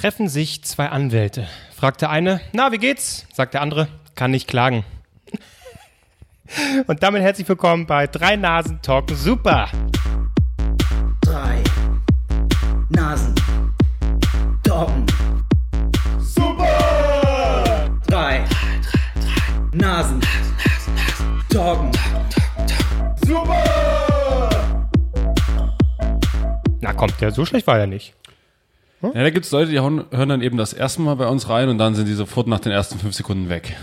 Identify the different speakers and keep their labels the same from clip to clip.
Speaker 1: treffen sich zwei Anwälte. Fragt der eine, na, wie geht's? Sagt der andere, kann nicht klagen. Und damit herzlich willkommen bei Drei Nasen Talken Super.
Speaker 2: Drei Nasen. Talken. Super! Drei Nasen. Talken.
Speaker 1: Na kommt, der so schlecht war er nicht.
Speaker 3: Ja, da gibt es Leute, die hauen, hören dann eben das erste Mal bei uns rein und dann sind die sofort nach den ersten fünf Sekunden weg.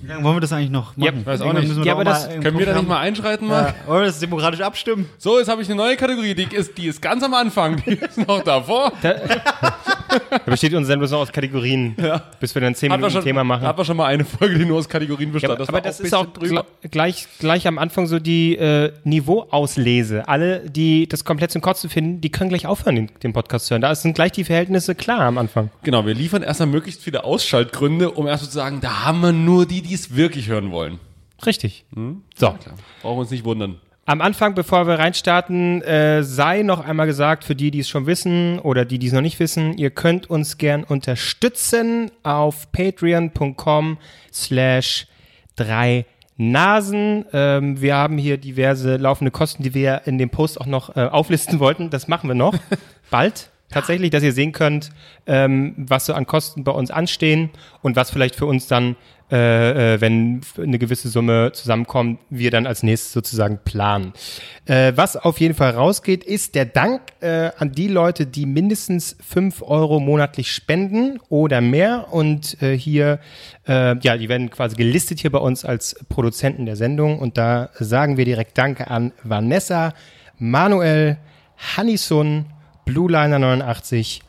Speaker 4: Wie lange wollen wir das eigentlich noch machen?
Speaker 1: Ja,
Speaker 3: weiß auch
Speaker 4: Irgendwann
Speaker 3: nicht.
Speaker 4: müssen
Speaker 1: Ja, aber
Speaker 4: mal
Speaker 1: das-
Speaker 3: Können wir da nicht mal einschreiten, Marc?
Speaker 4: Ja, wollen wir das demokratisch abstimmen?
Speaker 3: So, jetzt habe ich eine neue Kategorie, die ist, die ist ganz am Anfang, die ist noch davor.
Speaker 1: Da besteht unsere Sendung bloß noch aus Kategorien, bis wir dann zehn Minuten
Speaker 3: schon,
Speaker 1: Thema machen.
Speaker 3: Hat wir schon mal eine Folge, die nur aus Kategorien
Speaker 1: Ja,
Speaker 3: bestand.
Speaker 1: aber das ist auch gl gleich, gleich am Anfang so die äh, Niveauauslese. Alle, die das komplett zum Kotzen finden, die können gleich aufhören, den, den Podcast zu hören. Da sind gleich die Verhältnisse klar am Anfang.
Speaker 3: Genau, wir liefern erstmal möglichst viele Ausschaltgründe, um erst zu sagen, da haben wir nur die, die es wirklich hören wollen.
Speaker 1: Richtig.
Speaker 3: Hm?
Speaker 1: So.
Speaker 3: Klar. Brauchen wir uns nicht wundern.
Speaker 1: Am Anfang, bevor wir reinstarten, äh, sei noch einmal gesagt, für die, die es schon wissen oder die, die es noch nicht wissen, ihr könnt uns gern unterstützen auf patreon.com slash drei Nasen. Ähm, wir haben hier diverse laufende Kosten, die wir in dem Post auch noch äh, auflisten wollten. Das machen wir noch bald. Tatsächlich, dass ihr sehen könnt, ähm, was so an Kosten bei uns anstehen und was vielleicht für uns dann, äh, äh, wenn eine gewisse Summe zusammenkommt, wir dann als nächstes sozusagen planen. Äh, was auf jeden Fall rausgeht, ist der Dank äh, an die Leute, die mindestens fünf Euro monatlich spenden oder mehr. Und äh, hier, äh, ja, die werden quasi gelistet hier bei uns als Produzenten der Sendung. Und da sagen wir direkt Danke an Vanessa, Manuel, Hannisun, Blueliner 89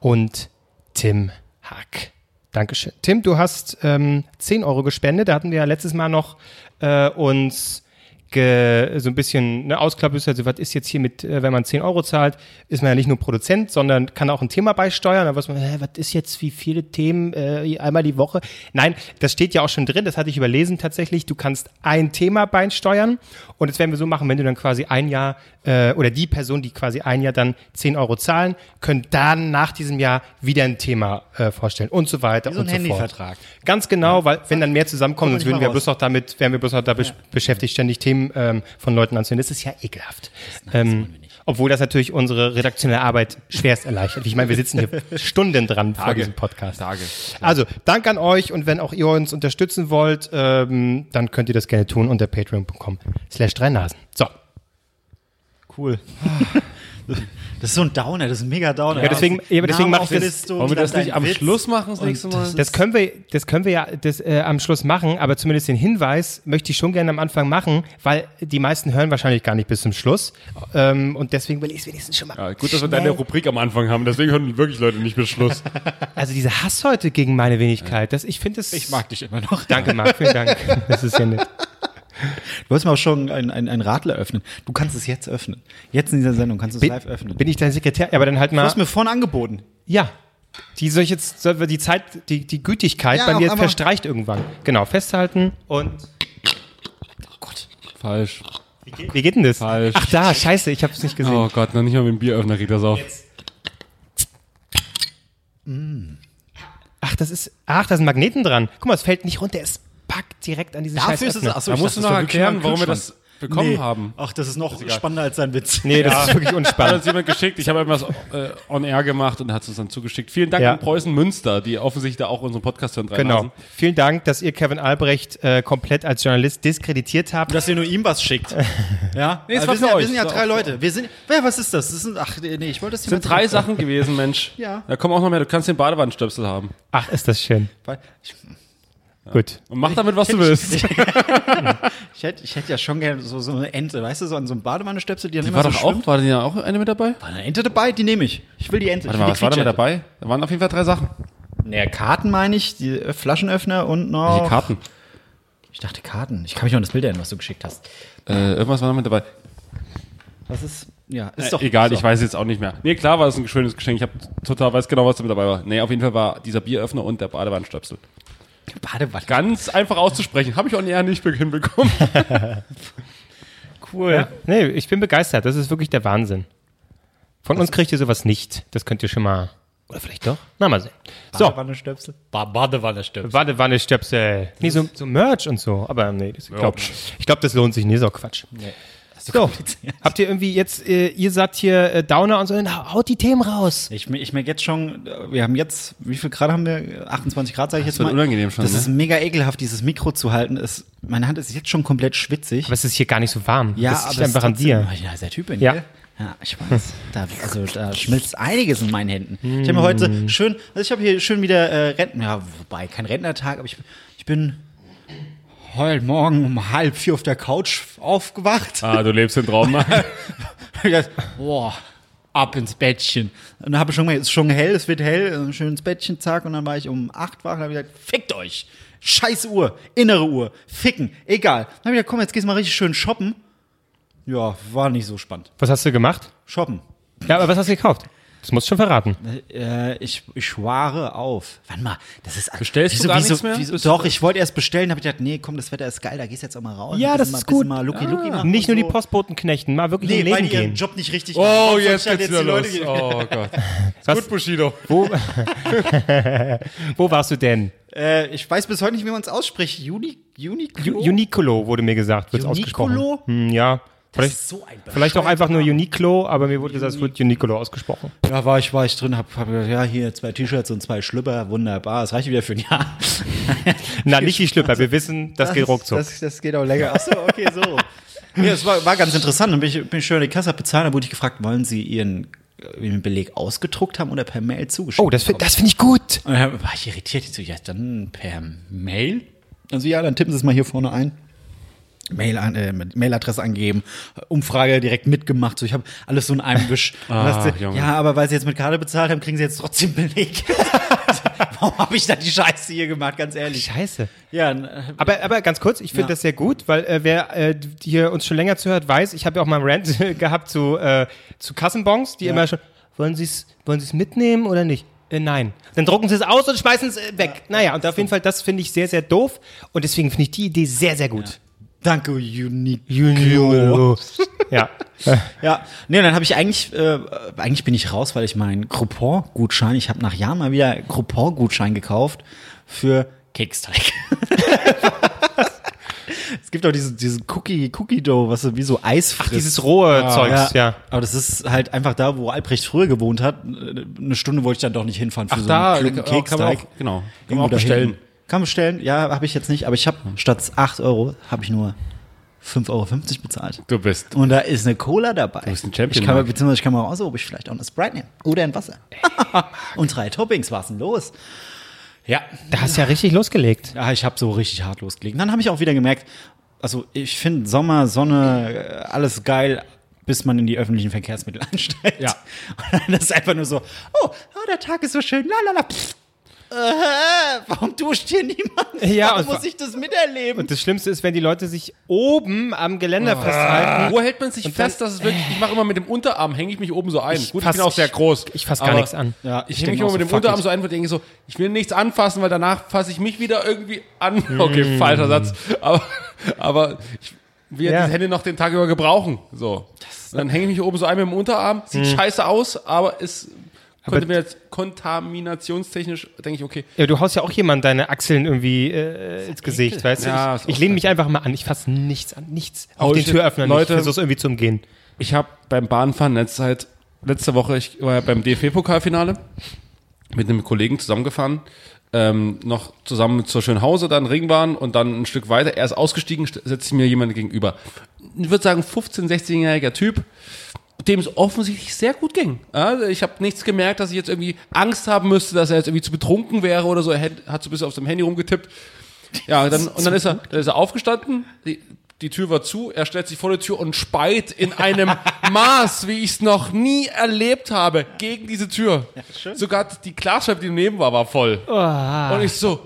Speaker 1: und Tim Hack. Dankeschön. Tim, du hast ähm, 10 Euro gespendet. Da hatten wir ja letztes Mal noch äh, uns ge, so ein bisschen eine Ausklappe, also was ist jetzt hier mit, äh, wenn man 10 Euro zahlt, ist man ja nicht nur Produzent, sondern kann auch ein Thema beisteuern. Da weiß man, hä, was ist jetzt, wie viele Themen äh, einmal die Woche? Nein, das steht ja auch schon drin, das hatte ich überlesen tatsächlich. Du kannst ein Thema beisteuern und das werden wir so machen, wenn du dann quasi ein Jahr äh, oder die Person, die quasi ein Jahr dann 10 Euro zahlen, können dann nach diesem Jahr wieder ein Thema äh, vorstellen und so weiter
Speaker 4: Wie so
Speaker 1: und so
Speaker 4: Handyvertrag.
Speaker 1: fort. Ganz genau, weil wenn dann mehr zusammenkommt,
Speaker 4: Kommt
Speaker 1: sonst würden wir bloß noch damit, wären wir bloß noch da besch- beschäftigt, ständig Themen ähm, von Leuten anzuhören. Das ist ja ekelhaft. Ähm, obwohl das natürlich unsere redaktionelle Arbeit schwerst erleichtert. Ich meine, wir sitzen hier Stunden dran vor
Speaker 3: Tage.
Speaker 1: diesem Podcast.
Speaker 3: Tage.
Speaker 1: Also, Dank an euch und wenn auch ihr uns unterstützen wollt, ähm, dann könnt ihr das gerne tun unter patreon.com slash drei Nasen. So.
Speaker 4: Cool. Das ist so ein Downer, das ist ein mega Downer.
Speaker 1: Ja, deswegen- ja, aber deswegen
Speaker 4: Namen
Speaker 1: mach ich das-
Speaker 3: Wollen wir das nicht am
Speaker 4: Witz.
Speaker 3: Schluss machen, das nächste Mal?
Speaker 4: das
Speaker 1: Das können wir, das können wir ja das, äh, am Schluss machen, aber zumindest den Hinweis möchte ich schon gerne am Anfang machen, weil die meisten hören wahrscheinlich gar nicht bis zum Schluss. Ähm, und deswegen will ich es wenigstens schon mal.
Speaker 3: Ja, gut, dass wir deine Rubrik am Anfang haben, deswegen hören wirklich Leute nicht bis Schluss.
Speaker 1: Also dieser Hass heute gegen meine Wenigkeit, das, ich finde es.
Speaker 4: dich immer noch.
Speaker 1: Danke, Marc, vielen Dank. Das ist ja nett.
Speaker 4: Du hast mir auch schon ein, ein, ein Radler öffnen. Du kannst es jetzt öffnen. Jetzt in dieser Sendung kannst du es
Speaker 1: Bin,
Speaker 4: live öffnen.
Speaker 1: bin ich dein Sekretär? Ja, aber dann halt
Speaker 4: du
Speaker 1: mal.
Speaker 4: hast mir vorhin angeboten.
Speaker 1: Ja. Die soll ich jetzt, soll die Zeit, die, die Gütigkeit
Speaker 4: Ja,
Speaker 1: bei mir verstreicht irgendwann. Genau, festhalten und.
Speaker 4: Oh Gott.
Speaker 3: Falsch.
Speaker 1: Wie geht denn das?
Speaker 3: Falsch.
Speaker 1: Ach da, scheiße, ich habe es nicht gesehen.
Speaker 3: Oh Gott, noch nicht mal mit dem Bieröffner kriegt das auf.
Speaker 1: Ach, das ist. Ach, da sind Magneten dran. Guck mal, es fällt nicht runter, es packt direkt an diesen
Speaker 4: Dafür
Speaker 1: Scheiß
Speaker 4: ist es. Achso,
Speaker 3: Da
Speaker 4: ich
Speaker 3: musst du noch
Speaker 4: das
Speaker 3: erklären,
Speaker 4: ein
Speaker 3: warum wir das bekommen
Speaker 4: Nee.
Speaker 3: haben.
Speaker 4: Ach, das ist noch spannender als sein Witz.
Speaker 1: Nee, das ist wirklich
Speaker 3: Hat
Speaker 1: unspannend.
Speaker 3: uns jemand geschickt, ich habe etwas äh, on air gemacht und hat es uns dann zugeschickt. Vielen Dank
Speaker 1: Ja.
Speaker 3: an Preußen Münster, die offensichtlich da auch unseren Podcast hören. drei
Speaker 1: Genau.
Speaker 3: Nasen.
Speaker 1: Vielen Dank, dass ihr Kevin Albrecht äh, komplett als Journalist diskreditiert habt.
Speaker 4: Dass ihr nur ihm was schickt. Ja?
Speaker 3: Nee, es
Speaker 4: Also wir, sind ja, wir sind ja
Speaker 3: Das
Speaker 4: drei Leute. Wir sind. Wer, was ist das? das sind, ach, nee, ich wollte das
Speaker 3: Das sind drei Sachen gewesen, Mensch.
Speaker 4: Ja.
Speaker 3: Da kommen auch noch mehr. Du kannst den Badewannenstöpsel haben.
Speaker 1: Ach, ist das schön.
Speaker 4: Ich,
Speaker 1: Gut.
Speaker 3: Und mach damit, was du willst.
Speaker 4: ich, hätte, ich hätte ja schon gerne so, so eine Ente, weißt du, so, an so einem Badewannenstöpsel, die dann
Speaker 3: Die
Speaker 4: immer
Speaker 3: war
Speaker 4: so
Speaker 3: doch auch,
Speaker 4: schwimmt.
Speaker 3: war da ja auch eine mit dabei?
Speaker 4: War eine Ente dabei? Die nehme ich. Ich will die Ente.
Speaker 3: Warte
Speaker 4: ich
Speaker 3: mal,
Speaker 4: die
Speaker 3: was war da mit dabei? Da waren auf jeden Fall drei Sachen.
Speaker 4: Naja, Karten meine ich, die Flaschenöffner und noch.
Speaker 3: Welche Karten?
Speaker 4: Ich dachte Karten. Ich kann mich noch an das Bild erinnern, was du geschickt hast.
Speaker 3: Äh, irgendwas war noch mit dabei.
Speaker 4: Was ist. Ja, ist
Speaker 3: Äh,
Speaker 4: doch.
Speaker 3: egal,
Speaker 4: so.
Speaker 3: ich weiß jetzt auch nicht mehr. Nee, klar war das ein schönes Geschenk. Ich habe total weiß genau, was da mit dabei war. Nee, auf jeden Fall war dieser Bieröffner und der Badewannenstöpsel.
Speaker 4: Badewanne.
Speaker 3: Ganz einfach auszusprechen. Habe ich auch eher nicht hinbekommen.
Speaker 4: cool.
Speaker 1: Ja. Nee, ich bin begeistert. Das ist wirklich der Wahnsinn. Von uns kriegt ihr sowas nicht. Das könnt ihr schon mal Oder vielleicht doch? Na, mal sehen. So,
Speaker 4: Badewannenstöpsel? Ba Badewannenstöpsel.
Speaker 1: Badewanne-Stöpsel. Nee, so, so Merch und so. Aber nee, das, ich glaube, ich glaub, das lohnt sich nicht. So Quatsch. So, habt ihr irgendwie jetzt, äh, ihr sagt hier äh, Downer und so, dann haut die Themen raus.
Speaker 4: Ich, ich merke jetzt schon, wir haben jetzt, wie viel Grad haben wir? 28 Grad, sage ich jetzt
Speaker 3: wird
Speaker 4: mal.
Speaker 3: unangenehm schon,
Speaker 4: Das
Speaker 3: ne?
Speaker 4: ist mega ekelhaft, dieses Mikro zu halten. Es, meine Hand ist jetzt schon komplett schwitzig.
Speaker 1: Aber es ist hier gar nicht so warm.
Speaker 4: ja,
Speaker 1: das
Speaker 4: aber es
Speaker 1: einfach an dir.
Speaker 4: Ja, sehr Typin,
Speaker 1: Ja.
Speaker 4: gell? Ja, ich weiß. Da, also da schmilzt einiges in meinen Händen. Ich habe mir heute schön, also ich habe hier schön wieder äh, Renten, ja, wobei kein Rentnertag, aber ich, ich bin heute Morgen um halb vier auf der Couch aufgewacht.
Speaker 3: Ah, du lebst den Traum.
Speaker 4: Ich dachte, boah, ab ins Bettchen. Und dann habe ich schon mal, es ist schon hell, es wird hell, äh, schön ins Bettchen, zack. Und dann war ich um acht wach und habe gesagt, fickt euch. Scheiß Uhr, innere Uhr, ficken, egal. Dann habe ich gesagt, komm, jetzt gehst du mal richtig schön shoppen. Ja, war nicht so spannend.
Speaker 1: Was hast du gemacht?
Speaker 4: Shoppen.
Speaker 1: Ja, aber was hast du gekauft? Das musst du schon verraten.
Speaker 4: Äh, ich, ich schware auf. Warte mal, das ist
Speaker 3: Bestellst du
Speaker 4: wieso,
Speaker 3: gar
Speaker 4: wieso,
Speaker 3: nichts mehr?
Speaker 4: Wieso,
Speaker 3: du-
Speaker 4: doch, ich wollte erst bestellen, habe ich gedacht, nee, komm, das Wetter ist geil, da gehst du jetzt auch mal raus.
Speaker 1: Ja, das ist
Speaker 4: mal, bisschen
Speaker 1: gut.
Speaker 4: Mal Lucky Lucky machen
Speaker 1: Nicht nur die
Speaker 4: so.
Speaker 1: Postboten knechten, mal wirklich
Speaker 4: Nee,
Speaker 1: im Leben
Speaker 4: die
Speaker 1: gehen.
Speaker 4: Job nicht richtig.
Speaker 3: Oh, jetzt geht's wieder
Speaker 4: die
Speaker 3: los.
Speaker 4: Leute-
Speaker 3: Oh Gott.
Speaker 1: Was-
Speaker 3: Gut, Bushido.
Speaker 1: Wo, wo warst du denn?
Speaker 4: Äh, ich weiß bis heute nicht, wie man es ausspricht. Uni, Uniqlo?
Speaker 1: Ju- Unicolo wurde mir gesagt, wird ausgesprochen.
Speaker 4: Unicolo?
Speaker 1: Hm, ja. Vielleicht,
Speaker 4: ist so ein
Speaker 1: vielleicht auch einfach nur Uniqlo, aber mir wurde gesagt, es wird Uniqlo ausgesprochen.
Speaker 4: Da war ich, war ich drin, hab, hab gesagt, ja, hier zwei T-Shirts und zwei Schlüpper, wunderbar, das reicht wieder für ein Jahr.
Speaker 1: Na, nicht die Schlüpper, wir wissen, das geht ruckzuck.
Speaker 4: Das, das geht auch länger. Achso, okay, so. ja, es war, war ganz interessant. Dann bin ich, bin ich schön an die Kasse bezahlt, dann wurde ich gefragt, wollen Sie Ihren, Beleg ausgedruckt haben oder per Mail zugeschickt?
Speaker 1: Oh, das, das finde ich gut.
Speaker 4: Und dann war ich irritiert. Ich so, ja, dann per Mail? Also ja, dann tippen Sie es mal hier vorne ein. Mail an, äh, Mailadresse angeben, Umfrage direkt mitgemacht. So, ich habe alles so in einem Wisch.
Speaker 3: Ah, Junge.
Speaker 4: ja, aber weil Sie jetzt mit Karte bezahlt haben, kriegen Sie jetzt trotzdem Beleg. Warum habe ich da die Scheiße hier gemacht, ganz ehrlich?
Speaker 1: Scheiße.
Speaker 4: Ja,
Speaker 1: Aber, aber ganz kurz, ich finde
Speaker 4: Ja.
Speaker 1: das sehr gut, weil äh, wer äh, hier uns schon länger zuhört, weiß, ich habe ja auch mal einen Rant gehabt zu, äh, zu Kassenbons, die immer schon, wollen Sie es wollen Sie's mitnehmen oder nicht? Äh, nein. Dann drucken sie es aus und schmeißen es äh, weg. naja, und auf jeden Fall, das finde ich sehr, sehr doof. Und deswegen finde ich die Idee sehr, sehr gut.
Speaker 4: Danke, Unique.
Speaker 1: Junior. Ja.
Speaker 4: Ja, nee, dann habe ich eigentlich, äh, eigentlich bin ich raus, weil ich meinen Groupon-Gutschein, ich habe nach Jahren mal wieder Groupon-Gutschein gekauft für Keksteig. es gibt auch diesen, diesen Cookie, Cookie Dough, was so wie so Eis frisst.
Speaker 1: Dieses rohe Zeugs, ja.
Speaker 4: Aber das ist halt einfach da, wo Albrecht früher gewohnt hat. Eine Stunde wollte ich dann doch nicht hinfahren für
Speaker 3: Ach,
Speaker 4: so
Speaker 3: da,
Speaker 4: einen
Speaker 3: kann
Speaker 4: Klumpen
Speaker 3: man auch,
Speaker 4: Keksteig.
Speaker 3: genau. Kann man auch
Speaker 4: da
Speaker 3: bestellen.
Speaker 4: hinten. Kann bestellen, ja, habe ich jetzt nicht. Aber ich habe statt 8 Euro, habe ich nur 5,50 Euro bezahlt.
Speaker 3: Du bist.
Speaker 4: Und da ist eine Cola dabei. Du
Speaker 3: bist ein Champion,
Speaker 4: Ich kann mal, beziehungsweise ich kann mal raus, ob ich vielleicht auch eine Sprite nehme. Oder ein Wasser. Und drei Toppings, was denn los? Ja,
Speaker 1: Da hast du ja richtig losgelegt.
Speaker 4: ja ich habe so richtig hart losgelegt. Dann habe ich auch wieder gemerkt, also ich finde Sommer, Sonne, äh, alles geil, bis man in die öffentlichen Verkehrsmittel einsteigt.
Speaker 3: Ja.
Speaker 4: Und dann ist einfach nur so, oh, oh der Tag ist so schön, lalala. Pff. Äh, warum duscht hier niemand?
Speaker 1: Ja,
Speaker 4: warum muss ich das miterleben?
Speaker 1: Und das Schlimmste ist, wenn die Leute sich oben am Geländer festhalten.
Speaker 3: Wo hält man sich
Speaker 1: Und dann-
Speaker 3: fest, dass es wirklich, ich mache immer mit dem Unterarm, hänge ich mich oben so ein. Gut, ich
Speaker 1: fass-
Speaker 3: bin auch sehr groß.
Speaker 1: Ich fass gar
Speaker 3: aber
Speaker 1: nichts an.
Speaker 4: Ja,
Speaker 3: Ich
Speaker 4: ich
Speaker 3: hänge mich immer mit dem Unterarm
Speaker 4: it.
Speaker 3: so ein und denke so, ich will nichts anfassen, weil danach fasse ich mich wieder irgendwie an.
Speaker 1: Mm.
Speaker 3: Okay, falscher Satz. Aber, aber ich will ja diese Hände noch den Tag über gebrauchen. So. Dann hänge ich mich oben so ein mit dem Unterarm. Sieht scheiße aus, aber es könnte mir jetzt kontaminationstechnisch, denke ich, okay.
Speaker 1: Ja, du haust ja auch jemand deine Achseln irgendwie äh, ins Gesicht, weißt
Speaker 3: Ja,
Speaker 1: du?
Speaker 3: ist
Speaker 1: Ich, ich lehne mich einfach mal an. Ich fasse nichts an. Nichts. Auch den Türöffner nicht.
Speaker 3: Leute-
Speaker 1: Ich versuch's irgendwie zu umgehen.
Speaker 3: Ich habe beim Bahnfahren letzte Zeit, letzte Woche, ich war ja beim DFB-Pokalfinale mit einem Kollegen zusammengefahren, ähm, noch zusammen zur Schönhause, dann Ringbahn und dann ein Stück weiter. Er ist ausgestiegen, st- setzt mir jemand gegenüber. Ich würde sagen, 15-, 16-jähriger Typ, dem es offensichtlich sehr gut ging. Also ich habe nichts gemerkt, dass ich jetzt irgendwie Angst haben müsste, dass er jetzt irgendwie zu betrunken wäre oder so. Er hat so ein bisschen auf seinem Handy rumgetippt. Ja, dann, und dann ist er, dann ist er aufgestanden, die, die Tür war zu, er stellt sich vor die Tür und speit in einem Maß, wie ich es noch nie erlebt habe, gegen diese Tür. Sogar die Glasscheibe, die daneben war, war voll. Und ich so,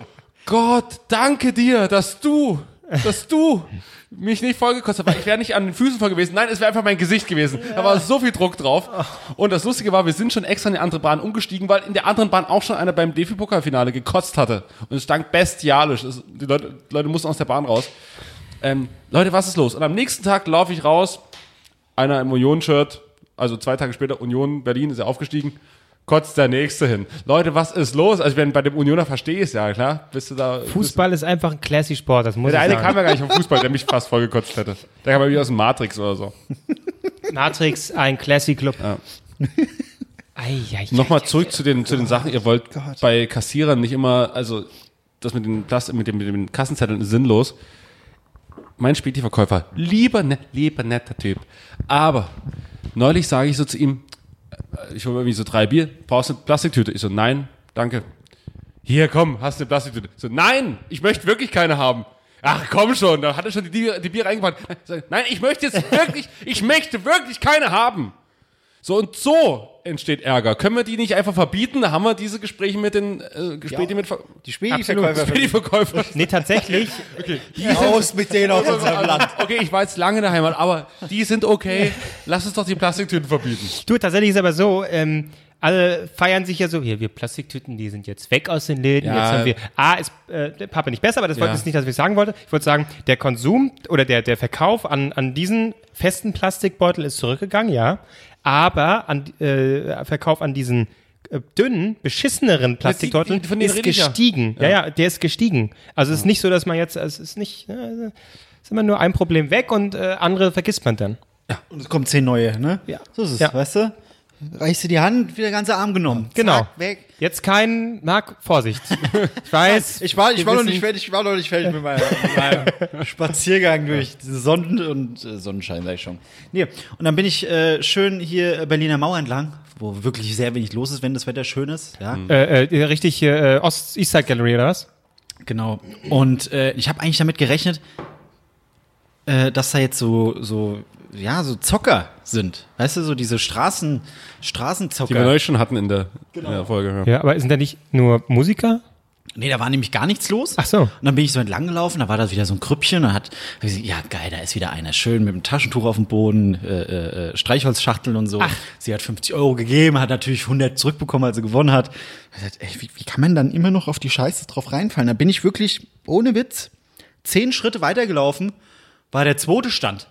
Speaker 3: Gott, danke dir, dass du, dass du mich nicht vollgekostet hast. Ich wäre nicht an den Füßen voll gewesen. Nein, es wäre einfach mein Gesicht gewesen. Da war so viel Druck drauf. Und das Lustige war, wir sind schon extra in die andere Bahn umgestiegen, weil in der anderen Bahn auch schon einer beim DFB-Pokalfinale gekotzt hatte. Und es stank bestialisch. Es, die Leute, Leute mussten aus der Bahn raus. Ähm, Leute, was ist los? Und am nächsten Tag laufe ich raus, einer im Union-Shirt, also zwei Tage später, Union Berlin ist er aufgestiegen, kotzt der Nächste hin. Leute, was ist los? Also, wenn bei dem Unioner verstehe ich es ja, klar. Bist du da.
Speaker 1: Fußball ist einfach ein classy Sport, das muss
Speaker 3: Der
Speaker 1: ich
Speaker 3: eine
Speaker 1: sagen.
Speaker 3: kam ja gar nicht vom Fußball, der mich fast vollgekotzt hätte. Der kam ja wie aus dem Matrix oder so.
Speaker 1: Matrix, ein classy Club.
Speaker 3: Ja.
Speaker 1: Ei, ei,
Speaker 3: Nochmal
Speaker 1: ei,
Speaker 3: zurück zu den, zu den Sachen. Ihr wollt bei Kassierern nicht immer, also das mit den Plast mit, dem, mit den Kassenzetteln ist sinnlos. Mein Späti-Verkäufer, lieber, net, lieber netter Typ. Aber neulich sage ich so zu ihm, ich hole irgendwie so drei Bier, brauchst du eine Plastiktüte? Ich so, nein, danke. Hier, komm, hast du eine Plastiktüte? Ich so, nein, ich möchte wirklich keine haben. Ach, komm schon, da hat er schon die, Bier- die Bier reingepackt. Nein, ich möchte jetzt wirklich, ich möchte wirklich keine haben. So und so entsteht Ärger. Können wir die nicht einfach verbieten? Da haben wir diese Gespräche mit den äh, Gespräche mit Ver
Speaker 4: Die Späti-Verkäufer.
Speaker 3: Späti-Verkäufer.
Speaker 1: Nee, tatsächlich.
Speaker 4: Raus mit denen aus unserem Land.
Speaker 3: Okay, ich war jetzt lange in der Heimat, aber die sind okay. Lass uns doch die Plastiktüten verbieten.
Speaker 1: Du, tatsächlich ist aber so, ähm, alle feiern sich ja so, hier, wir Plastiktüten, die sind jetzt weg aus den Läden.
Speaker 3: Ja.
Speaker 1: Jetzt haben wir, A, ist äh, der Papa nicht besser, aber das wollte
Speaker 3: Ja.
Speaker 1: ist nicht, dass ich sagen wollte. Ich wollte sagen, der Konsum oder der, der Verkauf an, an diesen festen Plastikbeutel ist zurückgegangen, ja. Aber an, äh, Verkauf an diesen äh, dünnen, beschisseneren Plastikbeuteln
Speaker 3: die- denen
Speaker 1: ist
Speaker 3: ich ja.
Speaker 1: gestiegen. Ja. ja, der ist gestiegen. Also es ist nicht so, dass man jetzt, es ist nicht, es ist immer nur ein Problem weg und äh, andere vergisst man dann.
Speaker 4: Und es kommen zehn neue, ne?
Speaker 1: Ja.
Speaker 4: So ist es,
Speaker 1: Ja.
Speaker 4: weißt du? Reichst du die Hand, wieder der ganze Arm genommen.
Speaker 1: Genau.
Speaker 4: Zack, weg.
Speaker 1: Jetzt kein, Marc, Vorsicht. Ich weiß.
Speaker 4: Ich war, ich war noch nicht fertig, ich war noch nicht fertig mit meinem, mit meinem Spaziergang durch Sonnen und äh, Sonnenschein, sag ich schon. Nee, und dann bin ich äh, schön hier äh, Berliner Mauer entlang, wo wirklich sehr wenig los ist, wenn das Wetter schön ist. Ja,
Speaker 1: Äh, äh, richtig hier, äh, Ost East Side Gallery oder was?
Speaker 4: genau. Und äh, ich habe eigentlich damit gerechnet, äh, dass da jetzt so, so, ja, so Zocker sind. Weißt du, so diese Straßen,
Speaker 3: Die wir
Speaker 4: Straßenzocker.
Speaker 3: neulich schon hatten in der, in der Folge. Ja.
Speaker 1: Ja, aber sind da nicht nur Musiker?
Speaker 4: Nee, da war nämlich gar nichts los.
Speaker 1: Ach so.
Speaker 4: Und dann bin ich so entlang gelaufen, da war da wieder so ein Krüppchen und hat, gesagt, ja geil, da ist wieder einer schön mit dem Taschentuch auf dem Boden, äh, äh, äh, Streichholzschachteln und so. Sie hat 50 Euro gegeben, hat natürlich 100 zurückbekommen, als sie gewonnen hat. Ich gesagt, ey, wie, wie kann man dann immer noch auf die Scheiße drauf reinfallen? Da bin ich wirklich, ohne Witz, zehn Schritte weitergelaufen, war der zweite Stand.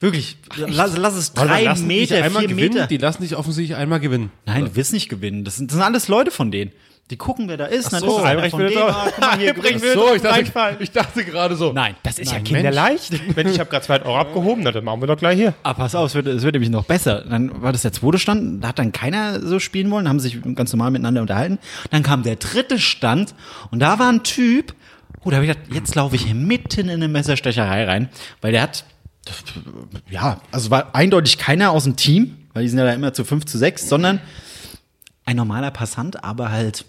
Speaker 4: Wirklich, lass, lass es drei
Speaker 3: lassen
Speaker 4: Meter,
Speaker 3: einmal
Speaker 4: vier
Speaker 3: gewinnen?
Speaker 4: Meter.
Speaker 3: Die lassen dich offensichtlich einmal gewinnen.
Speaker 4: Nein, du willst nicht gewinnen. Das sind, das sind alles Leute von denen. Die gucken, wer da ist. dann
Speaker 1: so,
Speaker 4: ist es einer
Speaker 1: Albrecht
Speaker 4: von
Speaker 1: will
Speaker 4: denen.
Speaker 1: drauf-
Speaker 4: Ah, guck mal, hier
Speaker 1: Albrecht will
Speaker 3: So, ich dachte, ich dachte gerade so.
Speaker 4: Nein,
Speaker 1: Das ist ja
Speaker 4: nein,
Speaker 1: kinderleicht. Wenn ich habe gerade zwei Euro abgehoben, na, dann machen wir doch gleich hier.
Speaker 4: Ah, pass auf, es wird, es wird nämlich noch besser. Dann war das der zweite Stand, da hat dann keiner so spielen wollen, haben sich ganz normal miteinander unterhalten. Dann kam der dritte Stand und da war ein Typ, oh, da habe ich gedacht, jetzt laufe ich hier mitten in eine Messerstecherei rein, weil der hat, ja, also war eindeutig keiner aus dem Team, weil die sind ja da immer zu fünf, zu sechs, sondern ein normaler Passant, aber halt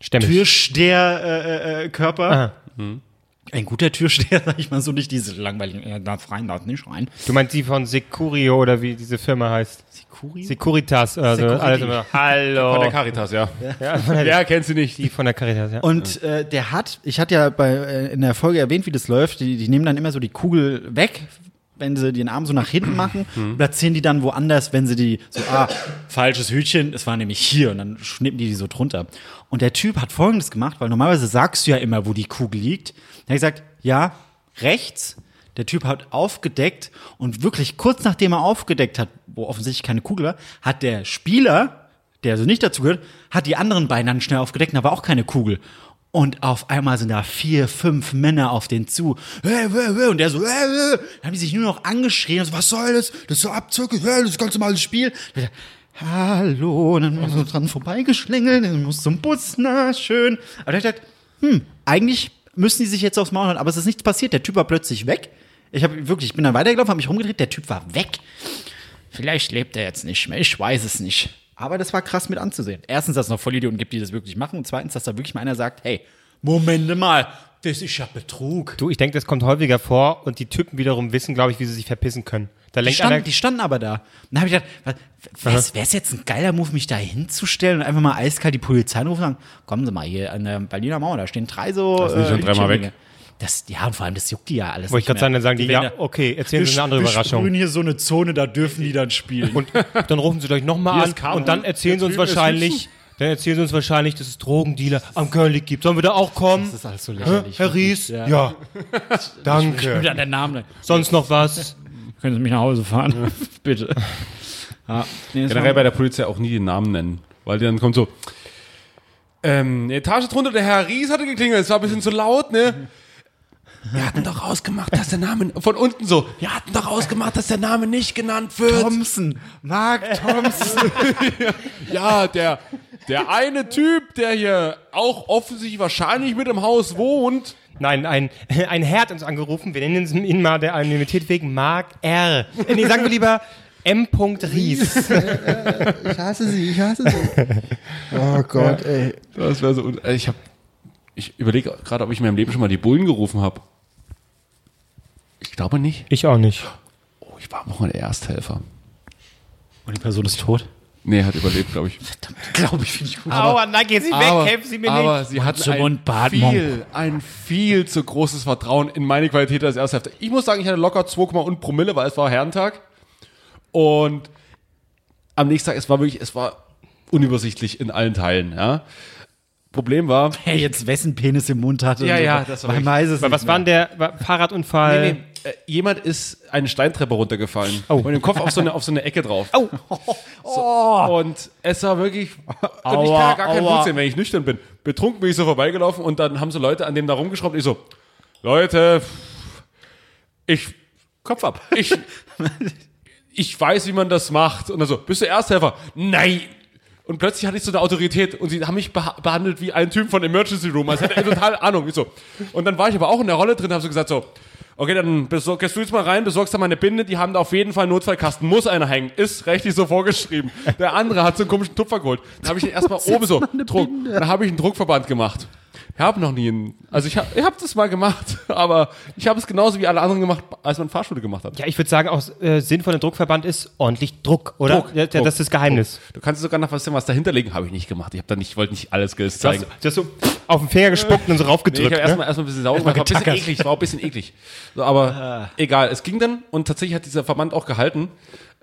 Speaker 1: Stämmig.
Speaker 4: Türsteher äh, äh, Körper.
Speaker 1: Aha.
Speaker 4: Ein guter Türsteher, sag ich mal so, nicht diese langweiligen, er darf rein, darf nicht rein.
Speaker 1: Du meinst die von Securio oder wie diese Firma heißt?
Speaker 4: Securi?
Speaker 1: Securitas. Also, immer. Hallo.
Speaker 3: Von der Caritas, ja.
Speaker 1: ja, der,
Speaker 3: Wer kennt sie nicht?
Speaker 1: die von der Caritas, ja.
Speaker 4: Und äh, der hat, ich hatte ja bei, äh, in der Folge erwähnt, wie das läuft, die, die nehmen dann immer so die Kugel weg, wenn sie den Arm so nach hinten machen, platzieren die dann woanders, wenn sie die so, ah, falsches Hütchen, es war nämlich hier und dann schnippen die die so drunter. Und der Typ hat folgendes gemacht, weil normalerweise sagst du ja immer, wo die Kugel liegt. Er hat gesagt, ja, rechts. Der Typ hat aufgedeckt und wirklich kurz nachdem er aufgedeckt hat, wo offensichtlich keine Kugel war, hat der Spieler, der also nicht dazu gehört, hat die anderen beiden dann schnell aufgedeckt, da war auch keine Kugel. Und auf einmal sind da vier, fünf Männer auf den zu. Und der so. Dann haben die sich nur noch angeschrien. So, was soll das? Das ist so Abzocke. Das ist ganz normales Spiel. Hallo. Und dann so dran vorbeigeschlängelt. Dann muss zum Bus. Na, schön. Aber ich dachte, hm, eigentlich müssen die sich jetzt aufs Maul hauen. Aber es ist nichts passiert. Der Typ war plötzlich weg. Ich habe wirklich, ich bin dann weitergelaufen, habe mich rumgedreht. Der Typ war weg. Vielleicht lebt er jetzt nicht mehr. Ich weiß es nicht. Aber das war krass mit anzusehen. Erstens, dass es noch Vollidioten gibt, die das wirklich machen. Und zweitens, dass da wirklich mal einer sagt, hey, Momente mal, das ist ja Betrug.
Speaker 1: Du, ich denke, das kommt häufiger vor und die Typen wiederum wissen, glaube ich, wie sie sich verpissen können. Da
Speaker 4: Die
Speaker 1: lenkt
Speaker 4: standen,
Speaker 1: einer,
Speaker 4: die standen aber da. Und dann habe ich gedacht, wäre es jetzt ein geiler Move, mich da hinzustellen und einfach mal eiskalt die Polizei anrufen und sagen, kommen Sie mal hier an der Berliner Mauer, da stehen drei so.
Speaker 3: Das ist schon dreimal weg.
Speaker 4: Das, ja, und vor allem, das juckt die ja alles.
Speaker 1: wollte ich gerade sagen, dann sagen die,
Speaker 4: werden
Speaker 1: ja, okay, erzählen Sie
Speaker 4: wir-
Speaker 1: eine andere
Speaker 4: wir
Speaker 1: Überraschung.
Speaker 4: sprühen hier so eine Zone, da dürfen die dann spielen.
Speaker 1: Und dann rufen sie gleich nochmal an und dann erzählen sie uns wahrscheinlich, dann erzählen sie uns wahrscheinlich, dass es Drogendealer am Curly gibt. Sollen wir da auch kommen?
Speaker 4: das ist alles so
Speaker 1: Hä?
Speaker 4: lächerlich.
Speaker 1: Herr Ries?
Speaker 4: Ja.
Speaker 1: Ja. Danke.
Speaker 4: Wieder der Name.
Speaker 1: Sonst noch was?
Speaker 4: Können Sie mich nach Hause fahren? Bitte. Ja, nee, das
Speaker 3: Generell bei der Polizei auch nie den Namen nennen. Weil dann kommt so, ähm, eine Etage drunter, der Herr Ries hatte geklingelt, es war ein bisschen zu laut, ne? Wir hatten doch ausgemacht, dass der Name, von unten so, wir hatten doch ausgemacht, dass der Name nicht genannt wird.
Speaker 4: Thompson, Mark Thompson.
Speaker 3: Ja, der, der eine Typ, der hier auch offensichtlich wahrscheinlich mit im Haus wohnt.
Speaker 1: Nein, ein, ein Herr hat uns angerufen. Wir nennen ihn mal der Anonymität wegen Mark R. Nee, sagen wir lieber M. Ries.
Speaker 4: ich hasse sie, ich hasse sie. Oh Gott, ey.
Speaker 3: Das wäre so, ich habe, ich überlege gerade, ob ich in meinem Leben schon mal die Bullen gerufen habe. Ich glaube nicht.
Speaker 1: Ich auch nicht.
Speaker 3: Oh, ich war auch mal der Ersthelfer.
Speaker 4: Und die Person ist tot?
Speaker 3: Nee, hat überlebt, glaube ich.
Speaker 4: Glaube ich, finde ich gut.
Speaker 1: Aua, nein, gehen Sie weg, helfen Sie mir
Speaker 3: aber
Speaker 1: nicht.
Speaker 3: sie hatten
Speaker 4: zum
Speaker 3: ein
Speaker 4: Mund, Badmong.
Speaker 3: viel, ein viel zu großes Vertrauen in meine Qualität als Ersthälfte. Ich muss sagen, ich hatte locker 2, und Promille, weil es war Herrentag. Und am nächsten Tag, es war wirklich, es war unübersichtlich in allen Teilen, ja. Problem war,
Speaker 4: Wer jetzt wessen Penis im Mund hatte.
Speaker 3: Ja, ja, das war
Speaker 4: weiß es
Speaker 1: Was war denn der war Fahrradunfall?
Speaker 3: nee, nee, äh, jemand ist eine Steintreppe runtergefallen
Speaker 1: Oh.
Speaker 3: und mit dem Kopf auf so eine, auf so eine Ecke drauf.
Speaker 1: Oh.
Speaker 3: So, und es war wirklich, und ich kann ja
Speaker 4: Aua,
Speaker 3: gar kein
Speaker 4: aua.
Speaker 3: Blut sehen, wenn ich nüchtern bin. Betrunken bin ich so vorbeigelaufen und dann haben so Leute an dem da rumgeschraubt. Ich so, Leute, ich, Kopf ab. Ich, ich weiß, wie man das macht. Und dann so, bist du Ersthelfer? Nein. Und plötzlich hatte ich so eine Autorität und sie haben mich beha behandelt wie ein Typ von Emergency Room. als hätte er total Ahnung. Ich so. Und dann war ich aber auch in der Rolle drin, habe so gesagt so, okay, dann besorg, gehst du jetzt mal rein, besorgst da mal eine Binde, die haben da auf jeden Fall einen Notfallkasten, muss einer hängen, ist rechtlich so vorgeschrieben. Der andere hat so einen komischen Tupfer geholt. Dann habe ich den erstmal oben so, Druck, dann habe ich einen Druckverband gemacht. Ich habe noch nie einen, also ich habe ich hab das mal gemacht, aber ich habe es genauso wie alle anderen gemacht, als man Fahrschule gemacht hat.
Speaker 1: Ja, ich würde sagen, auch äh, Sinn von Druckverband ist ordentlich Druck, oder?
Speaker 3: Druck,
Speaker 1: ja,
Speaker 3: Druck,
Speaker 1: das ist das Geheimnis.
Speaker 3: Du kannst sogar noch was, was dahinter legen, habe ich nicht gemacht. Ich habe da nicht, wollte nicht alles Skills
Speaker 1: Du hast,
Speaker 3: zeigen.
Speaker 1: du hast so auf den Finger gespuckt und so
Speaker 3: Nee,
Speaker 1: raufgedrückt.
Speaker 3: ich habe
Speaker 1: ne?
Speaker 3: erstmal erstmal ein bisschen sauer gemacht, war ein bisschen eklig, war auch ein bisschen eklig. So, aber egal, es ging dann und tatsächlich hat dieser Verband auch gehalten.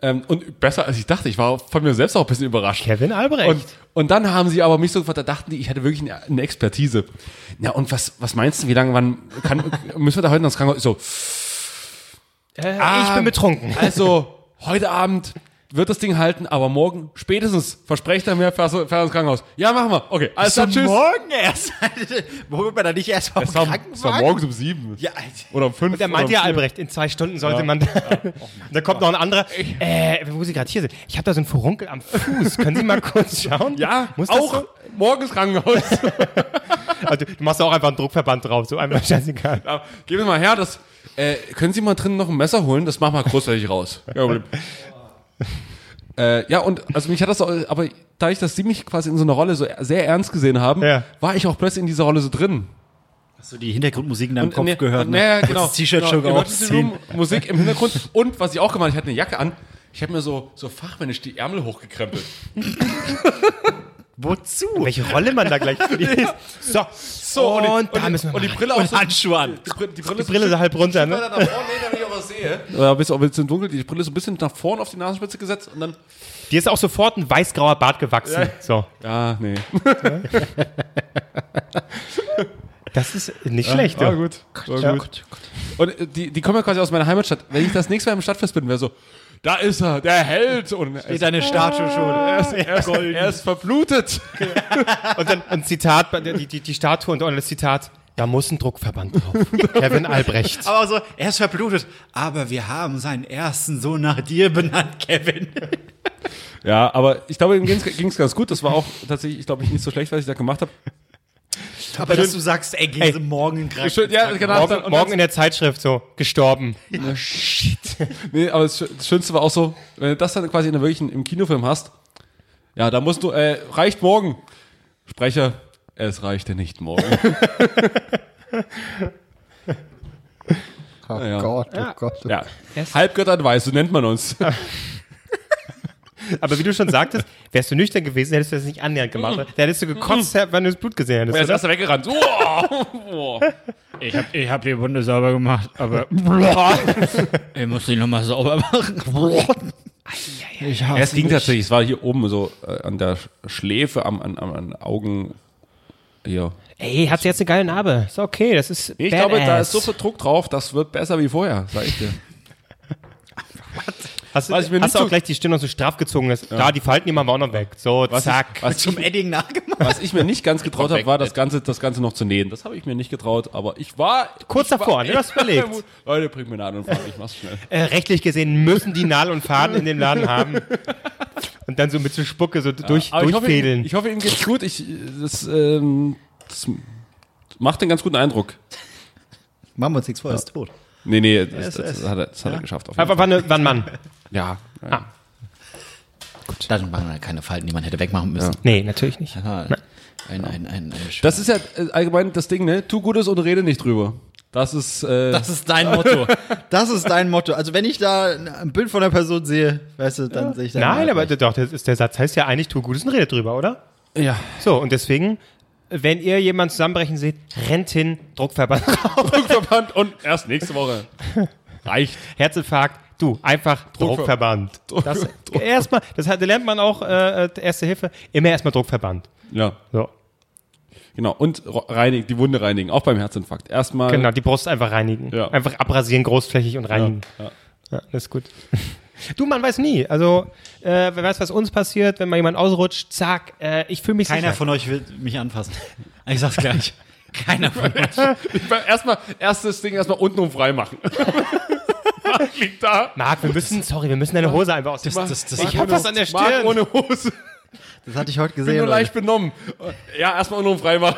Speaker 3: Ähm, und besser als ich dachte, ich war von mir selbst auch ein bisschen überrascht.
Speaker 1: Kevin Albrecht.
Speaker 3: Und, und dann haben sie aber mich so gefragt, da dachten die, ich hätte wirklich eine, eine Expertise. Ja, und was, was meinst du, wie lange, wann kann, müssen wir da heute noch ins Krankenhaus? Ich So,
Speaker 1: äh, ich
Speaker 3: Ah,
Speaker 1: bin betrunken.
Speaker 3: also, heute Abend wird das Ding halten, aber morgen spätestens versprecht er mir, fährst du fährst ins Krankenhaus. Ja, machen wir. Okay, alles klar, tschüss.
Speaker 4: morgen erst. Wo wird man da nicht erst auf
Speaker 3: Es
Speaker 4: dem
Speaker 3: war, es war
Speaker 4: Krankenwagen?
Speaker 3: morgens um sieben.
Speaker 4: Ja, Alter.
Speaker 3: Oder um fünf.
Speaker 1: Der
Speaker 3: oder
Speaker 1: meinte ja. Albrecht, in zwei Stunden sollte man da. da kommt noch ein anderer. Äh, wo Sie gerade hier sind. Ich habe da so einen Furunkel am Fuß. Können Sie mal kurz schauen?
Speaker 3: Ja,
Speaker 1: Muss das
Speaker 3: auch
Speaker 1: so?
Speaker 3: morgens Krankenhaus.
Speaker 1: Also, du machst auch einfach einen Druckverband drauf. So einfach scheißegal.
Speaker 3: ja, geben Sie mal her, das. Äh, können Sie mal drinnen noch ein Messer holen? Das machen wir großflächig raus. Kein Problem. Äh, ja, und also mich hat das auch, aber dadurch, dass Sie mich quasi in so einer Rolle so sehr ernst gesehen haben,
Speaker 1: Ja.
Speaker 3: war ich auch plötzlich in dieser Rolle so drin.
Speaker 4: Hast du die Hintergrundmusik in deinem Kopf
Speaker 3: nee,
Speaker 4: gehört?
Speaker 3: Nee, ja, genau.
Speaker 4: Das T-Shirt
Speaker 3: genau,
Speaker 4: schon
Speaker 3: Emergency
Speaker 4: ausziehen.
Speaker 3: Room, Musik im Hintergrund. Und was ich auch gemacht habe, ich hatte eine Jacke an. Ich habe mir so, so fachmännisch die Ärmel hochgekrempelt.
Speaker 4: Wozu?
Speaker 1: Welche Rolle man da gleich für die So,
Speaker 3: So,
Speaker 1: und,
Speaker 3: und, die,
Speaker 1: da
Speaker 3: und,
Speaker 1: müssen wir
Speaker 3: und die Brille auch so,
Speaker 4: Handschuhe an.
Speaker 3: die, Brille- die Brille,
Speaker 1: Die Brille so halb runter, ne?
Speaker 3: Was sehe. Ja, bis auch ein bisschen dunkel, die Brille so ein bisschen nach vorne auf die Nasenspitze gesetzt und dann.
Speaker 1: Dir ist auch sofort ein weiß-grauer Bart gewachsen. So.
Speaker 3: Ja, nee.
Speaker 1: Das ist nicht schlecht.
Speaker 3: War
Speaker 1: ja.
Speaker 3: gut. War
Speaker 1: Ja.
Speaker 3: gut. Und äh, die, die kommen ja quasi aus meiner Heimatstadt. Wenn ich das nächste Mal im Stadtfest bin, wäre so, da ist er, der Held. Und er
Speaker 4: Steht
Speaker 3: ist,
Speaker 4: deine Statue schon.
Speaker 3: er, ist, er, ist, er ist verblutet.
Speaker 1: Und dann ein Zitat, die, die, die Statue und dann das Zitat. Da muss ein Druckverband drauf. Kevin Albrecht.
Speaker 4: Aber so, er ist verblutet. Aber wir haben seinen ersten Sohn nach dir benannt, Kevin.
Speaker 3: Ja, aber ich glaube, ihm ging es ganz gut. Das war auch tatsächlich, ich glaube, nicht so schlecht, was ich da gemacht habe.
Speaker 4: Aber dass du sagst, ey, gehen sie morgen in Krankenhaus.
Speaker 3: Schön, ja, genau.
Speaker 1: Morgen,
Speaker 3: Und
Speaker 1: morgen in der Zeitschrift so, gestorben.
Speaker 3: Nee, aber das, Schö- das Schönste war auch so, wenn du das dann quasi in der wirklichen, im Kinofilm hast, ja, da musst du, äh, reicht morgen. Sprecher, es reichte nicht morgen.
Speaker 4: Oh
Speaker 3: Ja.
Speaker 4: Gott, oh Gott.
Speaker 3: ja. Halbgöttern weiß, so nennt man uns.
Speaker 1: Aber wie du schon sagtest, wärst du nüchtern gewesen, hättest du das nicht annähernd gemacht. Da hättest du gekotzt, wenn du das Blut gesehen
Speaker 3: Er ist
Speaker 1: hättest.
Speaker 3: erst weggerannt. Oh,
Speaker 4: Ich hab, ich hab die Wunde sauber gemacht, aber ich muss die nochmal sauber machen. Ich
Speaker 3: Ja, es ging tatsächlich, es war hier oben so äh, an der Schläfe, am, an, am, an Augen. Hier.
Speaker 1: Ey, hat sie jetzt eine geile Narbe. Ist okay, das ist
Speaker 3: Ich glaube, da
Speaker 1: badass.
Speaker 3: ist so viel Druck drauf, das wird besser wie vorher, sag ich dir.
Speaker 1: Hast, du-
Speaker 3: Was
Speaker 1: hast du auch
Speaker 3: so-
Speaker 1: gleich die Stirn noch so straff gezogen? Ist, Da, die Falten, die machen wir auch noch weg. So,
Speaker 3: Was
Speaker 1: zack.
Speaker 3: Ich, was,
Speaker 4: Zum Edding nachgemacht.
Speaker 3: was ich mir nicht ganz getraut habe, war das Ganze, das Ganze noch zu nähen. Das habe ich mir nicht getraut, aber ich war
Speaker 1: Kurz
Speaker 3: ich
Speaker 1: davor,
Speaker 3: war,
Speaker 1: ne? Du hast überlegt.
Speaker 3: Leute, bringt mir Nadel und Faden, ich mach's schnell.
Speaker 1: äh, rechtlich gesehen müssen die Nadel und Faden in dem Laden haben. Und dann so mit so Spucke so durch,
Speaker 3: Aber ich hoffe, ihm,
Speaker 1: durchfädeln.
Speaker 3: ich hoffe, ihm geht's gut. Ich, das, ähm, das macht einen ganz guten Eindruck.
Speaker 4: Machen wir uns nichts vor, er ist tot.
Speaker 3: Nee, nee, das, das, das hat er, das hat er geschafft.
Speaker 1: Aber war, eine, war ein Mann.
Speaker 3: Ja. ja.
Speaker 4: Da waren halt keine Falten, die man hätte wegmachen müssen.
Speaker 1: Nee, natürlich nicht.
Speaker 4: Ja. Ein, ein, ein, ein
Speaker 3: Das ist ja äh, allgemein das Ding, ne? Tu Gutes und rede nicht drüber. Das ist, äh,
Speaker 4: Das ist dein Motto. Das ist dein Motto. Also wenn ich da ein Bild von der Person sehe, weißt du, dann sehe ich da
Speaker 1: Nein, aber doch, das ist, der Satz heißt ja eigentlich, tu Gutes und rede drüber, oder?
Speaker 3: ja.
Speaker 1: So, und deswegen, wenn ihr jemanden zusammenbrechen seht, rennt hin, Druckverband raus.
Speaker 3: Druckverband und erst nächste Woche. Reicht.
Speaker 1: Herzinfarkt, du, einfach Druckverband. Das, erstmal, das hat, lernt man auch, äh, Erste Hilfe, immer erstmal Druckverband.
Speaker 3: Ja,
Speaker 1: So,
Speaker 3: genau. Und reinigen, die Wunde reinigen, auch beim Herzinfarkt. Erstmal.
Speaker 1: genau, die Brust einfach reinigen.
Speaker 3: Ja.
Speaker 1: Einfach abrasieren, großflächig und reinigen.
Speaker 3: Ja,
Speaker 1: Ja, das ist gut. Du, man weiß nie. Also, äh, wer weiß, was uns passiert, wenn mal jemand ausrutscht, zack, äh, ich fühle mich
Speaker 4: Keiner
Speaker 1: sicher.
Speaker 4: von euch will mich anfassen. Ich sag's gleich. Keiner von euch.
Speaker 3: Erstmal, erstes Ding erstmal untenrum frei machen. Liegt da.
Speaker 1: Marc, wir müssen, sorry, wir müssen deine Hose einfach aus.
Speaker 4: das- das- das-
Speaker 1: ich hab was an der
Speaker 3: Marc
Speaker 1: Stirn.
Speaker 3: ohne Hose.
Speaker 4: Das hatte ich heute
Speaker 3: Bin
Speaker 4: gesehen.
Speaker 3: nur
Speaker 4: Leute.
Speaker 3: leicht benommen. Ja, erstmal untenrum frei machen.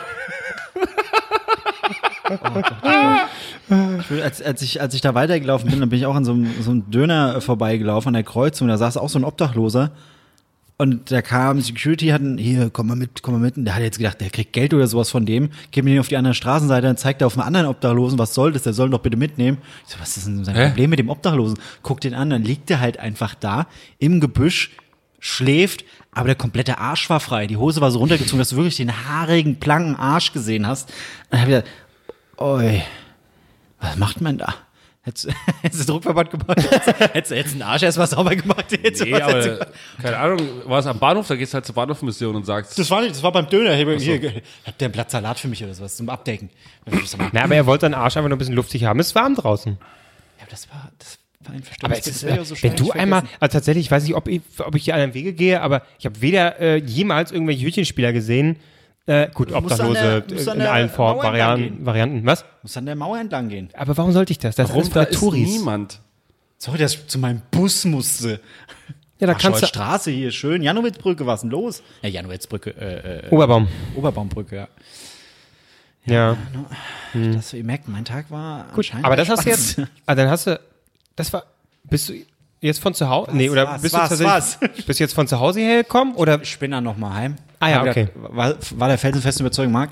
Speaker 4: Ich will- Als, als, ich, als ich da weitergelaufen bin, dann bin ich auch an so einem, so einem Döner äh, vorbeigelaufen an der Kreuzung. Da saß auch so ein Obdachloser. Und da kam Security, hatten, hier, komm mal mit, komm mal mit. Und der hat jetzt gedacht, der kriegt Geld oder sowas von dem. Geht mit ihm auf die andere Straßenseite, dann zeigt er auf einen anderen Obdachlosen, was soll das? Der soll ihn doch bitte mitnehmen. Ich so, was ist denn sein
Speaker 3: Hä?
Speaker 4: Problem mit dem Obdachlosen? Guckt den an, dann liegt er halt einfach da im Gebüsch, schläft, aber der komplette Arsch war frei. Die Hose war so runtergezogen, dass du wirklich den haarigen, blanken Arsch gesehen hast. Und dann hab ich gedacht, oi, was macht man da? Hättest du Druckverband gemacht? Hättest du jetzt einen Arsch erstmal sauber gemacht? Hättest
Speaker 3: Nee, aber, keine Ahnung, war es am Bahnhof, da gehst du halt zur Bahnhofmission und sagst,
Speaker 4: das war nicht, das war beim Döner. Hier, hier, habt ihr einen Blatt Salat für mich oder sowas zum Abdecken? Ja,
Speaker 1: Na, aber er wollte seinen Arsch einfach nur ein bisschen luftig haben. Es ist warm draußen.
Speaker 4: das war, das war ein Verständnis.
Speaker 1: Aber es ist, äh, wenn du einmal, also tatsächlich, ich weiß nicht, ob ich, ob ich hier anderen Wege gehe, aber ich habe weder äh, jemals irgendwelche Hütchenspieler gesehen. Äh, gut, Obdachlose
Speaker 4: der-
Speaker 1: in allen Formen, Varianten. Varianten. Was?
Speaker 4: muss an der Mauer entlang gehen.
Speaker 1: Aber warum sollte ich das? Das
Speaker 3: warum
Speaker 1: ist
Speaker 3: da
Speaker 1: für
Speaker 3: ist
Speaker 1: Touris.
Speaker 3: niemand.
Speaker 4: Sorry, dass ich zu meinem Bus musste.
Speaker 1: Ja, da
Speaker 4: Ach,
Speaker 1: kannst du.
Speaker 4: Straße hier, schön. Janowitzbrücke, was denn los? Ja, Janowitzbrücke, äh, äh,
Speaker 1: Oberbaum.
Speaker 4: Oberbaumbrücke, ja.
Speaker 1: Ja.
Speaker 4: Das, ihr merkt, mein Tag war
Speaker 1: Gut,
Speaker 4: anscheinend
Speaker 1: aber das hast du jetzt. Ah, dann hast du. Das war. Bist du jetzt von zu Hause? Nee, oder
Speaker 4: was,
Speaker 1: bist
Speaker 4: was,
Speaker 1: du tatsächlich. Bist du jetzt von zu Hause hergekommen? Oder.
Speaker 4: Ich bin dann noch mal heim.
Speaker 1: Ah ja, okay.
Speaker 4: gedacht, War, war der felsenfesten Überzeugung, Marc,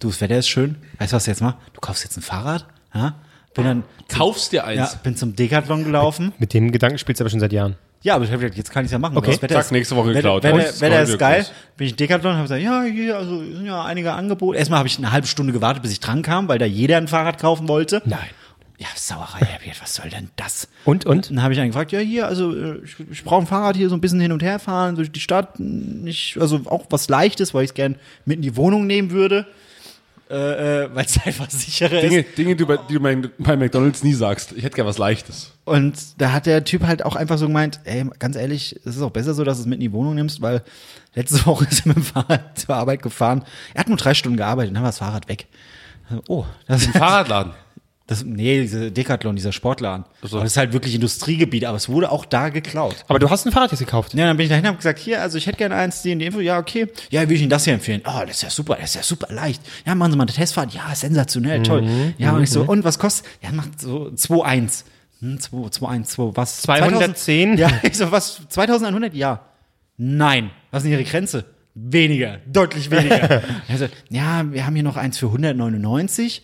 Speaker 4: du, das Wetter ist schön. Weißt du, was du jetzt machst? Du kaufst jetzt ein Fahrrad. Ja? Bin dann
Speaker 3: Kaufst dir
Speaker 4: ja,
Speaker 3: eins.
Speaker 4: bin zum Decathlon gelaufen.
Speaker 1: Mit dem Gedanken spielst du aber schon seit Jahren.
Speaker 4: Ja, aber ich habe gedacht, jetzt kann ich ja machen.
Speaker 1: Okay.
Speaker 4: Das Wetter
Speaker 3: Zack,
Speaker 4: ist,
Speaker 3: nächste Woche
Speaker 4: Wetter,
Speaker 3: geklaut.
Speaker 4: Wetter,
Speaker 3: Holz,
Speaker 4: Wetter ist geil. Bin ich Decathlon, habe gesagt, ja, hier, also sind ja einige Angebote. Erstmal habe ich eine halbe Stunde gewartet, bis ich dran kam, weil da jeder ein Fahrrad kaufen wollte.
Speaker 1: Nein.
Speaker 4: Ja, Sauerei. Was soll denn das?
Speaker 1: Und, und?
Speaker 4: Dann habe ich einen gefragt, ja, hier, also äh, ich, ich brauche ein Fahrrad hier so ein bisschen hin und her fahren durch die Stadt. Nicht, also auch was Leichtes, weil ich es gern mit in die Wohnung nehmen würde. Äh, äh, weil es einfach sicherer
Speaker 3: Dinge,
Speaker 4: ist.
Speaker 3: Dinge die, du bei, die du bei, bei McDonalds nie sagst. Ich hätte gern was Leichtes.
Speaker 4: Und da hat der Typ halt auch einfach so gemeint, ey, ganz ehrlich, es ist auch besser so, dass du es mit in die Wohnung nimmst, weil letzte Woche ist er mit dem Fahrrad zur Arbeit gefahren. Er hat nur drei Stunden gearbeitet, dann war das Fahrrad weg. Also, Oh, das ist
Speaker 3: Fahrradladen.
Speaker 4: das, nee, diese Decathlon, dieser Sportladen.
Speaker 3: so.
Speaker 4: Aber das ist halt wirklich Industriegebiet, aber es wurde auch da geklaut.
Speaker 1: Aber du hast ein Fahrrad jetzt gekauft.
Speaker 4: Ja, dann bin ich dahin und habe gesagt, hier, also ich hätte gerne eins, die in die Info. Ja, okay. Ja, will ich Ihnen das hier empfehlen? Oh, das ist ja super, das ist ja super leicht. Ja, machen Sie mal eine Testfahrt. Ja, sensationell, toll. Ja, und ich so, und was kostet? Ja, macht so 2,1. Hm, 2, 2,1, 2, was?
Speaker 1: 210?
Speaker 4: 2000? Ja, ich so, was? 2100? Ja. Nein. Was ist denn Ihre Grenze? Weniger, deutlich weniger. also, ja, wir haben hier noch eins für 199.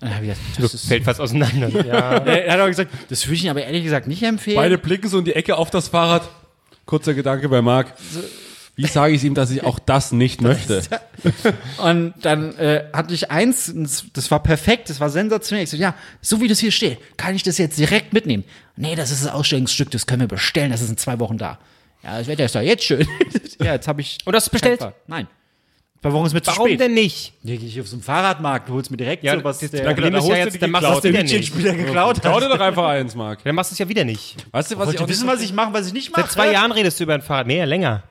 Speaker 4: Dann habe ich gesagt, das ist,
Speaker 1: Fällt fast auseinander. ja.
Speaker 4: er hat auch gesagt, das würde ich Ihnen aber ehrlich gesagt nicht empfehlen.
Speaker 3: Beide blicken so in die Ecke auf das Fahrrad. Kurzer Gedanke bei Marc. Wie sage ich ihm, dass ich auch das nicht möchte?
Speaker 4: Und dann äh, hatte ich eins, und das, das war perfekt, das war sensationell. Ich so, ja, so wie das hier steht, kann ich das jetzt direkt mitnehmen? Nee, das ist das Ausstellungsstück, das können wir bestellen, das ist in zwei Wochen da. Ja, das Wetter ist doch jetzt schön. ja, jetzt habe ich.
Speaker 1: Und hast du es bestellt?
Speaker 4: Nein. Warum ist mir zu
Speaker 1: Warum
Speaker 4: spät?
Speaker 1: denn nicht?
Speaker 4: Ja, geh ich auf so einen Fahrradmarkt, du holst mir direkt
Speaker 1: Ja,
Speaker 4: so was
Speaker 1: das-
Speaker 4: der,
Speaker 1: Problem ist ja jetzt, dann machst du es
Speaker 4: der
Speaker 1: wieder nicht.
Speaker 4: Hütchenspieler geklaut
Speaker 3: Klau dir doch einfach eins, Marc.
Speaker 1: Dann machst du es ja wieder nicht.
Speaker 3: Weißt du, was
Speaker 4: Wollt
Speaker 3: ich
Speaker 4: ihr
Speaker 3: auch
Speaker 4: wissen, was ich mache, was ich nicht mache?
Speaker 1: Seit zwei Jahren redest du über ein Fahrrad. Nee, länger.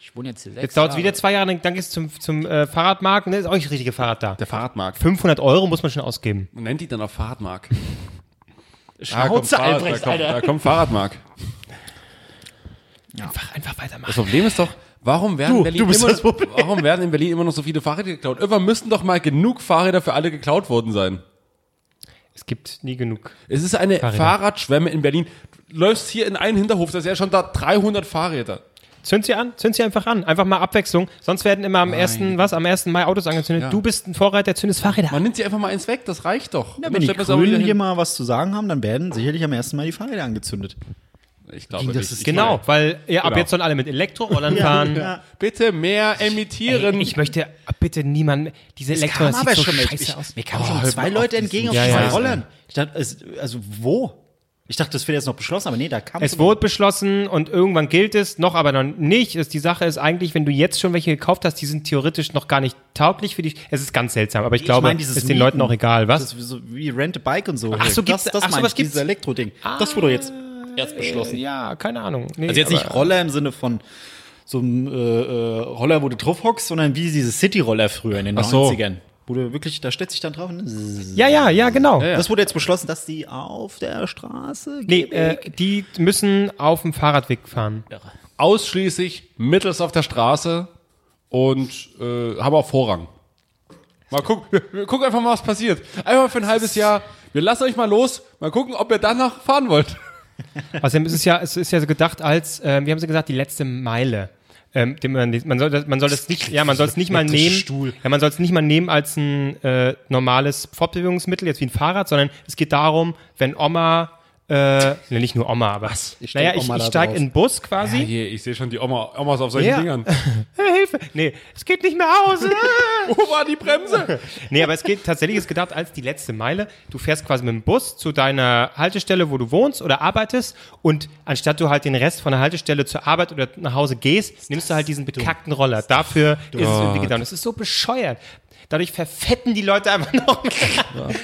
Speaker 4: Ich wohne jetzt hier sechs
Speaker 1: Jetzt dauert es wieder zwei Jahre, dann, dann gehst du zum, zum äh, Fahrradmarkt und da ist auch nicht das richtige Fahrrad da.
Speaker 3: Der Fahrradmarkt.
Speaker 1: 500 Euro muss man schon ausgeben.
Speaker 3: Man nennt die dann auch Fahrradmarkt.
Speaker 4: Schnauze, Albrecht,
Speaker 3: da, kommt,
Speaker 4: Alter.
Speaker 3: da kommt Fahrradmarkt.
Speaker 1: Einfach, einfach weitermachen.
Speaker 3: Das Problem ist doch, warum werden,
Speaker 4: Du,
Speaker 3: in Berlin
Speaker 4: du bist
Speaker 3: immer, warum werden in Berlin immer noch so viele Fahrräder geklaut? Irgendwann müssten doch mal genug Fahrräder für alle geklaut worden sein.
Speaker 1: Es gibt nie genug.
Speaker 3: Es ist eine
Speaker 1: Fahrräder.
Speaker 3: Fahrradschwemme in Berlin. Du läufst hier in einen Hinterhof, da ist ja schon da 300 Fahrräder.
Speaker 1: Zünd sie an, zünd sie einfach an. Einfach mal Abwechslung. Sonst werden immer am 1. was, am 1. Mai Autos angezündet.
Speaker 3: Ja.
Speaker 1: Du bist ein Vorreiter, zündest Fahrräder an.
Speaker 3: Man nimmt sie einfach mal eins weg, das reicht doch.
Speaker 4: Ja, wenn die Grünen hier mal was zu sagen haben, dann werden sicherlich am ersten Mal die Fahrräder angezündet.
Speaker 3: Ich glaube
Speaker 4: das
Speaker 3: nicht.
Speaker 4: ist
Speaker 3: Ich
Speaker 1: Genau, weil ja, ab
Speaker 3: Genau.
Speaker 1: jetzt sollen alle mit Elektrorollern fahren.
Speaker 3: meine, Bitte mehr emittieren.
Speaker 1: Ey, ich möchte bitte niemand, diese Elektro, das sieht so scheiße
Speaker 4: ich,
Speaker 1: aus.
Speaker 4: Mir kamen schon zwei Leute entgegen auf
Speaker 1: Ja,
Speaker 4: zwei
Speaker 1: ja.
Speaker 4: Rollern. Ich dachte, es, also wo? Ich dachte, das wird jetzt noch beschlossen, aber nee, da kam
Speaker 1: Es wurde beschlossen und irgendwann gilt es, noch aber noch nicht. Ist die Sache ist eigentlich, wenn du jetzt schon welche gekauft hast, die sind theoretisch noch gar nicht tauglich für dich. Es ist ganz seltsam, aber ich glaube,
Speaker 4: meine, dieses
Speaker 1: ist den
Speaker 4: Mieten.
Speaker 1: Leuten auch egal, was?
Speaker 4: Das ist so wie Rent a Bike und so.
Speaker 1: Ach so,
Speaker 4: das,
Speaker 1: gibt's-
Speaker 4: das
Speaker 1: ach so, was
Speaker 4: ich,
Speaker 1: gibt's?
Speaker 4: dieses Elektroding. das wurde jetzt erst beschlossen.
Speaker 1: ja, keine Ahnung. Nee,
Speaker 4: Also jetzt nicht Roller im Sinne von so einem äh, äh, Roller, wo du drauf hockst, sondern wie diese City-Roller früher in den
Speaker 3: Ach so.
Speaker 4: 90ern. Wo du wirklich, da stellt sich dann drauf. Ne?
Speaker 1: Ja, ja, ja, genau.
Speaker 4: Das wurde jetzt beschlossen, dass die auf der Straße
Speaker 1: Nee, äh, die müssen auf dem Fahrradweg fahren.
Speaker 3: Ausschließlich mittels auf der Straße und äh, haben auch Vorrang. Mal gucken, wir gucken einfach mal, was passiert. Einfach für ein halbes Jahr. Wir lassen euch mal los. Mal gucken, ob ihr danach fahren wollt.
Speaker 1: Außerdem ist es ja, es ist ja so gedacht als, ähm, wie haben sie gesagt, die letzte Meile. Ähm, man, man soll das, man soll das nicht, ja, man soll es nicht mal nehmen.
Speaker 4: Stuhl.
Speaker 1: Ja, man soll es nicht mal nehmen als ein äh, normales Fortbewegungsmittel, jetzt wie ein Fahrrad, sondern es geht darum, wenn Oma, äh, ne, nicht nur Oma, aber
Speaker 4: Ich steig
Speaker 1: naja, ich, ich
Speaker 4: da
Speaker 1: steig
Speaker 4: drauf.
Speaker 1: in den Bus quasi.
Speaker 3: Hier, ich sehe schon die Oma, Omas auf solchen
Speaker 1: Ja.
Speaker 3: Dingern.
Speaker 1: Hilfe! Nee, es geht nicht mehr aus.
Speaker 3: Wo war die Bremse?
Speaker 1: Nee, aber es geht tatsächlich ist gedacht als die letzte Meile. Du fährst quasi mit dem Bus zu deiner Haltestelle, wo du wohnst oder arbeitest und anstatt du halt den Rest von der Haltestelle zur Arbeit oder nach Hause gehst, nimmst du halt diesen bekackten Roller. Dafür ist es irgendwie gedacht. Das ist so bescheuert. Dadurch verfetten die Leute einfach noch mehr.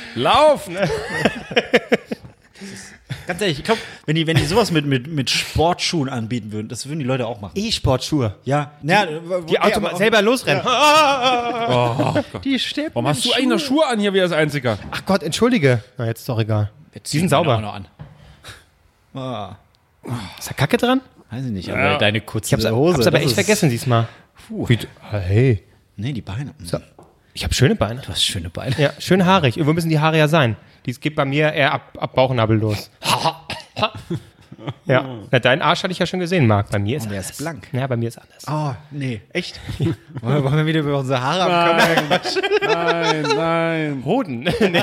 Speaker 4: Ganz ehrlich, ich glaube, wenn die, wenn die sowas mit, mit, mit Sportschuhen anbieten würden, das würden die Leute auch machen.
Speaker 1: E-Sportschuhe.
Speaker 4: Ja, ja
Speaker 1: Die Automat selber losrennen.
Speaker 4: Die Steppen.
Speaker 3: Warum hast du eigentlich noch Schuhe an hier wie als Einziger?
Speaker 1: Ach Gott, entschuldige. Na, jetzt ist doch egal. Die sind sauber.
Speaker 4: Noch an. Ah,
Speaker 1: Ist da Kacke dran?
Speaker 4: weiß ich nicht, aber deine kurze
Speaker 1: Ich hab's,
Speaker 4: Hose.
Speaker 1: hab's aber
Speaker 4: das
Speaker 1: echt
Speaker 4: ist-
Speaker 1: vergessen diesmal. Wie, du- hey.
Speaker 4: Nee, die Beine.
Speaker 1: So. Ich habe schöne Beine.
Speaker 4: Du hast schöne Beine.
Speaker 1: Ja, schön haarig. Irgendwo müssen die Haare ja sein. Dies geht bei mir eher ab, ab Bauchnabel los. ja, na, deinen Arsch hatte ich ja schon gesehen, Marc. Bei mir ist
Speaker 4: der
Speaker 1: anders.
Speaker 4: ist blank.
Speaker 1: Ja, bei mir ist anders.
Speaker 4: Oh, nee, echt? wollen, wir, wollen wir wieder über unsere Haare haben?
Speaker 3: Nein, nein.
Speaker 1: Hoden. nee.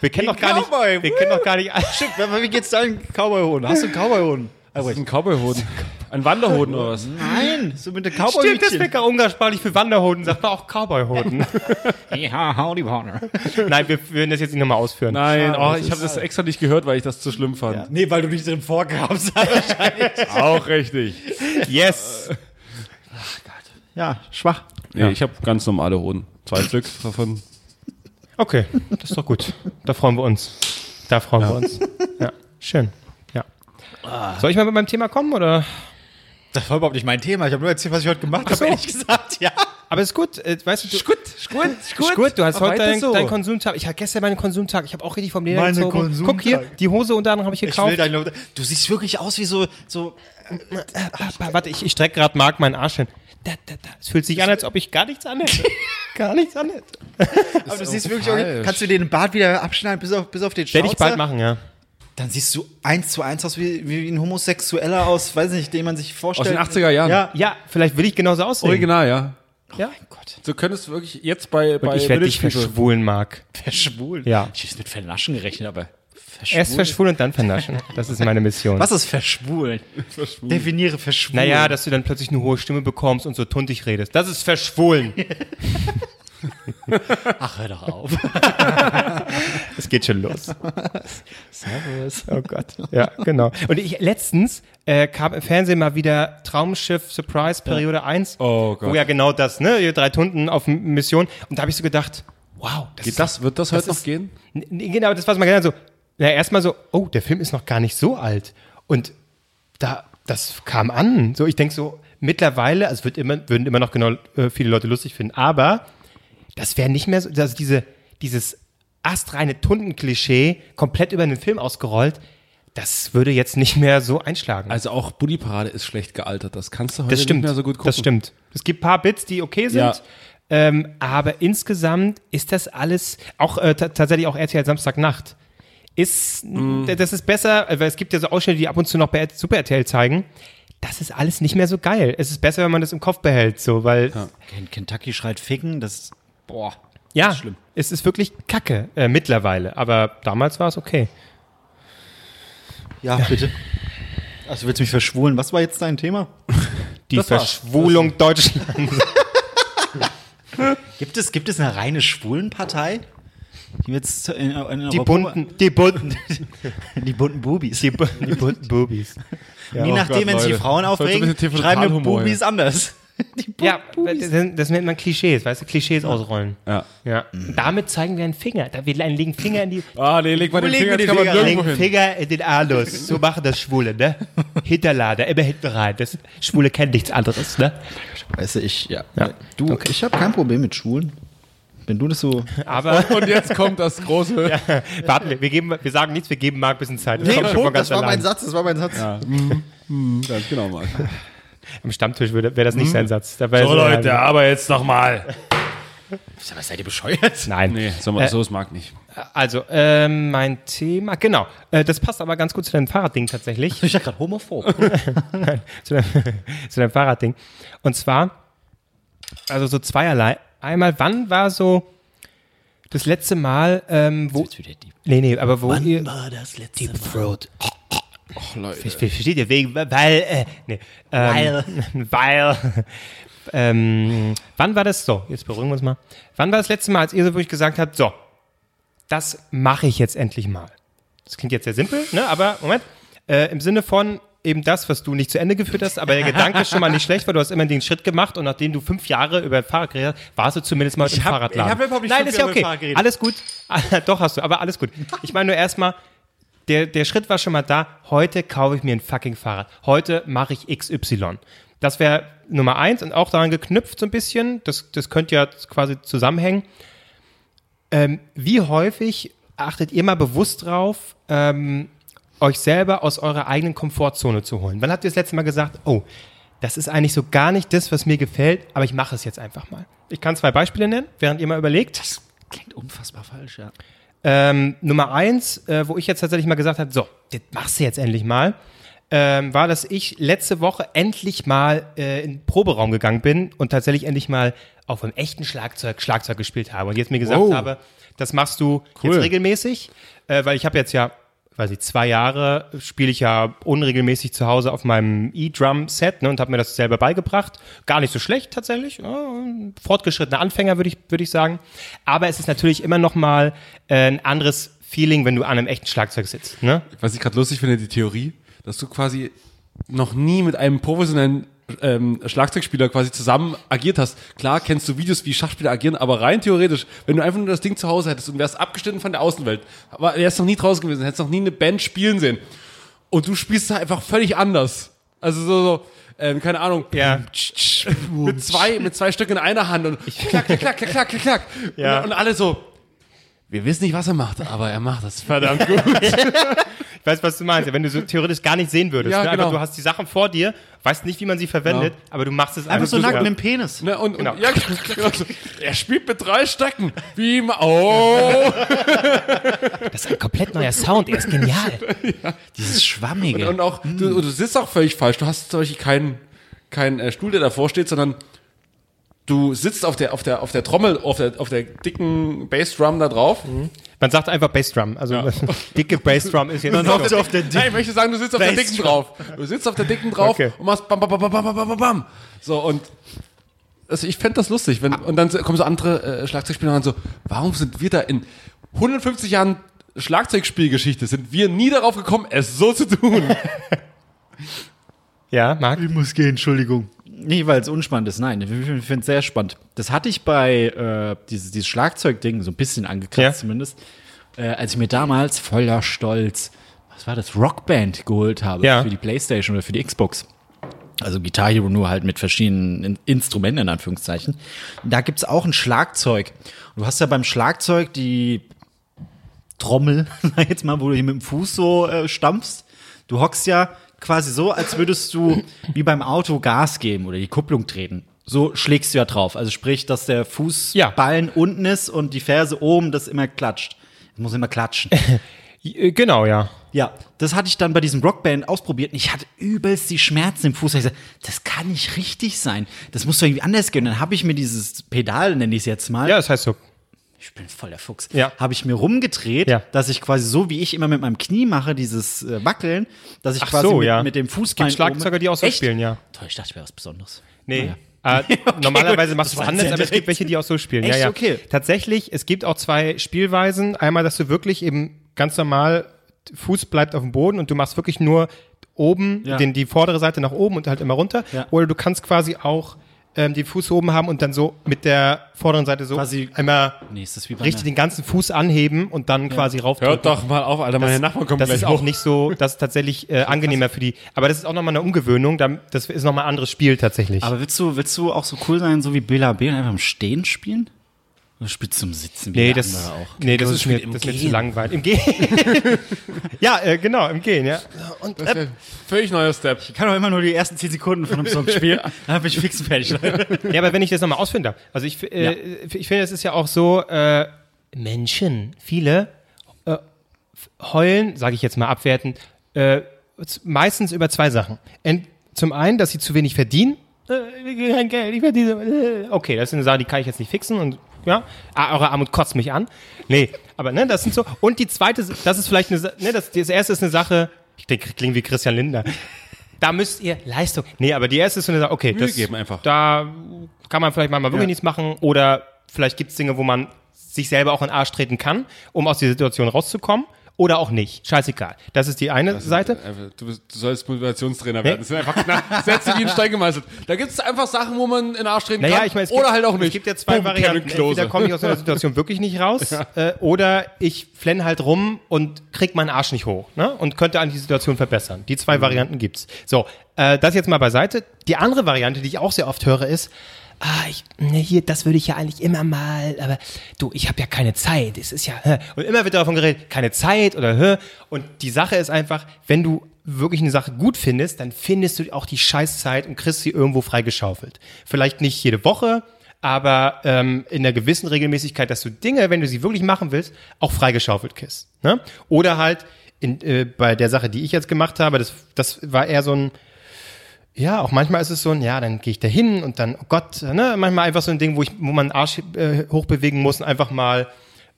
Speaker 1: Wir kennen doch gar nicht.
Speaker 4: Cowboy.
Speaker 1: Wir kennen doch gar nicht.
Speaker 4: Schick, wie geht's deinen Cowboy-Hoden? Hast du einen Cowboy-Hoden?
Speaker 3: Das ist ein Cowboyhoden. Ein Wanderhoden oder was?
Speaker 4: Nein, so mit der
Speaker 1: Stimmt, das gar umgangssprachlich für Wanderhoden, sagt man auch Cowboyhoden.
Speaker 4: Ja, howdy, Partner.
Speaker 1: Nein, wir würden das jetzt nicht nochmal ausführen.
Speaker 3: Nein, oh, ich habe das extra nicht gehört, weil ich das zu schlimm fand.
Speaker 4: Nee, weil du nicht drin vorkamst.
Speaker 3: Auch richtig.
Speaker 1: Yes.
Speaker 4: ja, schwach.
Speaker 3: Ja, ich habe ganz normale Hoden. Zwei Stück davon.
Speaker 1: Okay, das ist doch gut. Da freuen wir uns. Da freuen wir uns. Ja, schön. Ja. Soll ich mal mit meinem Thema kommen oder?
Speaker 4: Das war überhaupt nicht mein Thema. Ich habe nur erzählt, was ich heute gemacht habe,
Speaker 1: so.
Speaker 4: ehrlich gesagt. Ja.
Speaker 1: Aber ist gut, äh, weißt du, du
Speaker 3: Gut, gut,
Speaker 1: ist gut, du hast
Speaker 3: Aber
Speaker 1: heute deinen
Speaker 3: so.
Speaker 1: deinen Konsumtag. Ich hatte gestern meinen Konsumtag. Ich habe auch richtig vom Leder
Speaker 4: Meine
Speaker 1: gezogen.
Speaker 4: Konsumtag.
Speaker 1: Guck hier, die Hose unter anderem habe ich
Speaker 4: Ich
Speaker 1: gekauft.
Speaker 4: will dein Lob- Du siehst wirklich aus wie so, so
Speaker 1: Ah, Warte, ich, ich strecke gerade Marc meinen Arsch hin. Da, da, da. Es fühlt sich an, als ob ich gar nichts anhätte. gar nichts anhätte.
Speaker 4: aber du siehst wirklich,
Speaker 3: falsch.
Speaker 4: kannst du dir den Bart wieder abschneiden bis auf, bis auf den
Speaker 1: Werde ich bald machen, ja.
Speaker 4: Dann siehst du eins zu eins aus wie, wie ein Homosexueller aus, weiß nicht, den man sich
Speaker 3: Aus
Speaker 4: vorstellt.
Speaker 3: den 80er Jahren.
Speaker 4: Ja.
Speaker 1: Ja, vielleicht will ich genauso aussehen.
Speaker 3: Original, ja.
Speaker 1: Ja.
Speaker 4: Mein Gott.
Speaker 3: Du könntest wirklich jetzt bei, bei
Speaker 1: Ich werde dich verschwulen, Marc.
Speaker 4: Verschwulen?
Speaker 1: Ja.
Speaker 4: Ich hätte mit Vernaschen gerechnet, aber verschwulen.
Speaker 1: Erst verschwulen und dann vernaschen. Das ist meine Mission.
Speaker 4: Was ist verschwulen? Definiere verschwulen.
Speaker 1: Naja, dass du dann plötzlich eine hohe Stimme bekommst und so tuntig redest. Das ist verschwulen.
Speaker 4: Ach, hör doch auf.
Speaker 1: Es geht schon los.
Speaker 4: Servus.
Speaker 1: Oh Gott. Ja, genau. Und ich letztens äh, kam im Fernsehen mal wieder Traumschiff Surprise Periode 1.
Speaker 3: Oh Gott.
Speaker 1: Wo ja genau das, ne? Ihr drei Tunden auf Mission. Und da habe ich so gedacht, wow, das
Speaker 3: Geht
Speaker 1: ist
Speaker 3: das, wird das, heute noch
Speaker 1: ist-
Speaker 3: gehen?
Speaker 1: N- n- Genau, das was man gedacht hat, so, na, erstmal so, oh, der Film ist noch gar nicht so alt. Und da, das kam an. So, ich denke so, mittlerweile, also es wird immer, würden immer noch genau äh, viele Leute lustig finden, aber das wäre nicht mehr so, also diese, dieses astreine Tunden-Klischee komplett über den Film ausgerollt, das würde jetzt nicht mehr so einschlagen.
Speaker 3: Also auch Bully Parade ist schlecht gealtert. Das kannst du heute
Speaker 1: das stimmt.
Speaker 3: nicht mehr so gut gucken.
Speaker 1: Das stimmt. Es gibt ein paar Bits, die okay sind.
Speaker 3: Ja.
Speaker 1: Ähm, aber insgesamt ist das alles, auch äh, ta- tatsächlich auch RTL Samstagnacht, ist,
Speaker 3: Mm.
Speaker 1: das ist besser, weil es gibt ja so Ausschnitte, die ab und zu noch bei Super RTL zeigen. Das ist alles nicht mehr so geil. Es ist besser, wenn man das im Kopf behält, so, weil, ja,
Speaker 4: Ken- Kentucky schreit Ficken, das boah. schlimm.
Speaker 1: es ist wirklich Kacke äh, mittlerweile. Aber damals war es okay.
Speaker 4: Ja, bitte. Also willst du mich verschwulen? Was war jetzt dein Thema?
Speaker 1: Die
Speaker 3: Das war's.
Speaker 1: Verschwulung Deutschlands.
Speaker 4: Gibt es, gibt es eine reine Schwulenpartei? Die jetzt in, in
Speaker 1: Die bunten, die bunten,
Speaker 4: die bunten Bubis.
Speaker 1: die, bu- die bunten Bubis.
Speaker 4: Je
Speaker 3: Oh
Speaker 4: nachdem,
Speaker 3: Gott,
Speaker 4: wenn sich die. Frauen
Speaker 3: ist
Speaker 4: aufregen, schreiben wir Bubis anders.
Speaker 1: Ja, das, das nennt man Klischees, weißt du, Klischees ausrollen.
Speaker 3: Ja.
Speaker 1: Ja. Damit zeigen wir einen Finger. Da wir legen Finger in die
Speaker 3: Ah, nee, leg mal den Finger, den
Speaker 4: Finger
Speaker 1: legen
Speaker 3: hin.
Speaker 1: Finger in den Anus. So machen das Schwule, ne? Hinterlader, immer hinten rein. Das Schwule kennt nichts anderes, ne?
Speaker 4: Weißt du, ich, ja.
Speaker 1: Ja.
Speaker 4: Du, ich habe kein Problem mit Schwulen. Wenn du das so.
Speaker 1: Aber
Speaker 3: Und jetzt kommt das große.
Speaker 1: warten wir, wir, geben, wir sagen nichts, wir geben Marc ein bisschen Zeit. Das
Speaker 4: Nee,
Speaker 1: kommt schon von
Speaker 4: Punkt,
Speaker 1: ganz
Speaker 4: das war mein. Satz, das war mein Satz.
Speaker 3: Ganz genau, Marc.
Speaker 1: Am Stammtisch wäre das nicht sein Satz. Da wär
Speaker 3: So, Leute, aber jetzt nochmal.
Speaker 4: Was seid ihr bescheuert?
Speaker 1: Nein.
Speaker 3: Nee, so,
Speaker 1: Äh,
Speaker 3: so ist Marc nicht.
Speaker 1: Also, ähm, mein Thema, genau. Äh, das passt aber ganz gut zu deinem Fahrradding tatsächlich.
Speaker 4: Ich war gerade homophob.
Speaker 1: zu, deinem, zu deinem Fahrradding. Und zwar, also so zweierlei. Einmal, wann war so das letzte Mal, ähm, wo. Nee, nee, aber wo ihr.
Speaker 4: war das letzte
Speaker 1: Deep Throat.
Speaker 3: Och, Leute.
Speaker 1: Ver- Versteht ihr? Wegen, weil, äh, nee, ähm, weil, ähm, wann war das so? Jetzt beruhigen wir uns mal. Wann war das letzte Mal, als ihr so wirklich gesagt habt, so, das mache ich jetzt endlich mal? Das klingt jetzt sehr simpel, ne? Aber Moment, äh, im Sinne von eben das, was du nicht zu Ende geführt hast, aber der Gedanke ist schon mal nicht schlecht, weil du hast immer den Schritt gemacht und nachdem du fünf Jahre über Fahrrad geredet hast, warst du zumindest mal im
Speaker 4: hab-
Speaker 1: Fahrradladen.
Speaker 4: ich hab überhaupt nicht
Speaker 1: Nein, ist ja okay. Alles gut. Doch hast du, aber alles gut. Ich meine nur erstmal, der, der Schritt war schon mal da. Heute kaufe ich mir ein fucking Fahrrad. Heute mache ich XY. Das wäre Nummer eins und auch daran geknüpft so ein bisschen. Das, das könnte ja quasi zusammenhängen. Ähm, wie häufig achtet ihr mal bewusst drauf, ähm, euch selber aus eurer eigenen Komfortzone zu holen? Wann habt ihr das letzte Mal gesagt, oh, das ist eigentlich so gar nicht das, was mir gefällt, aber ich mache es jetzt einfach mal. Ich kann zwei Beispiele nennen, während ihr mal überlegt.
Speaker 4: Klingt unfassbar falsch, ja.
Speaker 1: Ähm, Nummer eins, äh, wo ich jetzt tatsächlich mal gesagt habe, so, das machst du jetzt endlich mal, ähm, war, dass ich letzte Woche endlich mal äh, in den Proberaum gegangen bin und tatsächlich endlich mal auf einem echten Schlagzeug Schlagzeug gespielt habe und jetzt mir gesagt
Speaker 3: Wow.
Speaker 1: habe, das machst du
Speaker 3: Cool.
Speaker 1: jetzt regelmäßig, äh, weil ich habe jetzt ja, weiß ich, zwei Jahre spiele ich ja unregelmäßig zu Hause auf meinem E-Drum-Set ne, und habe mir das selber beigebracht. Gar nicht so schlecht tatsächlich. Ja, fortgeschrittener Anfänger, würde ich, würde ich sagen. Aber es ist natürlich immer noch mal äh, ein anderes Feeling, wenn du an einem echten Schlagzeug sitzt. Ne?
Speaker 3: Was ich gerade lustig finde, die Theorie, dass du quasi noch nie mit einem professionellen ähm, Schlagzeugspieler quasi zusammen agiert hast. Klar kennst du Videos, wie Schachspieler agieren, aber rein theoretisch, wenn du einfach nur das Ding zu Hause hättest und wärst abgeschnitten von der Außenwelt, aber wärst noch nie draußen gewesen, hättest noch nie eine Band spielen sehen und du spielst da einfach völlig anders. Also so, so ähm, keine Ahnung,
Speaker 1: Ja.
Speaker 3: mit zwei, mit zwei Stück in einer Hand und klack, klack, klack, klack, klack, klack, klack.
Speaker 1: Ja.
Speaker 3: Und, und alle so, wir wissen nicht, was er macht, aber er macht das verdammt gut.
Speaker 1: Ich weiß, was du meinst. Wenn du so theoretisch gar nicht sehen würdest.
Speaker 3: Ja,
Speaker 1: ne?
Speaker 3: genau.
Speaker 1: Aber du hast die Sachen vor dir, weißt nicht, wie man sie verwendet, aber du machst es
Speaker 4: Einfach so
Speaker 1: du-
Speaker 4: nackt
Speaker 1: ja.
Speaker 4: mit dem Penis.
Speaker 3: Ne, und,
Speaker 1: Genau.
Speaker 3: und ja, genau so. er spielt mit drei Stöcken. Wie im, oh.
Speaker 1: Das ist ein komplett neuer Sound. Er ist genial.
Speaker 4: Dieses Schwammige.
Speaker 3: Und auch, du, du sitzt auch völlig falsch. Du hast zum Beispiel keinen keinen äh, Stuhl, der davor steht, sondern du sitzt auf der, auf der, auf der Trommel, auf der, auf der dicken Bassdrum da drauf.
Speaker 1: Man sagt einfach Bassdrum. Also dicke Bassdrum ist jetzt.
Speaker 4: hofft so auf der
Speaker 3: Nein, ich möchte sagen, du sitzt auf der dicken
Speaker 4: Bassdrum.
Speaker 3: drauf. Du sitzt auf der dicken drauf
Speaker 1: Okay.
Speaker 3: und machst bam, bam, bam, bam, bam, bam, bam, bam. So, und also ich fände das lustig, wenn, und dann kommen so andere äh, Schlagzeugspieler und so, warum sind wir da in 150 Jahren Schlagzeugspielgeschichte, sind wir nie darauf gekommen, es so zu tun?
Speaker 1: Ja, Marc?
Speaker 4: Ich muss gehen, Entschuldigung. Nee, weil es unspannend ist. Nein, ich finde es sehr spannend. Das hatte ich bei äh, dieses, dieses Schlagzeugding so ein bisschen angekratzt
Speaker 1: Ja.
Speaker 4: zumindest, äh, als ich mir damals voller Stolz, was war das, Rockband geholt habe
Speaker 1: Ja.
Speaker 4: für die Playstation oder für die Xbox. Also Guitar Hero nur halt mit verschiedenen In Instrumenten in Anführungszeichen. Da gibt's auch ein Schlagzeug. Du hast ja beim Schlagzeug die Trommel, sag ich jetzt mal, wo du hier mit dem Fuß so äh, stampfst. Du hockst ja quasi so, als würdest du wie beim Auto Gas geben oder die Kupplung treten. So schlägst du ja drauf. Also sprich, dass der Fußballen unten ist und die Ferse oben, das immer klatscht. Das muss immer klatschen.
Speaker 1: Äh, Genau, ja.
Speaker 4: Ja, das hatte ich dann bei diesem Rockband ausprobiert und ich hatte übelst die Schmerzen im Fuß. Ich gesagt, das kann nicht richtig sein. Das muss doch irgendwie anders gehen. Dann habe ich mir dieses Pedal, nenne ich es jetzt mal,
Speaker 1: Ja, das heißt so.
Speaker 4: Ich bin voll der Fuchs,
Speaker 1: Ja.
Speaker 4: habe ich mir rumgedreht,
Speaker 1: Ja.
Speaker 4: dass ich quasi so, wie ich immer mit meinem Knie mache, dieses äh, Wackeln, dass ich
Speaker 1: Ach
Speaker 4: quasi
Speaker 1: so,
Speaker 4: mit,
Speaker 1: ja.
Speaker 4: mit dem Fußbein
Speaker 1: Gibt Schlagzeuger, die auch so
Speaker 4: Echt?
Speaker 1: spielen, ja.
Speaker 4: Toll, ich dachte, ich wäre was Besonderes.
Speaker 1: Nee.
Speaker 4: Naja.
Speaker 1: Äh, normalerweise
Speaker 4: gut.
Speaker 1: machst du es anders, aber es gibt welche, die auch so spielen.
Speaker 4: Echt?
Speaker 1: Ja, ja.
Speaker 4: Okay.
Speaker 1: Tatsächlich, es gibt auch zwei Spielweisen. Einmal, dass du wirklich eben ganz normal, Fuß bleibt auf dem Boden und du machst wirklich nur oben,
Speaker 4: Ja.
Speaker 1: den, die vordere Seite nach oben und halt immer runter.
Speaker 4: Ja.
Speaker 1: Oder du kannst quasi auch ähm, den Fuß oben haben und dann so mit der vorderen Seite so
Speaker 4: Quasi-
Speaker 1: einmal
Speaker 4: Nee, ist das wie bei
Speaker 1: richtig den ganzen Fuß anheben und dann quasi raufdrücken.
Speaker 3: Hört doch mal auf, Alter, meine Nachbarn kommen
Speaker 1: Das
Speaker 3: gleich
Speaker 1: ist auch
Speaker 3: hoch.
Speaker 1: nicht so, das ist tatsächlich äh, angenehmer für die. Aber das ist auch nochmal eine Umgewöhnung. da- Das ist nochmal ein anderes Spiel tatsächlich.
Speaker 4: Aber willst du, willst du auch so cool sein, so wie Bela B und einfach im Stehen spielen? Du zum Sitzen wie
Speaker 1: Nee,
Speaker 4: der
Speaker 1: das,
Speaker 4: auch?
Speaker 1: nee, das
Speaker 3: Das
Speaker 1: ist mir, das ist mir zu langweilig. Im Gehen. ja, äh, genau, im Gehen, ja. Und
Speaker 3: Das völlig neuer Step.
Speaker 4: Ich kann doch immer nur die ersten 10 Sekunden von einem Song spielen, dann bin ich fix und fertig.
Speaker 1: Ja, aber wenn ich das nochmal ausfinden darf. Also ich, äh, ich finde, es ist ja auch so, äh, Menschen, viele äh, heulen, sage ich jetzt mal abwertend, äh, meistens über zwei Sachen. Ent, zum einen, dass sie zu wenig verdienen. Äh, kein Geld, ich verdiene. Äh, okay, das ist eine Sache, die kann ich jetzt nicht fixen und ja, ah, eure Armut kotzt mich an. Nee, aber ne, das sind so. Und die zweite, das ist vielleicht eine, ne, das, das erste ist eine Sache, ich denke, klingt wie Christian Lindner. Da müsst ihr Leistung. Nee, aber die erste ist so eine Sache, okay, das,
Speaker 3: geben einfach.
Speaker 1: da kann man vielleicht mal, mal wirklich
Speaker 4: Ja.
Speaker 1: nichts machen oder vielleicht gibt es Dinge, wo man sich selber auch in den Arsch treten kann, um aus dieser Situation rauszukommen oder auch nicht. Scheißegal. Das ist die eine Seite.
Speaker 3: Einfach, Du, bist, du sollst Motivationstrainer werden. Das sind einfach knapp, Sätze wie ein Stein gemeißelt. Da gibt es einfach Sachen, wo man in den Arsch treten
Speaker 1: Naja,
Speaker 3: kann.
Speaker 1: ich meine, es
Speaker 3: oder
Speaker 1: gibt,
Speaker 3: halt auch nicht.
Speaker 1: Es gibt ja zwei
Speaker 3: Boom,
Speaker 1: Varianten. Entweder komme ich aus einer Situation wirklich nicht raus äh, oder ich flenne halt rum und krieg meinen Arsch nicht hoch ne? und könnte an die Situation verbessern. Die
Speaker 3: Mhm.
Speaker 1: zwei Varianten gibt's. So, äh, das jetzt mal beiseite. Die andere Variante, die ich auch sehr oft höre, ist, ah, ich, ne, hier, das würde ich ja eigentlich immer mal, aber du, ich habe ja keine Zeit. Es ist ja, und immer wird davon geredet, keine Zeit oder. Und die Sache ist einfach, wenn du wirklich eine Sache gut findest, dann findest du auch die Scheißzeit und kriegst sie irgendwo freigeschaufelt. Vielleicht nicht jede Woche, aber ähm, in einer gewissen Regelmäßigkeit, dass du Dinge, wenn du sie wirklich machen willst, auch freigeschaufelt kriegst. Ne? Oder halt in, äh, bei der Sache, die ich jetzt gemacht habe, das, das war eher so ein, ja, auch manchmal ist es so ein, ja, dann gehe ich da hin und dann, oh Gott, ne, manchmal einfach so ein Ding, wo ich, wo man den Arsch äh, hochbewegen muss und einfach mal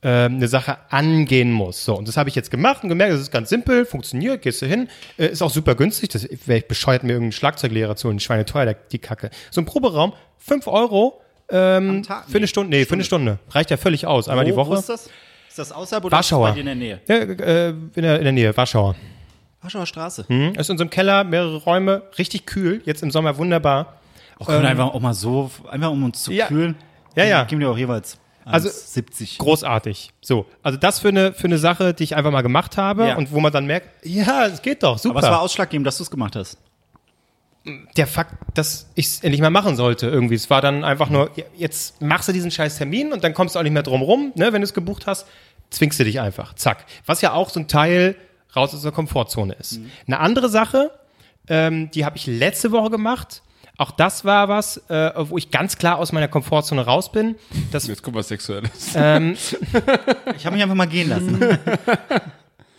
Speaker 1: äh, eine Sache angehen muss. So, und das habe ich jetzt gemacht und gemerkt, das ist ganz simpel, funktioniert, gehst du hin, äh, ist auch super günstig, das wäre ich bescheuert, mir irgendeinen Schlagzeuglehrer zu holen, schweineteuer, die Kacke. So ein Proberaum, 5 Euro ähm,
Speaker 4: Tag?
Speaker 1: für eine Stunde, nee, für eine Stunde. Reicht ja völlig aus, einmal die
Speaker 4: Wo-
Speaker 1: Woche.
Speaker 4: Wo ist das? Ist das außerhalb oder
Speaker 1: Warschauer.
Speaker 4: ist das bei dir in der Nähe?
Speaker 1: Ja, äh, in, der, in der Nähe, Warschauer.
Speaker 4: Warschauer Straße.
Speaker 1: Hm? Ist in so einem Keller, mehrere Räume, richtig kühl, jetzt im Sommer wunderbar.
Speaker 4: Auch können wir einfach auch mal so, einfach um uns zu
Speaker 1: Ja.
Speaker 4: kühlen.
Speaker 1: Ja, ja.
Speaker 4: Geben wir auch jeweils
Speaker 1: Also,
Speaker 4: 70.
Speaker 1: Großartig. So, also das für eine, für eine Sache, die ich einfach mal gemacht habe
Speaker 4: Ja.
Speaker 1: und wo man dann merkt, ja, es geht doch, super.
Speaker 4: Aber es war ausschlaggebend, dass du es gemacht hast.
Speaker 1: der Fakt, dass ich es endlich mal machen sollte irgendwie. Es war dann einfach nur, ja, jetzt machst du diesen scheiß Termin und dann kommst du auch nicht mehr drum rum, ne, wenn du es gebucht hast, zwingst du dich einfach, zack. Was ja auch so ein Teil raus aus der Komfortzone ist. Eine andere Sache, ähm, die habe ich letzte Woche gemacht. Auch das war was, äh, wo ich ganz klar aus meiner Komfortzone raus bin. Das,
Speaker 3: Jetzt kommt was Sexuelles.
Speaker 1: ähm,
Speaker 4: Ich habe mich einfach mal gehen lassen.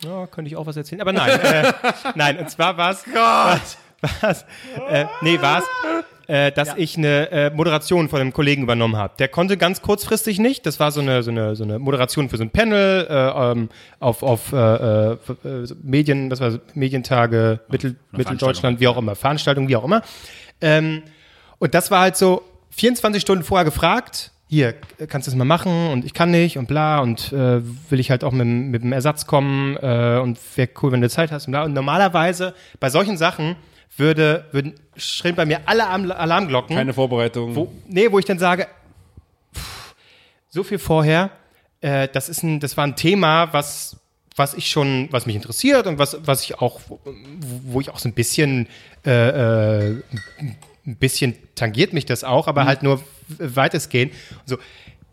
Speaker 1: Ja, könnte ich auch was erzählen, aber nein. äh, nein, und zwar war es. Was? was äh, nee, war es. Äh, dass ich eine äh, Moderation von einem Kollegen übernommen habe. Der konnte ganz kurzfristig nicht. Das war so eine, so eine, so eine Moderation für so ein Panel äh, ähm, auf, auf äh, äh, äh, Medien, das war Medientage, Mittel, Mitteldeutschland, wie auch immer, Veranstaltungen, wie auch immer. Ähm, und das war halt so 24 Stunden vorher gefragt, hier, kannst du das mal machen und ich kann nicht und bla und äh, will ich halt auch mit, mit dem Ersatz kommen äh, und wäre cool, wenn du Zeit hast und bla. Und normalerweise bei solchen Sachen würde, würden, schrillen bei mir alle Alarm Alarmglocken.
Speaker 3: Keine Vorbereitung.
Speaker 1: Wo, nee, wo ich dann sage, pff, so viel vorher, äh, das ist ein, das war ein Thema, was, was ich schon, was mich interessiert und was, was ich auch, wo, wo ich auch so ein bisschen, äh, äh, ein bisschen tangiert mich das auch, aber halt nur weitestgehend. So,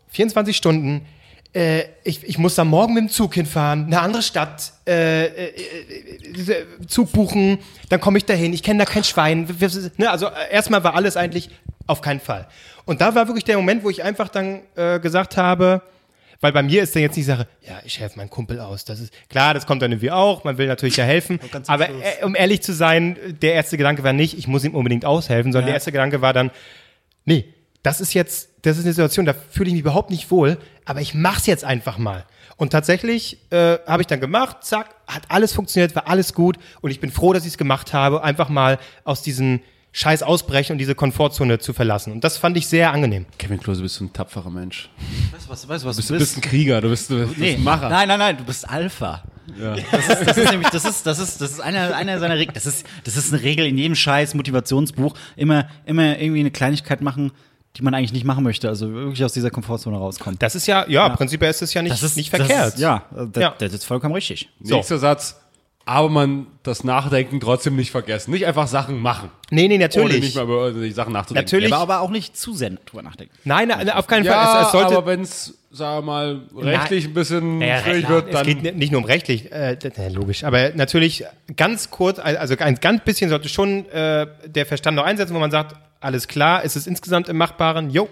Speaker 1: 24 Stunden, äh, ich, ich muss da morgen mit dem Zug hinfahren, eine andere Stadt, äh, äh, äh, Zug buchen, dann komme ich dahin, ich kenne da kein Schwein. Ne? Also äh, erstmal war alles eigentlich auf keinen Fall. Und da war wirklich der Moment, wo ich einfach dann äh, gesagt habe, weil bei mir ist dann jetzt die Sache, ja, ich helfe meinen Kumpel aus. Das ist klar, das kommt dann irgendwie auch. Man will natürlich ja helfen. Aber äh, um ehrlich zu sein, der erste Gedanke war nicht, ich muss ihm unbedingt aushelfen, sondern der erste Gedanke war dann, nee, das ist jetzt, das ist eine Situation, da fühle ich mich überhaupt nicht wohl, aber ich mach's jetzt einfach mal. Und tatsächlich äh, habe ich dann gemacht, zack, hat alles funktioniert, war alles gut und ich bin froh, dass ich es gemacht habe, einfach mal aus diesem Scheiß ausbrechen und diese Komfortzone zu verlassen. Und das fand ich sehr angenehm.
Speaker 3: Kevin Klose, bist du ein tapferer Mensch.
Speaker 4: Weißt du, was, weißt, du, was
Speaker 3: Du bist ein Krieger, du bist, du bist
Speaker 4: Nee,
Speaker 3: ein Macher.
Speaker 4: Nein, nein, nein, du bist Alpha. Das, ist, das ist nämlich, das ist, das ist, das ist einer, einer seiner Regeln. Das ist, das ist eine Regel in jedem scheiß Motivationsbuch. Immer, immer irgendwie eine Kleinigkeit machen, die man eigentlich nicht machen möchte. Also wirklich aus dieser Komfortzone rauskommen.
Speaker 1: Das ist ja, ja, prinzipiell ist es ja nicht, nicht
Speaker 4: das
Speaker 1: verkehrt.
Speaker 4: Ist, ja, das,
Speaker 1: Ja.
Speaker 4: das ist vollkommen richtig.
Speaker 1: So.
Speaker 3: Nächster Satz. Aber man das Nachdenken trotzdem nicht vergessen. Nicht einfach Sachen machen.
Speaker 1: Nee, nee,
Speaker 3: Ohne
Speaker 1: natürlich.
Speaker 3: nicht mal über die Sachen nachzudenken.
Speaker 1: Natürlich.
Speaker 4: Aber, aber auch nicht zu sehr drüber nachdenken.
Speaker 1: Nein, nein, auf keinen
Speaker 3: Ja,
Speaker 1: Fall. Es, es sollte,
Speaker 3: aber wenn es, sagen wir mal, rechtlich ein bisschen
Speaker 1: Ja,
Speaker 3: schwierig wird,
Speaker 1: es
Speaker 3: dann
Speaker 1: geht ni- nicht nur um rechtlich, äh, ja, logisch, aber natürlich ganz kurz, also ein ganz bisschen sollte schon äh, der Verstand noch einsetzen, wo man sagt, alles klar, ist es insgesamt im Machbaren, jo.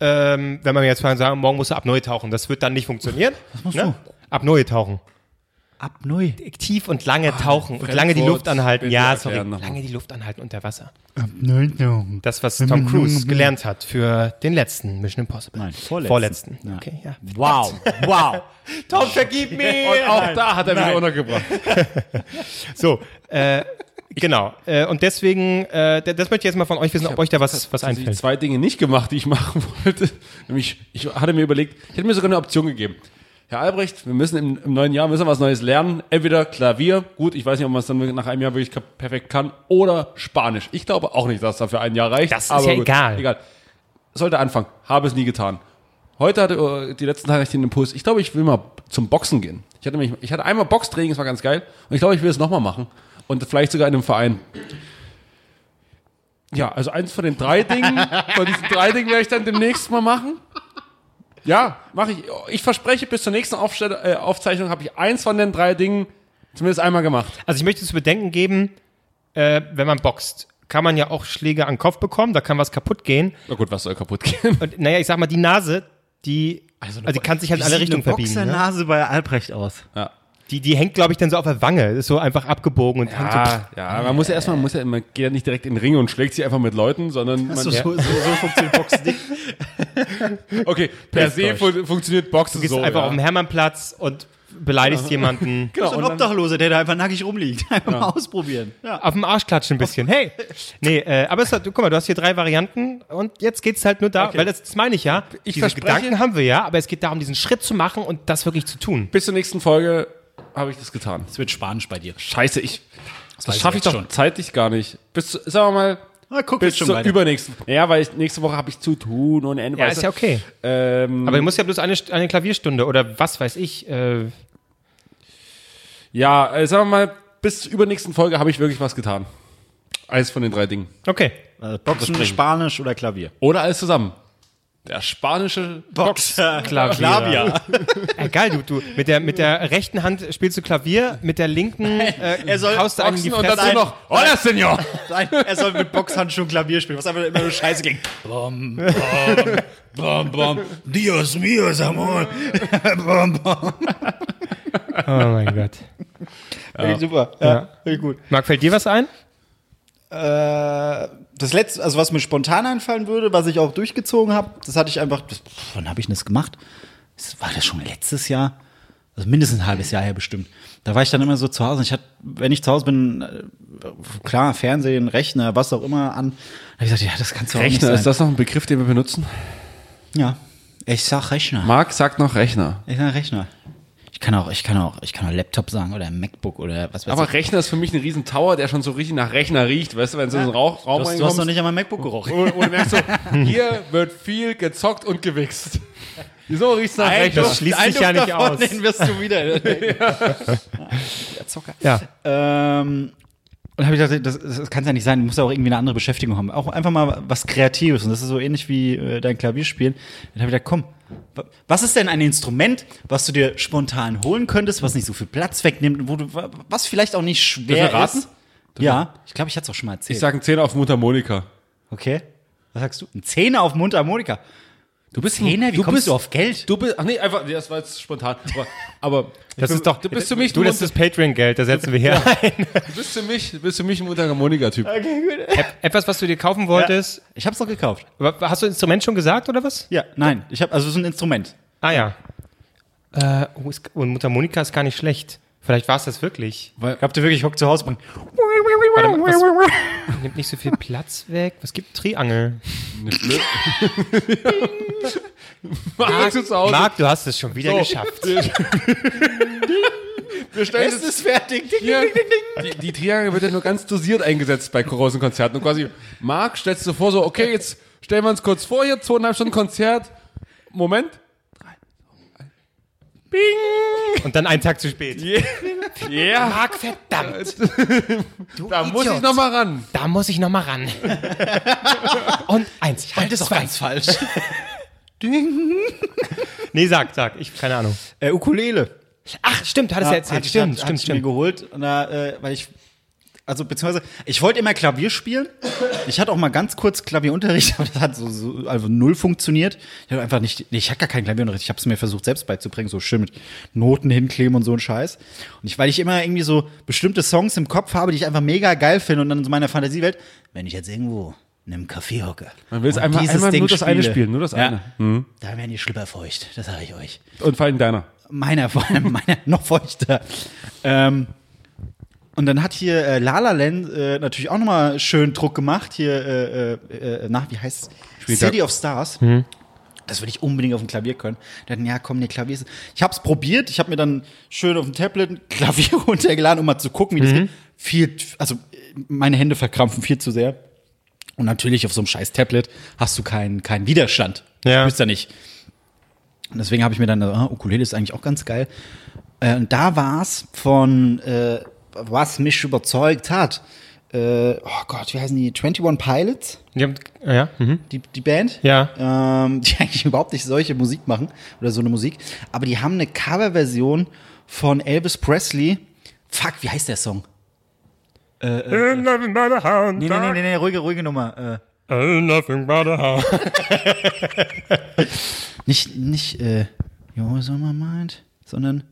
Speaker 1: Ähm, wenn man jetzt sagen, morgen musst du ab neu tauchen, das wird dann nicht funktionieren. Was musst du? Ab neu tauchen.
Speaker 4: Ab neu.
Speaker 1: Tief und lange tauchen und lange die Luft anhalten. Ja, sorry, lange die Luft anhalten unter Wasser.
Speaker 4: Ab neu tauchen.
Speaker 1: Das, was Tom Cruise gelernt hat für den letzten Mission Impossible.
Speaker 4: Nein, vorletzten.
Speaker 1: Vorletzten.
Speaker 4: Ja.
Speaker 1: Okay, ja.
Speaker 4: Wow, wow.
Speaker 1: Tom, vergib mir!
Speaker 3: Und auch da hat er wieder untergebracht.
Speaker 1: So, äh, genau. Äh, und deswegen, äh, das möchte ich jetzt mal von euch wissen, ob euch da was, was einfällt.
Speaker 3: zwei Dinge nicht gemacht, die ich machen wollte. Nämlich, ich hatte mir überlegt, ich hätte mir sogar eine Option gegeben. Herr Albrecht, wir müssen im, im neuen Jahr müssen wir was Neues lernen. Entweder Klavier, gut, ich weiß nicht, ob man es dann nach einem Jahr wirklich perfekt kann, oder Spanisch. Ich glaube auch nicht, dass das für ein Jahr reicht.
Speaker 1: Das ist
Speaker 3: aber
Speaker 1: ja
Speaker 3: gut,
Speaker 1: egal.
Speaker 3: Egal. Sollte anfangen. Habe es nie getan. Heute hatte äh, die letzten Tage ich den Impuls. Ich glaube, ich will mal zum Boxen gehen. Ich hatte, mich, ich hatte einmal Boxtraining, das war ganz geil. Und ich glaube, ich will es nochmal machen. Und vielleicht sogar in einem Verein. Ja, also eins von den drei Dingen, von diesen drei Dingen werde ich dann demnächst mal machen. Ja, mache ich. Ich verspreche, bis zur nächsten Aufstell äh, Aufzeichnung habe ich eins von den drei Dingen zumindest einmal gemacht.
Speaker 1: Also ich möchte zu bedenken geben, äh, wenn man boxt, kann man ja auch Schläge an den Kopf bekommen, da kann was kaputt gehen.
Speaker 3: Na gut, was soll kaputt gehen?
Speaker 1: Und naja, ich sag mal, die Nase, die, also, die kann sich halt in alle Richtungen verbiegen. Ne?
Speaker 4: Boxernase bei Albrecht aus.
Speaker 3: Ja.
Speaker 1: Die, die hängt, glaube ich, dann so auf der Wange, ist so einfach abgebogen und hängt so.
Speaker 3: Ja, ja, man muss ja erstmal, man muss ja, man geht ja nicht direkt in den Ring und schlägt sich einfach mit Leuten, sondern man,
Speaker 4: So, so, so, so funktioniert Boxen nicht.
Speaker 3: okay, per se fun funktioniert Boxen
Speaker 1: Du gehst
Speaker 3: so.
Speaker 1: einfach
Speaker 3: ja.
Speaker 1: auf den Hermannplatz und beleidigst jemanden.
Speaker 3: Genau,
Speaker 4: So ein Obdachloser, der da einfach nackig rumliegt. Einfach mal ausprobieren. Ja.
Speaker 1: Auf dem Arsch klatschen ein bisschen. Hey! Nee, äh, aber es hat, guck mal, du hast hier drei Varianten und jetzt geht's halt nur da,
Speaker 3: Okay.
Speaker 1: weil das, das meine ich ja.
Speaker 3: Ich
Speaker 1: Diese
Speaker 3: verspreche-
Speaker 1: Gedanken haben wir ja, aber es geht darum, diesen Schritt zu machen und das wirklich zu tun.
Speaker 3: bis zur nächsten Folge habe ich das getan.
Speaker 4: Es wird Spanisch bei dir.
Speaker 3: Scheiße, ich. Das
Speaker 4: weiß
Speaker 3: schaffe
Speaker 4: ich
Speaker 3: doch
Speaker 4: schon.
Speaker 3: zeitlich gar nicht. Bis, zu- sagen wir mal,
Speaker 4: Ah, guck
Speaker 3: bis
Speaker 4: schon
Speaker 3: zur
Speaker 4: weiter.
Speaker 3: übernächsten. Ja, weil ich, nächste Woche habe ich zu tun und Ende.
Speaker 1: Ja, ist ja okay.
Speaker 3: Ähm,
Speaker 1: Aber du musst ja bloß eine, eine Klavierstunde oder was weiß ich. Äh,
Speaker 3: ja, äh, sagen wir mal, bis zur übernächsten Folge habe ich wirklich was getan. Eins von den drei Dingen.
Speaker 1: okay.
Speaker 4: Äh, Boxen, Spanisch oder Klavier?
Speaker 3: Oder alles zusammen. Der spanische
Speaker 4: Boxer.
Speaker 1: Klavier.
Speaker 4: Klavier.
Speaker 1: Äh, geil, du, du. Mit der, mit der rechten Hand spielst du Klavier, mit der linken äh,
Speaker 4: Er soll
Speaker 1: haust du einen die
Speaker 3: und dazu noch. Hola, Senor!
Speaker 4: Nein, er soll mit Boxhandschuhen Klavier spielen, was einfach immer nur scheiße ging. Bom, bom, bom, bom. Dios míos, amor. bom, bom.
Speaker 1: Oh mein Gott.
Speaker 4: Ich super.
Speaker 1: Ja.
Speaker 4: Ja, gut.
Speaker 1: Marc, fällt dir was ein?
Speaker 4: Äh, das letzte, also was mir spontan einfallen würde, was ich auch durchgezogen habe, das hatte ich einfach, das, wann habe ich das gemacht? Das, war das schon letztes Jahr? Also mindestens ein halbes Jahr her bestimmt. Da war ich dann immer so zu Hause. Ich hatte, wenn ich zu Hause bin, äh, klar, Fernsehen, Rechner, was auch immer an. Da habe ich gesagt, ja, das kannst du auch nicht
Speaker 3: Rechner,
Speaker 4: sein.
Speaker 3: ist das noch ein Begriff, den wir benutzen?
Speaker 4: Ja. Ich sag Rechner.
Speaker 3: Marc sagt noch Rechner.
Speaker 4: Ich sag Rechner. Ich kann auch, ich kann auch, ich kann auch Laptop sagen oder MacBook oder was weiß
Speaker 3: Aber
Speaker 4: ich.
Speaker 3: Rechner ist für mich ein riesen Tower, der schon so richtig nach Rechner riecht. Weißt du, wenn du in so einen Rauch, Raum
Speaker 4: Du hast, du hast noch nicht einmal MacBook gerochen.
Speaker 3: und, und du merkst so, hier wird viel gezockt und gewichst. Wieso riecht's nach Rechner?
Speaker 1: Das schließt sich ja nicht aus.
Speaker 4: Den wirst du wieder. ja, Zocker.
Speaker 1: Ja.
Speaker 4: Ähm, und habe ich gedacht, das, das kann ja nicht sein, du musst ja auch irgendwie eine andere Beschäftigung haben. Auch einfach mal was Kreatives. Und das ist so ähnlich wie äh, dein Klavierspielen. Dann habe ich gedacht, komm, was ist denn ein Instrument, was du dir spontan holen könntest, was nicht so viel Platz wegnimmt, wo du, wa- was vielleicht auch nicht schwer
Speaker 3: Dürfen raten?
Speaker 4: ist? Ja, ich glaube, ich hatte es auch schon mal erzählt.
Speaker 3: Ich sag einen Zehner auf Mundharmonika.
Speaker 4: okay. Was sagst du? Ein Zehner auf Mundharmonika.
Speaker 3: Du bist
Speaker 4: Zehner? Wie
Speaker 3: du
Speaker 4: kommst
Speaker 3: bist,
Speaker 4: du auf Geld?
Speaker 3: Du bist, ach nee, einfach, nee, das war jetzt spontan. Aber, aber
Speaker 1: Das
Speaker 3: du,
Speaker 1: ist doch.
Speaker 3: du bist für mich,
Speaker 1: Du,
Speaker 3: ein
Speaker 1: das ist das Patreon-Geld, da setzen wir hier ein.
Speaker 3: du bist für mich, du bist für mich ein Mundharmonika-Typ.
Speaker 1: Etwas, was du dir kaufen wolltest.
Speaker 4: Ich habe es noch gekauft.
Speaker 1: Hast du Instrument schon gesagt oder was?
Speaker 4: Ja, nein. Ich habe also es ist ein Instrument.
Speaker 1: Ah ja. Äh, oh, ist, und Mundharmonika ist gar nicht schlecht. Vielleicht war es das wirklich.
Speaker 4: Ich hab dir wirklich Hock zu Hause bringen.
Speaker 1: Warte was, nimmt nicht so viel Platz weg. Was gibt Triangel?
Speaker 3: Marc, du zu Hause.
Speaker 1: Marc, du hast es schon wieder
Speaker 3: So.
Speaker 1: geschafft.
Speaker 3: Wir stellen
Speaker 4: Es ist fertig. Ding, ding, ding.
Speaker 3: die, die Triangel wird ja nur ganz dosiert eingesetzt bei großen Konzerten. Und quasi, Marc stellst du vor, so, okay, jetzt stellen wir uns kurz vor, hier, zweieinhalb Stunden Konzert. Moment.
Speaker 1: Und dann einen Tag zu spät.
Speaker 3: Ja,
Speaker 1: Marc, verdammt. Du
Speaker 3: da muss
Speaker 1: Idiot.
Speaker 3: ich noch mal ran.
Speaker 1: Da muss ich noch mal ran. Und eins.
Speaker 4: Ich halte es auch
Speaker 1: zwei.
Speaker 4: ganz falsch.
Speaker 1: Nee, sag, sag. Ich, keine Ahnung.
Speaker 4: äh, Ukulele.
Speaker 1: Ach, stimmt, hattest du erzählt.
Speaker 4: Hat-
Speaker 1: Stimmt,
Speaker 4: hat,
Speaker 1: stimmt,
Speaker 4: hat ich mir
Speaker 1: stimmt.
Speaker 4: geholt, und da, äh, weil ich, also beziehungsweise, ich wollte immer Klavier spielen. Ich hatte auch mal ganz kurz Klavierunterricht, aber das hat so, so also null funktioniert. Ich habe einfach nicht, nee, ich hatte gar keinen Klavierunterricht. Ich habe es mir versucht selbst beizubringen, so schön mit Noten hinkleben und so ein Scheiß. Und ich, weil ich immer irgendwie so bestimmte Songs im Kopf habe, die ich einfach mega geil finde und dann in so meiner Fantasiewelt, wenn ich jetzt irgendwo in einem Café hocke.
Speaker 3: Man will es
Speaker 4: und
Speaker 3: einmal- einmal nur
Speaker 4: Ding
Speaker 3: das eine
Speaker 4: spiele,
Speaker 3: spielen, nur das
Speaker 4: ja,
Speaker 3: eine. Mhm.
Speaker 4: Da werden die Schlüpper feucht, das sage ich euch
Speaker 3: Und vor allem deiner.
Speaker 4: meiner vor allem meiner noch feuchter. Ähm, und dann hat hier äh, La La Land äh, natürlich auch nochmal schön Druck gemacht. Hier, äh, äh, äh, na, wie heißt
Speaker 3: Spieltag.
Speaker 4: City of Stars. Das würde ich unbedingt auf dem Klavier können. Dann, ja, komm, nee, Klavier ist. Ich habe es probiert. Ich habe mir dann schön auf dem Tablet ein Klavier runtergeladen, um mal zu gucken, wie das geht. Viel, also meine Hände verkrampfen viel zu sehr. Und natürlich auf so einem scheiß Tablet hast du keinen keinen Widerstand.
Speaker 1: Ja.
Speaker 4: Du bist ja nicht. Und deswegen habe ich mir dann, ah, Ukulele ist eigentlich auch ganz geil. Äh, und da war's von, äh, was mich überzeugt hat. Äh, oh Gott, wie heißen die? 21 Pilots,
Speaker 1: Die haben, ja, mhm.
Speaker 4: die, die Band.
Speaker 1: Ja.
Speaker 4: Ähm, die eigentlich überhaupt nicht solche Musik machen oder so eine Musik. Aber die haben eine Coverversion von Elvis Presley. Fuck, wie heißt der Song?
Speaker 1: Nothing but a hound
Speaker 4: Nee, nee, nee, nee, nee ruhige, ruhige Nummer. Äh,
Speaker 1: Nothing but a hound.
Speaker 4: nicht, nicht, äh, Yours on my mind, sondern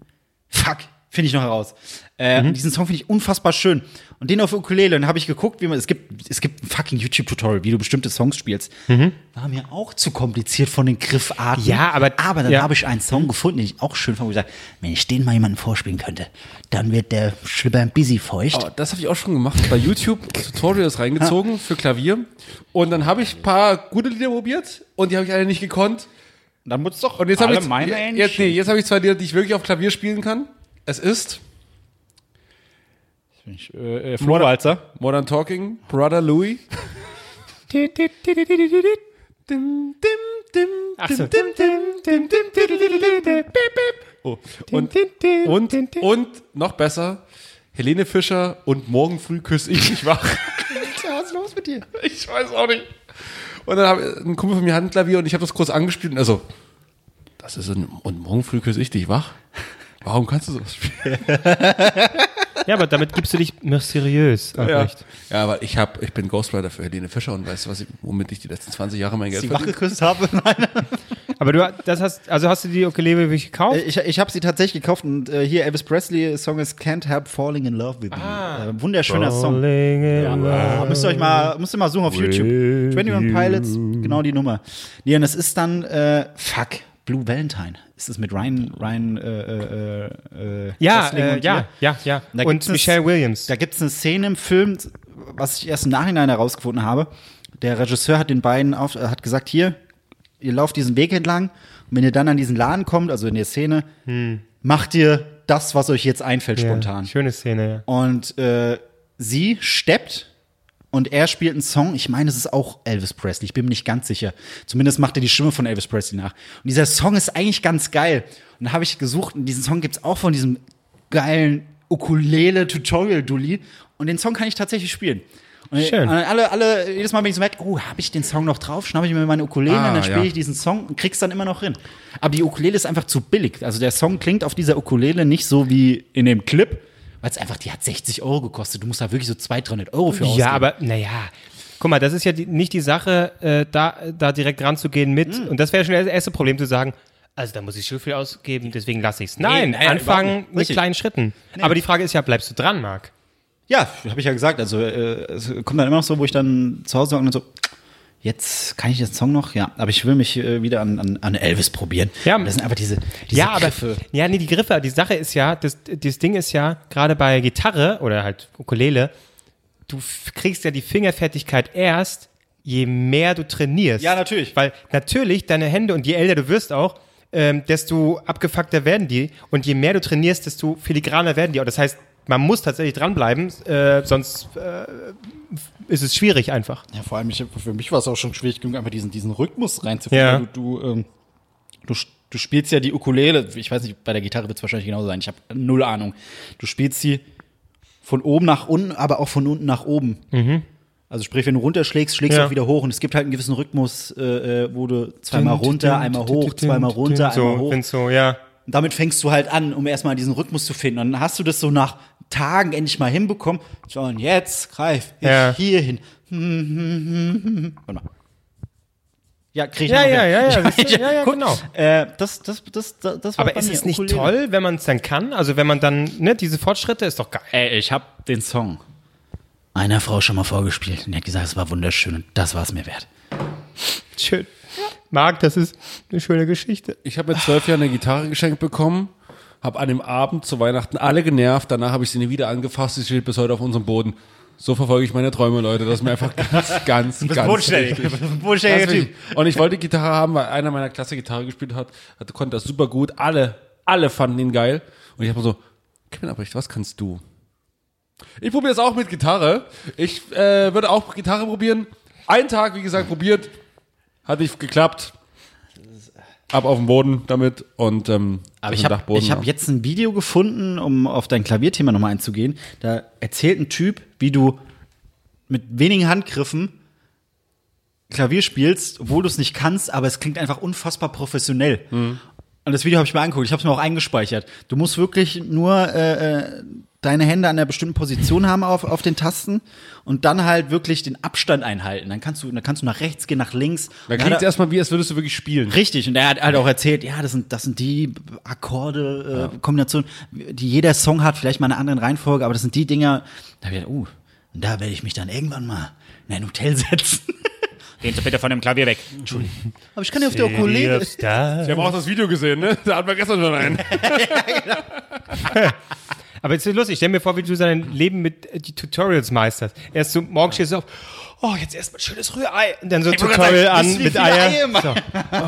Speaker 4: Fuck, finde ich noch heraus. Äh, und Diesen Song finde ich unfassbar schön. Und den auf Ukulele, und habe ich geguckt, wie man, es gibt, es gibt ein fucking YouTube-Tutorial, wie du bestimmte Songs spielst. War mir auch zu kompliziert von den Griffarten.
Speaker 1: Ja, aber-
Speaker 4: Aber dann
Speaker 1: ja.
Speaker 4: habe ich einen Song gefunden, den ich auch schön fand, wo ich gesagt wenn ich den mal jemandem vorspielen könnte, dann wird der Schlüpper ein busy feucht.
Speaker 3: Oh, das habe ich auch schon gemacht. Bei YouTube Tutorials reingezogen für Klavier. Und dann habe ich ein paar gute Lieder probiert und die habe ich alle nicht gekonnt.
Speaker 4: Dann muss doch
Speaker 3: Und jetzt habe ich,
Speaker 4: meine
Speaker 3: jetzt, nee, jetzt habe ich zwei Lieder, die ich wirklich auf Klavier spielen kann. Es ist ich,
Speaker 4: äh, äh Modern,
Speaker 3: Modern Talking, Brother Louis. Oh. Und, und noch besser, Helene Fischer und morgen früh küsse ich dich wach.
Speaker 4: Was ist los mit dir?
Speaker 3: Ich weiß auch nicht. Und dann habe ein Kumpel von mir Handklavier und ich habe das kurz angespielt und also, das ist ein, und morgen früh küsse ich dich wach. Warum kannst du sowas spielen?
Speaker 1: Ja, aber damit gibst du dich mysteriös.
Speaker 3: Ja, ja aber ich, hab, ich bin Ghostwriter für Helene Fischer und weißt du, was ich, womit ich die letzten 20 Jahre mein Geld
Speaker 4: Die
Speaker 3: verdiene?
Speaker 4: wachgeküsst habe? Nein.
Speaker 1: Aber du das hast, also hast du die Ukulele wirklich gekauft?
Speaker 4: Ich, ich habe sie tatsächlich gekauft und äh, hier Elvis Presley Song ist Can't Help Falling in Love with You. Äh, wunderschöner Song.
Speaker 1: Falling in
Speaker 4: Ja,
Speaker 1: love.
Speaker 4: müsst ihr euch mal, müsst ihr mal suchen auf YouTube. 21 Pilots, genau die Nummer. Nee, und es ist dann, äh, fuck, Blue Valentine. Ist das mit Ryan, Ryan, äh, äh, äh,
Speaker 1: Ja, äh, ja,
Speaker 4: ihr?
Speaker 1: ja, ja.
Speaker 4: Da
Speaker 1: Und
Speaker 4: gibt's eine-
Speaker 1: Michelle Williams.
Speaker 4: Da gibt es eine Szene im Film, was ich erst im Nachhinein herausgefunden habe. Der Regisseur hat den beiden auf, äh, hat gesagt, hier, ihr lauft diesen Weg entlang und wenn ihr dann an diesen Laden kommt, also in der Szene, macht ihr das, was euch jetzt einfällt, spontan.
Speaker 1: Hm. Ja, schöne Szene, ja.
Speaker 4: Und äh, sie steppt und er spielt einen Song. Ich meine, es ist auch Elvis Presley. Ich bin mir nicht ganz sicher. Zumindest macht er die Stimme von Elvis Presley nach. Und dieser Song ist eigentlich ganz geil. Und da habe ich gesucht, und diesen Song gibt es auch von diesem geilen Ukulele-Tutorial-Dulli. Und den Song kann ich tatsächlich spielen. Und
Speaker 1: Schön.
Speaker 4: und alle, alle, jedes Mal, wenn ich so merke, oh, habe ich den Song noch drauf, schnappe ich mir meine Ukulele
Speaker 3: Ah,
Speaker 4: und dann spiele
Speaker 3: ja.
Speaker 4: ich diesen Song und krieg's dann immer noch hin. Aber die Ukulele ist einfach zu billig. Also der Song klingt auf dieser Ukulele nicht so wie in dem Clip, weil es einfach, die hat 60 Euro gekostet. Du musst da wirklich so 200, 300 Euro für ausgeben.
Speaker 1: Ja, aber naja. Guck mal, das ist ja die, nicht die Sache, äh, da, da direkt ranzugehen mit.
Speaker 4: Hm.
Speaker 1: Und das wäre schon das erste Problem zu sagen, also da muss ich so viel ausgeben, deswegen lasse ich es. Nein,
Speaker 4: nein, überhaupt
Speaker 1: anfangen mit
Speaker 4: Richtig.
Speaker 1: kleinen Schritten. Aber die Frage ist ja, bleibst du dran, Marc?
Speaker 4: Ja, habe ich ja gesagt. Also äh, es kommt dann immer noch so, wo ich dann zu Hause sage und so, jetzt kann ich den Song noch? Ja, aber ich will mich äh, wieder an, an, an Elvis probieren.
Speaker 1: Ja.
Speaker 4: Das sind einfach diese, diese
Speaker 1: ja, aber
Speaker 4: Griffe.
Speaker 1: ja, nee, die Griffe, die Sache ist ja, das, das Ding ist ja, gerade bei Gitarre oder halt Ukulele, du kriegst ja die Fingerfertigkeit erst, je mehr du trainierst.
Speaker 4: Ja, natürlich.
Speaker 1: Weil natürlich deine Hände und je älter du wirst auch, ähm, desto abgefuckter werden die und je mehr du trainierst, desto filigraner werden die. Und das heißt, man muss tatsächlich dranbleiben, äh, sonst äh, ist es schwierig einfach.
Speaker 4: Ja, vor allem, ich, für mich war es auch schon schwierig genug, einfach diesen, diesen Rhythmus reinzufinden.
Speaker 1: Ja.
Speaker 4: Du, du, ähm, du, du spielst ja die Ukulele, ich weiß nicht, bei der Gitarre wird es wahrscheinlich genauso sein, ich habe null Ahnung. Du spielst sie von oben nach unten, aber auch von unten nach oben. Also sprich, wenn du runterschlägst, schlägst du
Speaker 1: Ja.
Speaker 4: auch wieder hoch und es gibt halt einen gewissen Rhythmus, äh, äh, wo du zweimal runter, einmal hoch, zweimal runter, einmal hoch.
Speaker 1: so, ja.
Speaker 4: Und damit fängst du halt an, um erstmal diesen Rhythmus zu finden. Und dann hast du das so nach Tagen endlich mal hinbekommen. So, und jetzt greif ich
Speaker 1: Ja.
Speaker 4: hier hin. Hm, hm. Warte mal. Ja, krieg ich
Speaker 1: Ja, ja, ja, ja, du? ja, ja,
Speaker 4: guck,
Speaker 1: genau.
Speaker 4: Äh, das, das, das, das, das war
Speaker 1: Aber ist es nicht
Speaker 4: Ukulele.
Speaker 1: toll, wenn man es dann kann? Also wenn man dann, ne, diese Fortschritte ist doch geil.
Speaker 4: Ey, ich hab den Song einer Frau schon mal vorgespielt und die hat gesagt, es war wunderschön und das war es mir wert.
Speaker 1: Schön. Marc, das ist eine schöne Geschichte.
Speaker 3: Ich habe mit zwölf Jahren eine Gitarre geschenkt bekommen, habe an dem Abend zu Weihnachten alle genervt, danach habe ich sie nie wieder angefasst, sie steht bis heute auf unserem Boden. So verfolge ich meine Träume, Leute. Das ist mir einfach ganz, ganz, ganz wichtig.
Speaker 4: bodenständiger
Speaker 3: Ganz wichtig. Und ich wollte Gitarre haben, weil einer meiner Klasse Gitarre gespielt hat, hat konnte das super gut. Alle, alle fanden ihn geil. Und ich habe so, Kevin Albrecht, was kannst du? Ich probiere es auch mit Gitarre. Ich äh, würde auch Gitarre probieren. Einen Tag, wie gesagt, probiert. Hat nicht geklappt. Ab auf den Boden damit und ähm,
Speaker 4: Aber
Speaker 3: auf
Speaker 4: ich habe ich hab
Speaker 3: ja.
Speaker 4: jetzt ein Video gefunden, um auf dein Klavierthema nochmal einzugehen. Da erzählt ein Typ, wie du mit wenigen Handgriffen Klavier spielst, obwohl du es nicht kannst, aber es klingt einfach unfassbar professionell.
Speaker 3: Mhm.
Speaker 4: Und das Video habe ich mir angeguckt, ich habe es mir auch eingespeichert. Du musst wirklich nur äh, äh, deine Hände an einer bestimmten Position haben auf, auf den Tasten und dann halt wirklich den Abstand einhalten. Dann kannst du, dann kannst du nach rechts gehen, nach links.
Speaker 3: Da klingt es
Speaker 4: er-
Speaker 3: erstmal wie, als würdest du wirklich spielen.
Speaker 4: Richtig, und er hat halt auch erzählt, ja, das sind, das sind die Akkorde, äh, Kombinationen, die jeder Song hat, vielleicht mal in einer anderen Reihenfolge, aber das sind die Dinger, da hab ich gedacht, uh, und da werde ich mich dann irgendwann mal in ein Hotel setzen. Gehen Sie bitte von dem Klavier weg. Entschuldigung. Aber ich kann ja auf der Ukulele.
Speaker 3: Ich habe auch das Video gesehen, ne? Da hatten wir gestern schon einen.
Speaker 1: Aber es ist lustig, stell mir vor, wie du dein Leben mit äh, die Tutorials meisterst. Erst so, morgen stehst du auf, oh, jetzt erstmal schönes Rührei. Und dann so ein
Speaker 4: wollte
Speaker 1: Tutorial
Speaker 4: sagen,
Speaker 1: an mit Eier. So,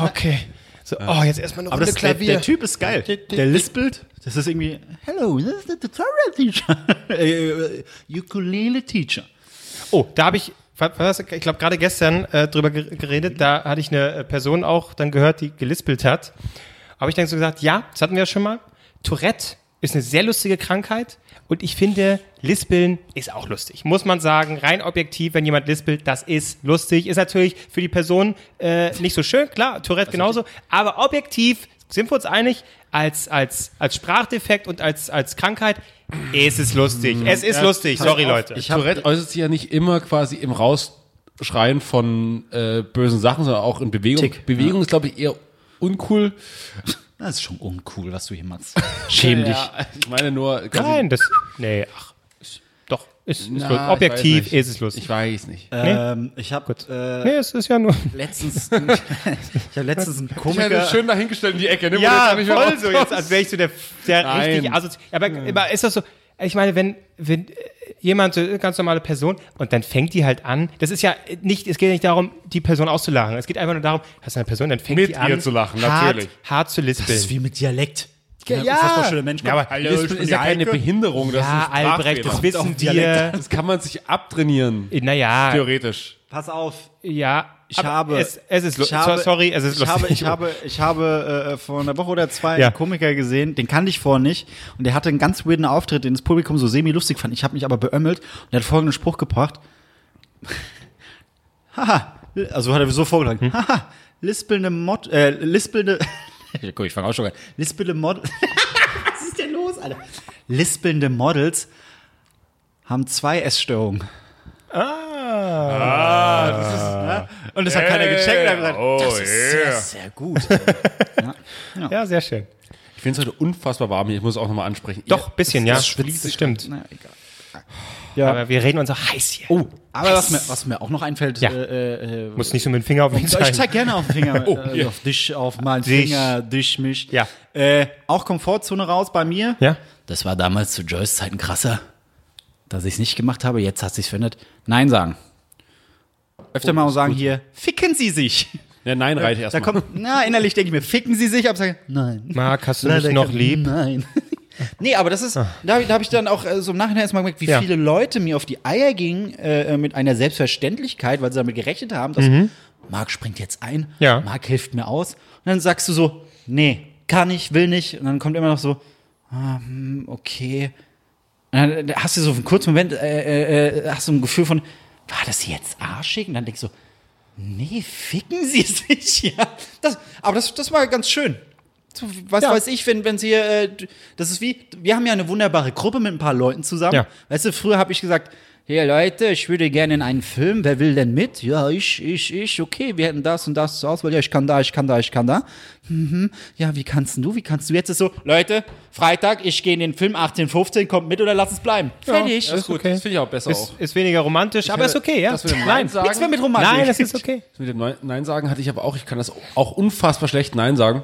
Speaker 1: okay. So, oh, jetzt erstmal eine
Speaker 4: Aber
Speaker 1: Runde
Speaker 4: das, der,
Speaker 1: Klavier.
Speaker 4: der Typ ist geil. Der lispelt. Das ist irgendwie, hello, this is the tutorial teacher. Äh, äh, Ukulele teacher.
Speaker 1: Oh, da habe ich, ich glaube, gerade gestern äh, drüber ge- geredet. Da hatte ich eine äh, Person auch dann gehört, die gelispelt hat. Habe ich dann so gesagt, ja, das hatten wir ja schon mal. Tourette ist eine sehr lustige Krankheit. Und ich finde, Lispeln ist auch lustig. Muss man sagen, rein objektiv, wenn jemand lispelt, das ist lustig. Ist natürlich für die Person äh, nicht so schön, klar, Tourette genauso. Aber objektiv sind wir uns einig, als, als, als Sprachdefekt und als, als Krankheit ist es lustig. Es ist lustig, sorry Leute.
Speaker 3: Ich Tourette äußert sich ja nicht immer quasi im Rausschreien von äh, bösen Sachen, sondern auch in Bewegung.
Speaker 4: Tick,
Speaker 3: Bewegung ist, glaube ich, eher uncool.
Speaker 4: Das ist schon uncool, was du hier machst. Schäm dich.
Speaker 3: Ja, ich meine nur, quasi,
Speaker 1: Nein, das. Nee, ach. ist- Doch. Ist, ist
Speaker 3: Na, ich
Speaker 1: Objektiv ist es lustig.
Speaker 3: Ich weiß nicht.
Speaker 4: Ähm, ich habe äh,
Speaker 1: nee, es ist ja nur.
Speaker 4: letztens, ich habe letztens einen
Speaker 3: Ich
Speaker 4: Komiker.
Speaker 3: hätte schön dahingestellt in die Ecke. Ne,
Speaker 1: Ja, voll so jetzt, als wäre ich so der, der richtig assozi Aber, aber ist das so, ich meine, wenn, wenn äh, jemand, so eine ganz normale Person, und dann fängt die halt an, das ist ja nicht, es geht nicht darum, die Person auszulachen. Es geht einfach nur darum, hast du eine Person, dann fängt
Speaker 3: Mit
Speaker 1: die an,
Speaker 3: ihr zu lachen,
Speaker 1: hart,
Speaker 3: natürlich.
Speaker 1: hart zu lispeln.
Speaker 4: Das ist wie mit Dialekt.
Speaker 1: Ja,
Speaker 4: Ja, unfassbar schöner Mensch.
Speaker 1: Ja, aber
Speaker 4: Hallo,
Speaker 3: ist
Speaker 4: die
Speaker 3: ja keine. Behinderung. Das
Speaker 1: ja,
Speaker 3: ist ein
Speaker 1: Albrecht, das wissen wir.
Speaker 3: Das kann man sich abtrainieren.
Speaker 1: Naja,
Speaker 3: Theoretisch.
Speaker 4: Pass auf.
Speaker 1: ja.
Speaker 4: Ich
Speaker 1: aber
Speaker 4: habe,
Speaker 1: Es, es ist
Speaker 4: ich habe,
Speaker 1: Sorry, es ist
Speaker 4: ich
Speaker 1: lustig.
Speaker 4: habe, ich habe, ich habe äh, vor einer Woche oder zwei
Speaker 1: Ja.
Speaker 4: einen Komiker gesehen, den kannte ich vorher nicht und der hatte einen ganz weirden Auftritt, den das Publikum so semi-lustig fand. Ich habe mich aber beömmelt und er hat folgenden Spruch gebracht. Haha, also hat er so vorgetragen. Haha, lispelnde Mod, äh, lispelnde, guck, ich fange auch schon an. Lispelnde Mod, was ist denn los, Alter? Lispelnde Models haben zwei Essstörungen. Ah, Und das hat keiner gecheckt. Und hat gesagt,
Speaker 3: Oh,
Speaker 4: das ist sehr,
Speaker 3: yeah.
Speaker 4: sehr gut.
Speaker 1: ja, sehr schön.
Speaker 3: Ich finde es heute unfassbar warm hier. Ich muss es auch nochmal ansprechen.
Speaker 1: Doch, bisschen, ja.
Speaker 3: das
Speaker 1: Das stimmt.
Speaker 4: Na, egal.
Speaker 1: Aber wir reden uns auch heiß hier. Oh,
Speaker 4: Aber was mir, was mir auch noch einfällt,
Speaker 1: Ja.
Speaker 4: äh, äh,
Speaker 1: muss nicht so mit dem Finger auf mich
Speaker 4: ich
Speaker 1: zeigen.
Speaker 4: zeig gerne auf den Finger, äh,
Speaker 3: ja.
Speaker 4: auf dich, auf meinen
Speaker 1: Dich.
Speaker 4: Finger, dich, mich.
Speaker 1: Ja.
Speaker 4: Äh, auch Komfortzone raus bei mir.
Speaker 1: Ja?
Speaker 4: Das war damals zu Joyce Zeiten krasser, dass ich es nicht gemacht habe. Jetzt hat sich's verändert. Nein sagen. Öfter mal sagen hier, ficken Sie sich.
Speaker 3: Ja, nein, reicht
Speaker 4: Da
Speaker 3: erstmal.
Speaker 4: kommt, na, innerlich denke ich mir, ficken Sie sich, aber sage, nein.
Speaker 1: Marc, hast du mich noch lieb?
Speaker 4: Nein. nee, aber das ist, da, hab ich- da habe ich dann auch äh, so im Nachhinein erstmal gemerkt, wie
Speaker 1: Ja.
Speaker 4: viele Leute mir auf die Eier gingen äh, mit einer Selbstverständlichkeit, weil sie damit gerechnet haben, dass Marc springt jetzt ein,
Speaker 1: Mhm. Ja.
Speaker 4: Marc hilft mir aus. Und dann sagst du so, nee, kann ich, will nicht. Und dann kommt immer noch so, ah, hm, okay. Und dann hast du so einen kurzen Moment, äh, äh, hast du ein Gefühl von, war das jetzt arschig? Und dann denkst du, nee, ficken sie sich, ja. Das, aber das, das war ganz schön. Was
Speaker 1: Ja.
Speaker 4: weiß ich, wenn, wenn sie, äh, das ist wie, wir haben ja eine wunderbare Gruppe mit ein paar Leuten zusammen.
Speaker 1: Ja.
Speaker 4: Weißt du, früher habe ich gesagt, hey Leute, ich würde gerne in einen Film, wer will denn mit? Ja, ich, ich, ich, okay, wir hätten das und das zur Auswahl, ja, ich kann da, ich kann da, ich kann da. Mhm. Ja, wie kannst du, wie kannst du jetzt ist so, Leute, Freitag, ich gehe in den Film 1815, kommt mit oder lass es bleiben. Fertig.
Speaker 3: Das ist gut.
Speaker 1: okay.
Speaker 3: Das finde ich auch besser
Speaker 1: Ist,
Speaker 3: auch.
Speaker 1: ist weniger romantisch, aber ist okay, ja.
Speaker 3: Das Nein
Speaker 1: Nein,
Speaker 3: sagen.
Speaker 4: Nichts mehr mit Romantik.
Speaker 1: Nein, das ist okay.
Speaker 3: Das mit dem Nein- sagen hatte ich aber auch. Ich kann das auch unfassbar schlecht Nein sagen.